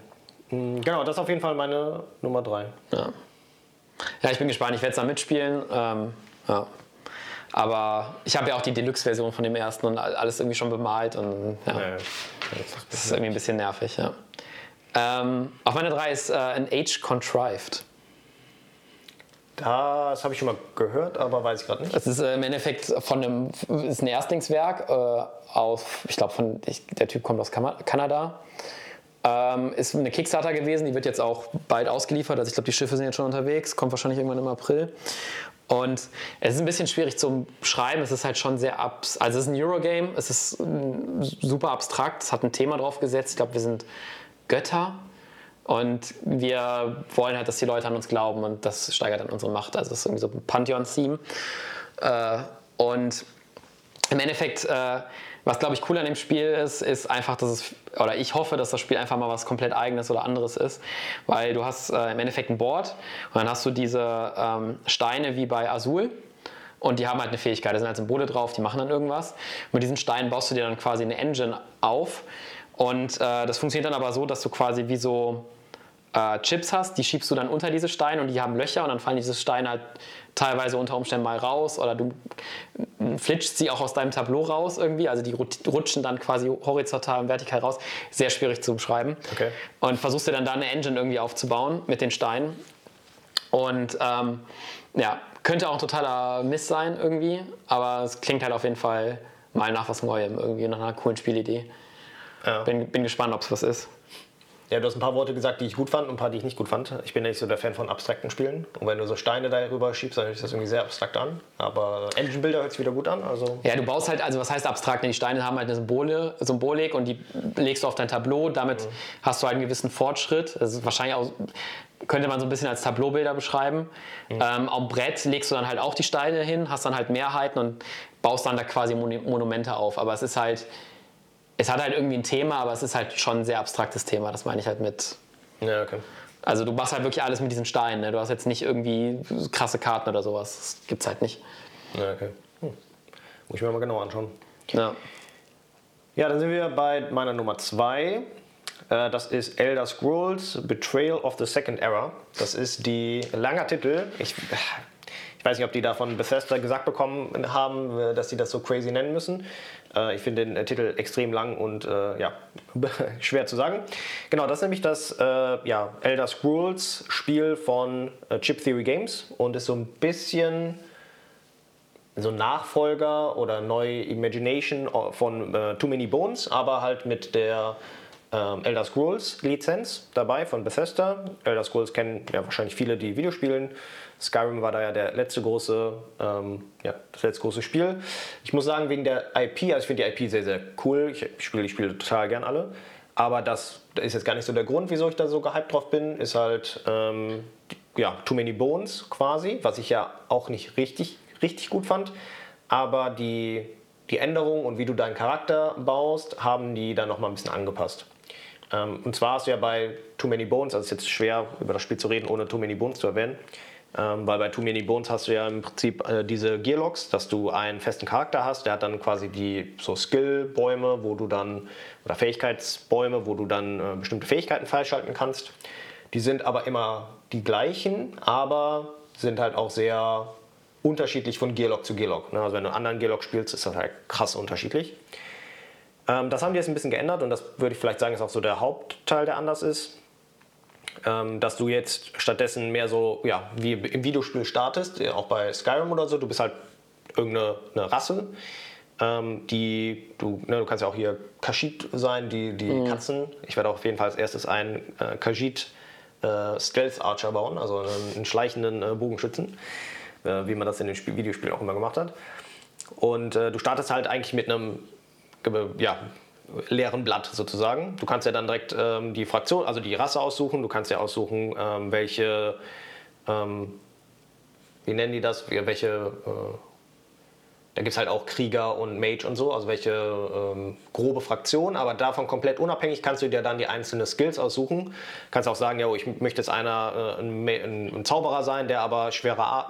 Hm, genau, das ist auf jeden Fall meine Nummer drei. Ja, ja ich bin gespannt. Ich werde es da mitspielen. Ähm, ja. Aber ich habe ja auch die Deluxe-Version von dem ersten und alles irgendwie schon bemalt und ja, ja das ist irgendwie ein bisschen nervig. Ja. Ähm, auf meiner 3 ist äh, ein Age Contrived. Das habe ich schon mal gehört, aber weiß ich gerade nicht. Das ist äh, im Endeffekt von einem, ist ein Erstlingswerk äh, aus, ich glaube, der Typ kommt aus Kanada. Ähm, ist eine Kickstarter gewesen, die wird jetzt auch bald ausgeliefert. Also ich glaube, die Schiffe sind jetzt schon unterwegs, kommt wahrscheinlich irgendwann im April. Und es ist ein bisschen schwierig zu schreiben. Es ist halt schon sehr abs. Also es ist ein Eurogame. Es ist super abstrakt. Es hat ein Thema drauf gesetzt. Ich glaube, wir sind Götter. Und wir wollen halt, dass die Leute an uns glauben und das steigert dann unsere Macht. Also es ist irgendwie so ein Pantheon-Theme. Äh, und im Endeffekt, äh, was glaube ich cool an dem Spiel ist, ist einfach, dass es, oder ich hoffe, dass das Spiel einfach mal was komplett eigenes oder anderes ist, weil du hast äh, im Endeffekt ein Board und dann hast du diese ähm, Steine wie bei Azul und die haben halt eine Fähigkeit, da sind halt Symbole drauf, die machen dann irgendwas. Mit diesen Steinen baust du dir dann quasi eine Engine auf. Und äh, das funktioniert dann aber so, dass du quasi wie so äh, Chips hast, die schiebst du dann unter diese Steine und die haben Löcher und dann fallen diese Steine halt teilweise unter Umständen mal raus oder du flitschst sie auch aus deinem Tableau raus irgendwie, also die rutschen dann quasi horizontal und vertikal raus. Sehr schwierig zu beschreiben. Okay. Und versuchst dir dann da eine Engine irgendwie aufzubauen mit den Steinen. Und ähm, ja, könnte auch ein totaler Mist sein irgendwie, aber es klingt halt auf jeden Fall mal nach was Neuem, irgendwie nach einer coolen Spielidee. Ja. Bin, bin gespannt, ob es was ist. Ja, du hast ein paar Worte gesagt, die ich gut fand und ein paar, die ich nicht gut fand. Ich bin ja nicht so der Fan von abstrakten Spielen. Und wenn du so Steine darüber schiebst, dann hört sich das irgendwie sehr abstrakt an. Aber Engine Builder hört sich wieder gut an. Also ja, du baust halt, also was heißt abstrakt? Die Steine haben halt eine Symbole, Symbolik und die legst du auf dein Tableau. Damit mhm. hast du halt einen gewissen Fortschritt. Das ist wahrscheinlich auch, könnte man so ein bisschen als Tableaubilder beschreiben. Mhm. Ähm, am Brett legst du dann halt auch die Steine hin, hast dann halt Mehrheiten und baust dann da quasi Monumente auf. Aber es ist halt es hat halt irgendwie ein Thema, aber es ist halt schon ein sehr abstraktes Thema. Das meine ich halt mit. Ja, okay. Also du machst halt wirklich alles mit diesen Steinen. Ne? Du hast jetzt nicht irgendwie krasse Karten oder sowas. Das gibt's halt nicht. Ja, okay. Hm. Muss ich mir mal genau anschauen. Ja. Ja, dann sind wir bei meiner Nummer 2. Äh, das ist Elder Scrolls Betrayal of the Second Era. Das ist die langer Titel. Ich, ich weiß nicht, ob die da von Bethesda gesagt bekommen haben, äh, dass sie das so crazy nennen müssen. Äh, ich finde den äh, Titel extrem lang und äh, ja, <laughs> schwer zu sagen. Genau, das ist nämlich das äh, ja, Elder Scrolls Spiel von äh, Chip Theory Games und ist so ein bisschen so ein Nachfolger oder neue Imagination von äh, Too Many Bones, aber halt mit der ähm, Elder Scrolls Lizenz dabei von Bethesda. Elder Scrolls kennen ja wahrscheinlich viele, die Videospielen. Skyrim war da ja der letzte große, ähm, ja, das letzte große Spiel. Ich muss sagen, wegen der IP, also ich finde die IP sehr, sehr cool. Ich spiele die Spiele total gern alle. Aber das ist jetzt gar nicht so der Grund, wieso ich da so gehypt drauf bin. Ist halt, ähm, ja, Too Many Bones quasi, was ich ja auch nicht richtig, richtig gut fand. Aber die, die Änderung und wie du deinen Charakter baust, haben die dann nochmal ein bisschen angepasst. Ähm, und zwar hast du ja bei Too Many Bones, also es ist jetzt schwer über das Spiel zu reden, ohne Too Many Bones zu erwähnen, ähm, weil bei Too Many Bones hast du ja im Prinzip äh, diese Gearlocks, dass du einen festen Charakter hast, der hat dann quasi die so Skill-Bäume, wo du dann, oder Fähigkeitsbäume, wo du dann äh, bestimmte Fähigkeiten freischalten kannst. Die sind aber immer die gleichen, aber sind halt auch sehr unterschiedlich von Gearlock zu Gearlock. Ne? Also wenn du einen anderen Gearlock spielst, ist das halt krass unterschiedlich. Ähm, das haben die jetzt ein bisschen geändert und das würde ich vielleicht sagen, ist auch so der Hauptteil, der anders ist. Ähm, dass du jetzt stattdessen mehr so, ja, wie im Videospiel startest, auch bei Skyrim oder so, du bist halt irgendeine Rasse. Ähm, die, du, ne, du kannst ja auch hier Kashid sein, die, die mhm. Katzen. Ich werde auch auf jeden Fall als erstes einen äh, Kashid äh, Stealth Archer bauen, also einen, einen schleichenden äh, Bogenschützen, äh, wie man das in den Spiel Videospielen auch immer gemacht hat. Und äh, du startest halt eigentlich mit einem ja, leeren Blatt sozusagen. Du kannst ja dann direkt ähm, die Fraktion, also die Rasse aussuchen. Du kannst ja aussuchen, ähm, welche, ähm, wie nennen die das, welche, äh, da gibt es halt auch Krieger und Mage und so, also welche ähm, grobe Fraktion, aber davon komplett unabhängig kannst du dir dann die einzelnen Skills aussuchen. Kannst auch sagen, ja, oh, ich möchte jetzt einer, äh, ein, ein, Zauberer sein, der aber schwere,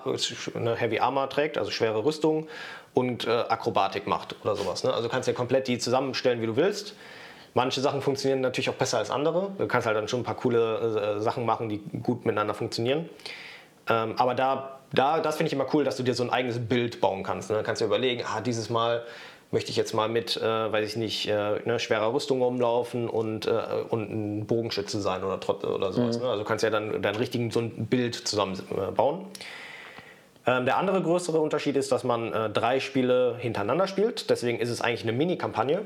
eine Heavy Armor trägt, also schwere Rüstung und äh, Akrobatik macht oder sowas. Ne? Also du kannst ja komplett die zusammenstellen, wie du willst. Manche Sachen funktionieren natürlich auch besser als andere. Du kannst halt dann schon ein paar coole äh, Sachen machen, die gut miteinander funktionieren. Ähm, aber da, da das finde ich immer cool, dass du dir so ein eigenes Bild bauen kannst. Ne? Du kannst dir überlegen, ah, dieses Mal möchte ich jetzt mal mit, äh, weiß ich nicht, äh, ne, schwerer Rüstung rumlaufen und, äh, und ein Bogenschütze sein oder, oder sowas. Mhm. Ne? Also du kannst ja dann dein richtigen so ein Bild zusammenbauen. Äh, ähm, der andere größere Unterschied ist, dass man äh, drei Spiele hintereinander spielt. Deswegen ist es eigentlich eine Mini-Kampagne,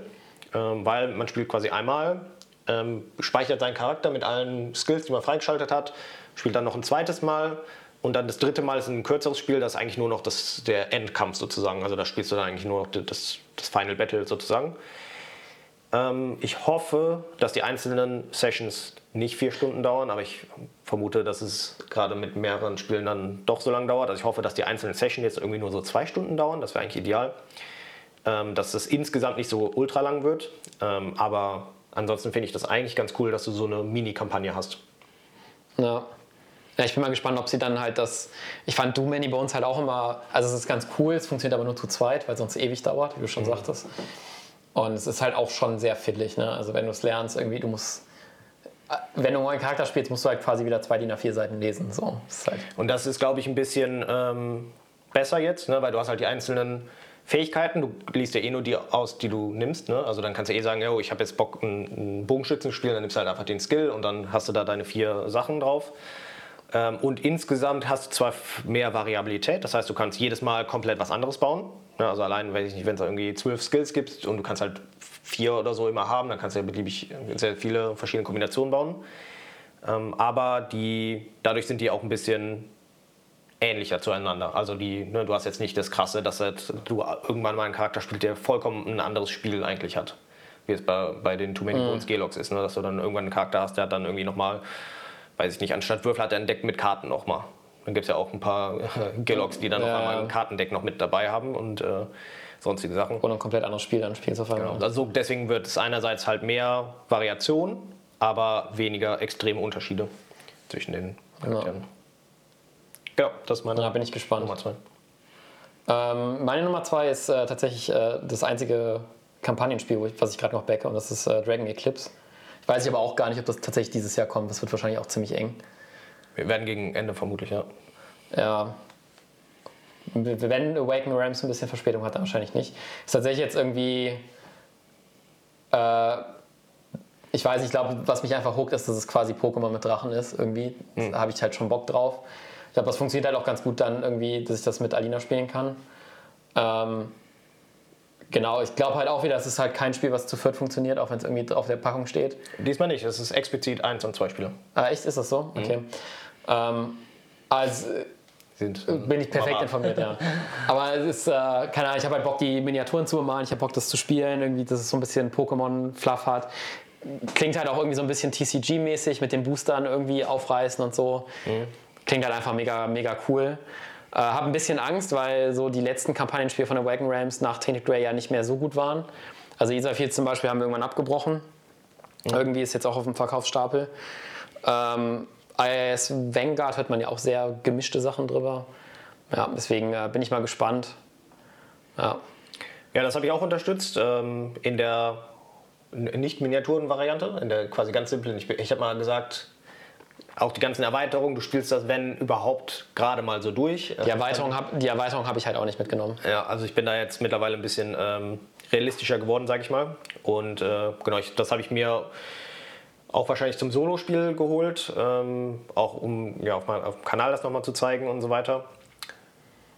ähm, weil man spielt quasi einmal, ähm, speichert seinen Charakter mit allen Skills, die man freigeschaltet hat, spielt dann noch ein zweites Mal und dann das dritte Mal ist ein kürzeres Spiel, das ist eigentlich nur noch das, der Endkampf sozusagen. Also da spielst du dann eigentlich nur noch das, das Final Battle sozusagen. Ich hoffe, dass die einzelnen Sessions nicht vier Stunden dauern, aber ich vermute, dass es gerade mit mehreren Spielen dann doch so lange dauert. Also ich hoffe, dass die einzelnen Sessions jetzt irgendwie nur so zwei Stunden dauern, das wäre eigentlich ideal. Ähm, dass das insgesamt nicht so ultra lang wird, ähm, aber ansonsten finde ich das eigentlich ganz cool, dass du so eine Mini-Kampagne hast. Ja. Ja, ich bin mal gespannt, ob sie dann halt das. Ich fand Doom Many bei uns halt auch immer. Also, es ist ganz cool, es funktioniert aber nur zu zweit, weil sonst ewig dauert, wie du schon mhm. sagtest. Und es ist halt auch schon sehr fiddlig. Ne? Also, wenn du es lernst, irgendwie, du musst. Äh, wenn du einen neuen Charakter spielst, musst du halt quasi wieder zwei DIN A4 Seiten lesen. So, halt Und das ist, glaube ich, ein bisschen ähm, besser jetzt, ne? weil du hast halt die einzelnen Fähigkeiten. Du liest ja eh nur die aus, die du nimmst. Ne? Also dann kannst du eh sagen, oh, ich habe jetzt Bock, einen Bogenschützen zu spielen, dann nimmst du halt einfach den Skill und dann hast du da deine vier Sachen drauf. Ähm, und insgesamt hast du zwar mehr Variabilität, das heißt, du kannst jedes Mal komplett was anderes bauen. Also allein, weiß ich nicht, wenn es irgendwie zwölf Skills gibt und du kannst halt vier oder so immer haben, dann kannst du ja beliebig sehr viele verschiedene Kombinationen bauen. Ähm, aber die, dadurch sind die auch ein bisschen ähnlicher zueinander. Also die, ne, du hast jetzt nicht das Krasse, dass halt du irgendwann mal einen Charakter spielst, der vollkommen ein anderes Spiel eigentlich hat. Wie es bei, bei den Too Many Bones mhm. Gelox ist, ne? dass du dann irgendwann einen Charakter hast, der hat dann irgendwie nochmal weiß ich nicht, anstatt Würfel hat er ein Deck mit Karten nochmal. Dann gibt es ja auch ein paar Gelogs, die dann ja. noch einmal ein Kartendeck noch mit dabei haben und äh, sonstige Sachen. Und ein komplett anderes Spiel dann spielst auf einmal. Genau. Also deswegen wird es einerseits halt mehr Variation, aber weniger extreme Unterschiede zwischen den Charakteren. Genau, das ist meine Da bin ich gespannt. Nummer zwei. Ähm, meine Nummer zwei ist äh, tatsächlich äh, das einzige Kampagnenspiel, was ich gerade noch backe, und das ist äh, Dragon Eclipse. Weiß ich aber auch gar nicht, ob das tatsächlich dieses Jahr kommt. Das wird wahrscheinlich auch ziemlich eng. Wir werden gegen Ende vermutlich, ja. Ja. Wenn Awaken Rams ein bisschen Verspätung hat, dann wahrscheinlich nicht. Ist tatsächlich jetzt irgendwie. Äh, ich weiß, ich glaube, was mich einfach huckt, ist, dass es quasi Pokémon mit Drachen ist. Irgendwie. Mhm. Habe ich halt schon Bock drauf. Ich glaube, das funktioniert halt auch ganz gut dann irgendwie, dass ich das mit Alina spielen kann. Ähm, Genau, ich glaube halt auch wieder, es ist halt kein Spiel, was zu viert funktioniert, auch wenn es irgendwie auf der Packung steht. Diesmal nicht, es ist explizit eins und zwei Spieler. Ah, echt? Ist das so? Okay. Mhm. Ähm, also Sind, bin ich perfekt informiert, ja. <laughs> Aber es ist, äh, keine Ahnung, ich habe halt Bock, die Miniaturen zu bemalen, ich habe Bock, das zu spielen, irgendwie, dass es so ein bisschen Pokémon-Fluff hat. Klingt halt auch irgendwie so ein bisschen TCG-mäßig mit den Boostern irgendwie aufreißen und so. Mhm. Klingt halt einfach mega, mega cool. Äh, habe ein bisschen Angst, weil so die letzten Kampagnenspiele von der Wagon Rams nach Tainted Grey ja nicht mehr so gut waren. Also Isa 4 zum Beispiel haben wir irgendwann abgebrochen. Mhm. Irgendwie ist jetzt auch auf dem Verkaufsstapel. Ähm, IIS Vanguard hört man ja auch sehr gemischte Sachen drüber. Ja, deswegen äh, bin ich mal gespannt. Ja, ja das habe ich auch unterstützt. Ähm, in der Nicht-Miniaturen-Variante, in der quasi ganz simplen. Ich, ich habe mal gesagt, auch die ganzen Erweiterungen, du spielst das, wenn überhaupt, gerade mal so durch. Die Erweiterung habe hab ich halt auch nicht mitgenommen. Ja, also ich bin da jetzt mittlerweile ein bisschen ähm, realistischer geworden, sage ich mal. Und äh, genau, ich, das habe ich mir auch wahrscheinlich zum Solo-Spiel geholt, ähm, auch um ja, auf, mein, auf dem Kanal das nochmal zu zeigen und so weiter.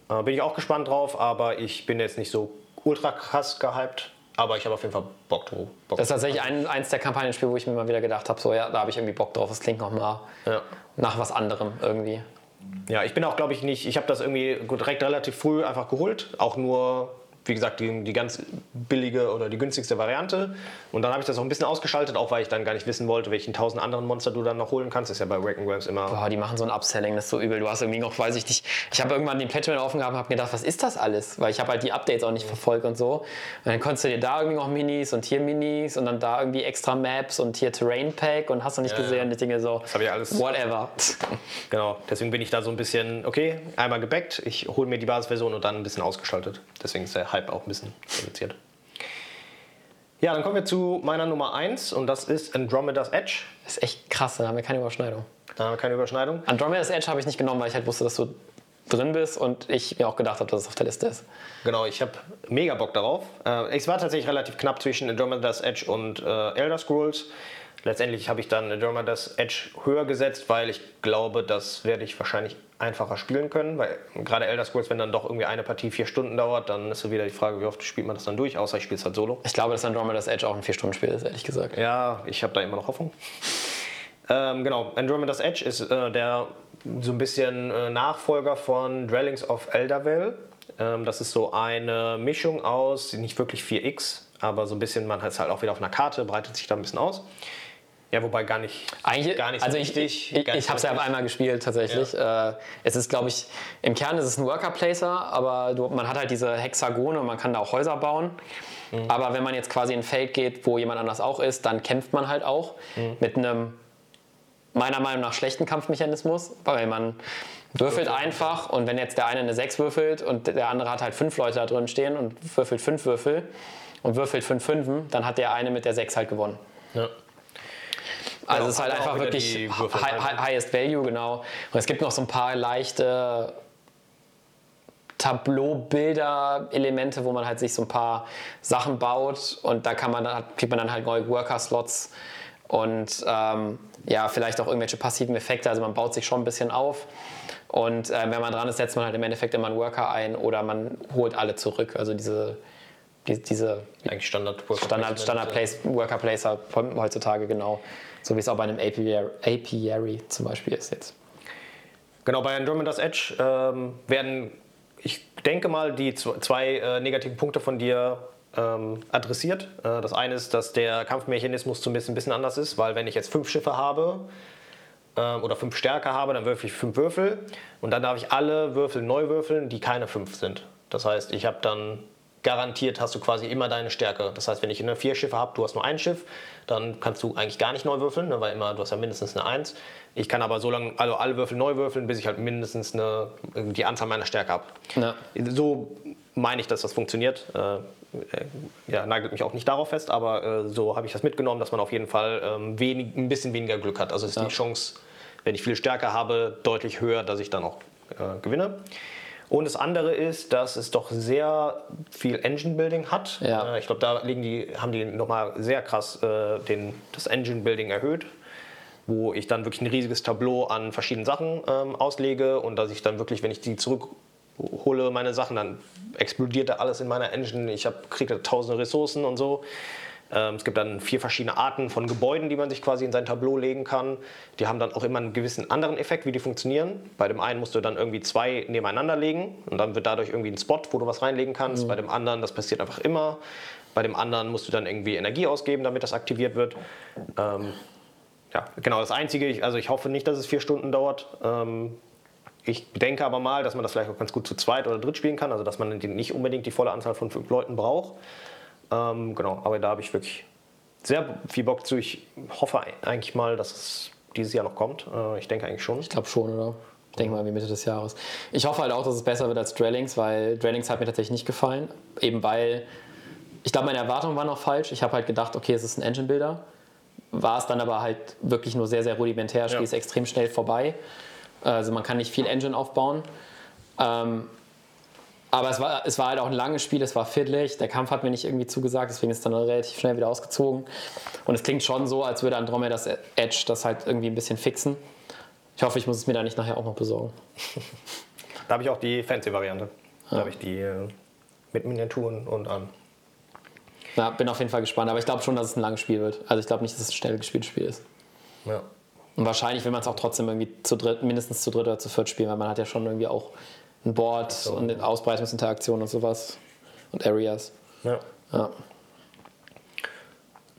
Äh, bin ich auch gespannt drauf, aber ich bin jetzt nicht so ultra krass gehypt. Aber ich habe auf jeden Fall Bock drauf. Bock das ist tatsächlich ein, eins der Kampagnenspiele, wo ich mir mal wieder gedacht habe, so ja, da habe ich irgendwie Bock drauf. Das klingt nochmal ja. nach was anderem irgendwie. Ja, ich bin auch, glaube ich, nicht, ich habe das irgendwie direkt relativ früh einfach geholt. Auch nur wie gesagt, die, die ganz billige oder die günstigste Variante. Und dann habe ich das auch ein bisschen ausgeschaltet, auch weil ich dann gar nicht wissen wollte, welchen tausend anderen Monster du dann noch holen kannst. Das ist ja bei Wreck Grams immer. Boah, die machen so ein Upselling, das ist so übel. Du hast irgendwie noch, weiß ich nicht, ich habe irgendwann den Patreon offen gehabt und habe gedacht, was ist das alles? Weil ich habe halt die Updates auch nicht verfolgt und so. Und dann konntest du dir da irgendwie noch Minis und hier Minis und dann da irgendwie extra Maps und hier Terrain Pack und hast du nicht ja, gesehen, die Dinge so. Das habe ich alles. Whatever. <laughs> Genau, deswegen bin ich da so ein bisschen, okay, einmal gebackt, ich hole mir die Basisversion und dann ein bisschen ausgeschaltet. Deswegen ist der Hype auch ein bisschen reduziert. Ja, dann kommen wir zu meiner Nummer 1 und das ist Andromeda's Edge. Das ist echt krass, da haben wir keine Überschneidung. Da haben wir keine Überschneidung. Andromeda's Edge habe ich nicht genommen, weil ich halt wusste, dass du drin bist und ich mir auch gedacht habe, dass es auf der Liste ist. Genau, ich habe mega Bock darauf. Äh, es war tatsächlich relativ knapp zwischen Andromeda's Edge und äh, Elder Scrolls. Letztendlich habe ich dann Andromeda's Edge höher gesetzt, weil ich glaube, das werde ich wahrscheinlich einfacher spielen können, weil gerade Elder Scrolls, wenn dann doch irgendwie eine Partie vier Stunden dauert, dann ist so wieder die Frage, wie oft spielt man das dann durch, außer ich spiele es halt solo. Ich glaube, dass Andromeda's Edge auch ein vier Stunden Spiel ist, ehrlich gesagt. Ja, ich habe da immer noch Hoffnung. <laughs> ähm, genau, Andromeda's Edge ist äh, der so ein bisschen äh, Nachfolger von Dwellings of Eldervale. Ähm, das ist so eine Mischung aus, nicht wirklich 4X, aber so ein bisschen, man hat es halt auch wieder auf einer Karte, breitet sich da ein bisschen aus. Ja, wobei gar nicht, Eigentlich, gar nicht also so ich, ich, ich, habe es ja einmal gespielt tatsächlich. Äh, es ist, glaube ich, im Kern ist es ein Worker Placer, aber du, man hat halt diese Hexagone und man kann da auch Häuser bauen. Mhm. Aber wenn man jetzt quasi in ein Feld geht, wo jemand anders auch ist, dann kämpft man halt auch Mhm. mit einem meiner Meinung nach schlechten Kampfmechanismus, weil man würfelt einfach und wenn jetzt der eine eine 6 würfelt und der andere hat halt fünf Leute da drin stehen und würfelt fünf Würfel und würfelt fünf Fünfen, dann hat der eine mit der 6 halt gewonnen. Ja. Also Genau, es ist halt auch einfach wirklich die hi Würfel hi halt, ne? highest value, genau. Und es gibt noch so ein paar leichte Tableau-Bilder-Elemente, wo man halt sich so ein paar Sachen baut und da kann man dann, kriegt man dann halt neue Worker-Slots und ähm, ja, vielleicht auch irgendwelche passiven Effekte. Also man baut sich schon ein bisschen auf. Und äh, wenn man dran ist, setzt man halt im Endeffekt immer einen Worker ein oder man holt alle zurück. Also diese, die, diese Eigentlich Standard Standard, Standard Place, Worker Placer heutzutage, genau. So wie es auch bei einem Apiary, Apiary zum Beispiel ist jetzt. Genau, bei Andromeda's Edge ähm, werden, ich denke mal, die zw- zwei äh, negativen Punkte von dir ähm, adressiert. Äh, das eine ist, dass der Kampfmechanismus zumindest ein bisschen anders ist, weil wenn ich jetzt fünf Schiffe habe ähm, oder fünf Stärke habe, dann würfel ich fünf Würfel und dann darf ich alle Würfel neu würfeln, die keine fünf sind. Das heißt, ich habe dann garantiert hast du quasi immer deine Stärke. Das heißt, wenn ich eine vier Schiffe habe, du hast nur ein Schiff, dann kannst du eigentlich gar nicht neu würfeln, ne, weil immer du hast ja mindestens eine Eins. Ich kann aber so lange also alle Würfel neu würfeln, bis ich halt mindestens eine, die Anzahl meiner Stärke habe. Ja. So meine ich, dass das funktioniert. Äh, äh, ja, nagelt mich auch nicht darauf fest, aber äh, so habe ich das mitgenommen, dass man auf jeden Fall ähm, wenig, ein bisschen weniger Glück hat. Also ist die Chance, wenn ich viel Stärke habe, deutlich höher, dass ich dann auch äh, gewinne. Und das andere ist, dass es doch sehr viel Engine Building hat. Ja. Äh, ich glaube, da liegen die, haben die nochmal sehr krass äh, den, das Engine Building erhöht wo ich dann wirklich ein riesiges Tableau an verschiedenen Sachen ähm, auslege und dass ich dann wirklich, wenn ich die zurückhole, meine Sachen, dann explodiert da alles in meiner Engine. Ich kriege da tausende Ressourcen und so. Ähm, es gibt dann vier verschiedene Arten von Gebäuden, die man sich quasi in sein Tableau legen kann. Die haben dann auch immer einen gewissen anderen Effekt, wie die funktionieren. Bei dem einen musst du dann irgendwie zwei nebeneinander legen und dann wird dadurch irgendwie ein Spot, wo du was reinlegen kannst. Bei dem anderen, das passiert einfach immer. Bei dem anderen musst du dann irgendwie Energie ausgeben, damit das aktiviert wird. Ähm, ja, genau, das Einzige, ich, also ich hoffe nicht, dass es vier Stunden dauert. Ähm, ich denke aber mal, dass man das vielleicht auch ganz gut zu zweit oder dritt spielen kann, also dass man nicht unbedingt die volle Anzahl von fünf Leuten braucht. Ähm, genau, aber da habe ich wirklich sehr viel Bock zu. Ich hoffe eigentlich mal, dass es dieses Jahr noch kommt. Äh, ich denke eigentlich schon. Ich glaube schon, oder? Ich denke mal irgendwie Mitte des Jahres. Ich hoffe halt auch, dass es besser wird als Drellings, weil Drellings hat mir tatsächlich nicht gefallen. Eben weil, ich glaube, meine Erwartungen waren auch falsch. Ich habe halt gedacht, okay, es ist ein Engine-Builder. War es dann aber halt wirklich nur sehr, sehr rudimentär. Ja. ist extrem schnell vorbei. Also man kann nicht viel Engine aufbauen. Ähm, aber es war, es war halt auch ein langes Spiel, es war fiddlig. Der Kampf hat mir nicht irgendwie zugesagt, deswegen ist es dann relativ schnell wieder ausgezogen. Und es klingt schon so, als würde Andromeda's Edge das halt irgendwie ein bisschen fixen. Ich hoffe, ich muss es mir da nicht nachher auch noch besorgen. <laughs> Da habe ich auch die Fancy-Variante. Da habe ich die äh, mit Miniaturen und an. Ja, bin auf jeden Fall gespannt, aber ich glaube schon, dass es ein langes Spiel wird. Also ich glaube nicht, dass es ein schnell gespieltes Spiel ist. Ja. Und wahrscheinlich will man es auch trotzdem irgendwie zu dritt, mindestens zu dritt oder zu viert spielen, weil man hat ja schon irgendwie auch ein Board und eine Ausbreitungsinteraktion und sowas und Areas. ja. Ja.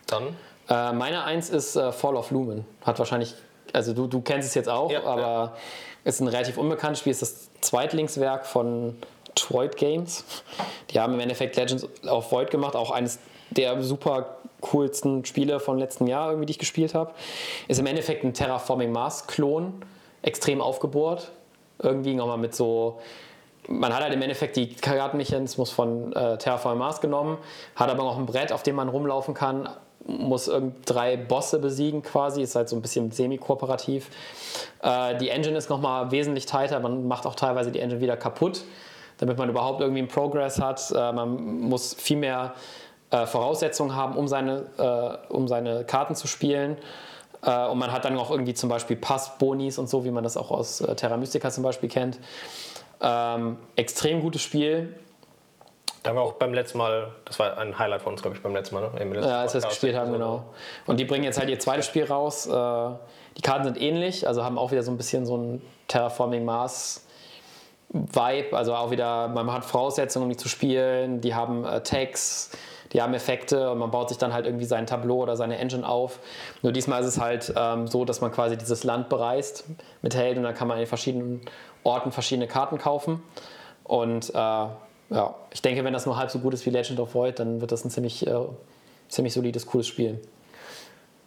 Dann Äh, meine Eins ist äh, Fall of Lumen. Hat wahrscheinlich, also du, du kennst es jetzt auch, Ja, aber ja. ist ein relativ unbekanntes Spiel. Ist das Zweitlingswerk von Troid Games. Die haben im Endeffekt Legends of Void gemacht, auch eines der super coolsten Spiele von letzten Jahr, irgendwie, die ich gespielt habe. Ist im Endeffekt ein Terraforming Mars-Klon, extrem aufgebohrt. Irgendwie nochmal mit so man hat halt im Endeffekt die Kartenmechanismus von äh, Terraforming Mars genommen, hat aber noch ein Brett, auf dem man rumlaufen kann, muss drei Bosse besiegen quasi, ist halt so ein bisschen semi-kooperativ. Äh, die Engine ist nochmal wesentlich tighter, man macht auch teilweise die Engine wieder kaputt, damit man überhaupt irgendwie einen Progress hat. Äh, man muss viel mehr äh, Voraussetzungen haben, um seine, äh, um seine Karten zu spielen. Äh, und man hat dann auch irgendwie zum Beispiel Pass-Bonis und so, wie man das auch aus äh, Terra Mystica zum Beispiel kennt. Ähm, extrem gutes Spiel. Da haben wir auch beim letzten Mal, das war ein Highlight von uns, glaube ich, beim letzten Mal, ne? Im letzten Ja, als wir es gespielt haben, genau. Und die bringen jetzt halt ihr zweites Spiel raus. Äh, die Karten sind ähnlich, also haben auch wieder so ein bisschen so ein Terraforming Mars Vibe. Also auch wieder, man hat Voraussetzungen, um die zu spielen. Die haben äh, Tags, die haben Effekte und man baut sich dann halt irgendwie sein Tableau oder seine Engine auf. Nur diesmal ist es halt ähm, so, dass man quasi dieses Land bereist mit Helden und dann kann man in verschiedenen Orten verschiedene Karten kaufen. Und äh, ja, ich denke, wenn das nur halb so gut ist wie Legend of Void, dann wird das ein ziemlich, äh, ziemlich solides, cooles Spiel.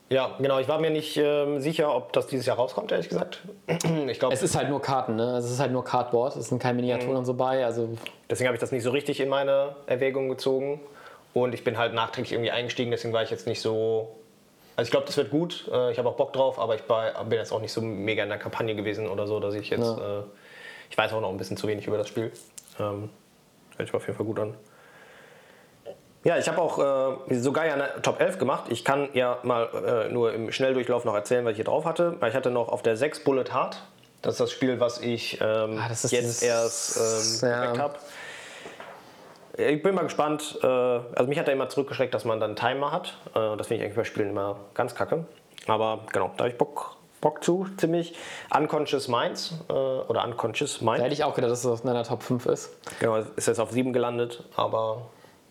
Ja, genau. Ich war mir nicht ähm, sicher, ob das dieses Jahr rauskommt, ehrlich gesagt. <clears throat> Ich glaube. Es ist halt nur Karten, ne? Also es ist halt nur Cardboard. Es sind keine Miniaturen mhm. und so bei. Also deswegen habe ich das nicht so richtig in meine Erwägung gezogen. Und ich bin halt nachträglich irgendwie eingestiegen, deswegen war ich jetzt nicht so. Also ich glaube, das wird gut. Äh, ich habe auch Bock drauf, aber ich bin jetzt auch nicht so mega in der Kampagne gewesen oder so, dass ich jetzt. Ja. Äh, ich weiß auch noch ein bisschen zu wenig über das Spiel. Ähm, hört sich auf jeden Fall gut an. Ja, ich habe auch äh, sogar ja eine Top 11 gemacht. Ich kann ja mal äh, nur im Schnelldurchlauf noch erzählen, was ich hier drauf hatte. Ich hatte noch auf der 6 Bullet Hard. Das ist das Spiel, was ich ähm, ah, jetzt erst ähm, ja. habe. Ich bin mal gespannt. Äh, also mich hat er immer zurückgeschreckt, dass man dann Timer hat. Äh, das finde ich eigentlich bei Spielen immer ganz kacke. Aber genau, da habe ich Bock, Bock zu, ziemlich. Unconscious Minds äh, oder Unconscious Minds. Da hätte ich auch gedacht, dass das in einer Top 5 ist. Genau, ist jetzt auf 7 gelandet, aber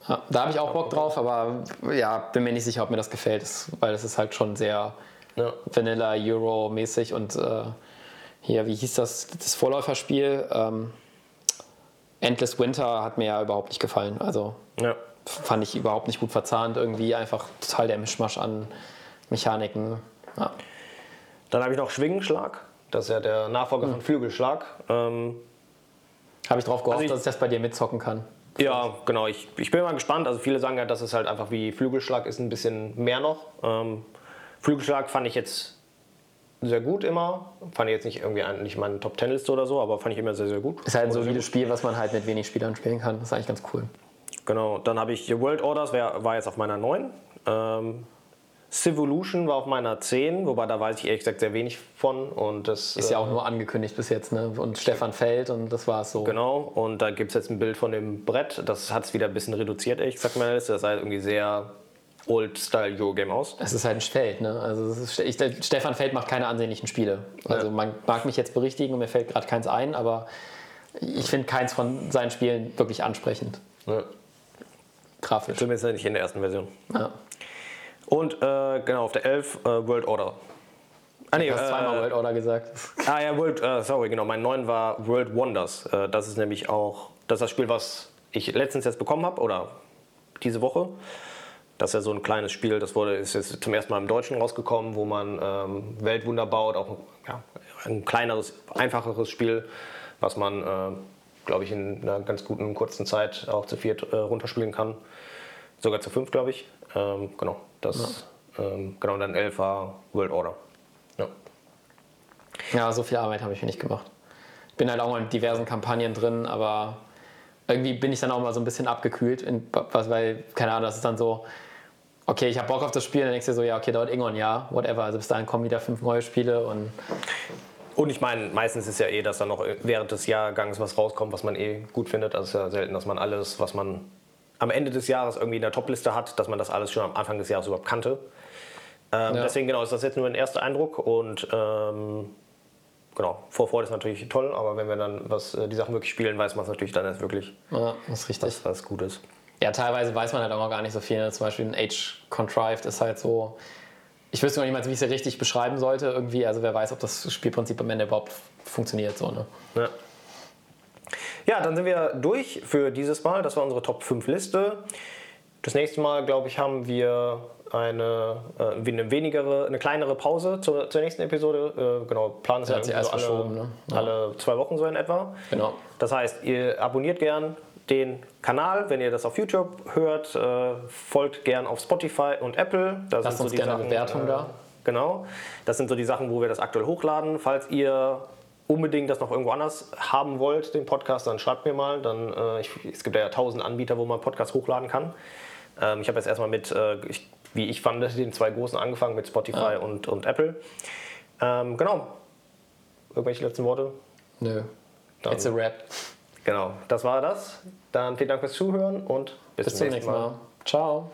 ja, da habe ich auch Bock drauf, aber ja, bin mir nicht sicher, ob mir das gefällt, weil es ist halt schon sehr ja. Vanilla Euro-mäßig und äh, hier, wie hieß das, das Vorläuferspiel? Ähm, Endless Winter hat mir ja überhaupt nicht gefallen. Also ja. fand ich überhaupt nicht gut verzahnt, irgendwie einfach total der Mischmasch an Mechaniken. Ja. Dann habe ich noch Schwingenschlag, das ist ja der Nachfolger mhm. von Flügelschlag. Ähm, habe ich drauf gehofft, also ich, dass ich das bei dir mitzocken kann. Ja, genau. Ich, ich bin mal gespannt. Also viele sagen ja, dass es halt einfach wie Flügelschlag ist, ein bisschen mehr noch. Ähm, Flügelschlag fand ich jetzt sehr gut immer. Fand ich jetzt nicht irgendwie ein, nicht meine Top Ten Liste oder so, aber fand ich immer sehr, sehr gut. Ist halt ein solides Spiel, was man halt mit wenig Spielern spielen kann. Das ist eigentlich ganz cool. Genau. Dann habe ich World Orders, war jetzt auf meiner 9. Ähm, Civolution war auf meiner 10, wobei da weiß ich ehrlich gesagt sehr wenig von. Und das, ist ja auch äh, nur angekündigt bis jetzt, ne? Und Stefan Feld und das war es so. Genau, und da gibt es jetzt ein Bild von dem Brett. Das hat es wieder ein bisschen reduziert, ehrlich gesagt, meine Liste. Das sah halt irgendwie sehr Old-Style-Eurogame aus. Es ist halt ein Feld, ne? Also ist, ich, Stefan Feld macht keine ansehnlichen Spiele. Also ja. man mag mich jetzt berichtigen und mir fällt gerade keins ein, aber ich finde keins von seinen Spielen wirklich ansprechend. Ja. Grafisch. Zumindest nicht in der ersten Version. Ja. Und äh, genau, auf der 11 äh, World Order. Ah, nee, du hast äh, zweimal World Order gesagt. Ah ja, World, äh, sorry, genau. Mein 9 war World Wonders. Äh, das ist nämlich auch das, ist das Spiel, was ich letztens jetzt bekommen habe oder diese Woche. Das ist ja so ein kleines Spiel, das wurde, ist jetzt zum ersten Mal im Deutschen rausgekommen, wo man ähm, Weltwunder baut, auch ja, ein kleineres, einfacheres Spiel, was man, äh, glaube ich, in einer ganz guten, kurzen Zeit auch zu viert äh, runterspielen kann. Sogar zu fünf, glaube ich. Ähm, genau, das, ja. ähm, genau, dann 11 war World Order. Ja, ja so viel Arbeit habe ich mir nicht gemacht. Ich bin halt auch mal in diversen Kampagnen drin, aber irgendwie bin ich dann auch mal so ein bisschen abgekühlt, in, weil, keine Ahnung, das ist dann so, okay, ich habe Bock auf das Spiel, dann denkst du so, ja, okay, dauert irgendwann ein Jahr, whatever. Also bis dahin kommen wieder fünf neue Spiele und. Und ich meine, meistens ist ja eh, dass dann noch während des Jahrgangs was rauskommt, was man eh gut findet. Also es ist ja selten, dass man alles, was man am Ende des Jahres irgendwie in der Topliste hat, dass man das alles schon am Anfang des Jahres überhaupt kannte. Ähm, ja. Deswegen genau ist das jetzt nur ein erster Eindruck und ähm, genau, Vorfreude ist natürlich toll, aber wenn wir dann was, äh, die Sachen wirklich spielen, weiß man es natürlich dann erst wirklich, ja, das ist richtig. Was, was gut ist. Ja, teilweise weiß man halt auch noch gar nicht so viel. Zum Beispiel ein Age Contrived ist halt so. Ich wüsste noch nicht mal, wie ich es richtig beschreiben sollte. Irgendwie, also wer weiß, ob das Spielprinzip am Ende überhaupt funktioniert. So, ne? Ja. Ja, dann sind wir durch für dieses Mal. Das war unsere Top 5 Liste. Das nächste Mal, glaube ich, haben wir eine, äh, eine wenigere, eine kleinere Pause zur, zur nächsten Episode. Äh, genau, Plan ist ja, ja so alle, ne? ja. alle zwei Wochen so in etwa. Genau. Das heißt, ihr abonniert gern den Kanal, wenn ihr das auf YouTube hört, äh, folgt gern auf Spotify und Apple. Da Lasst uns so gerne Sachen, eine Bewertung äh, da. Genau. Das sind so die Sachen, wo wir das aktuell hochladen. Falls ihr unbedingt das noch irgendwo anders haben wollt, den Podcast, dann schreibt mir mal. Dann, äh, ich, es gibt ja tausend Anbieter, wo man Podcast hochladen kann. Ähm, ich habe jetzt erstmal mit, äh, ich, wie ich fand, den zwei großen angefangen mit Spotify ja. und, und Apple. Ähm, genau. Irgendwelche letzten Worte? Nö. Dann, It's a rap. Genau, das war das. Dann vielen Dank fürs Zuhören und bis, bis zum nächsten Mal. Mal. Ciao.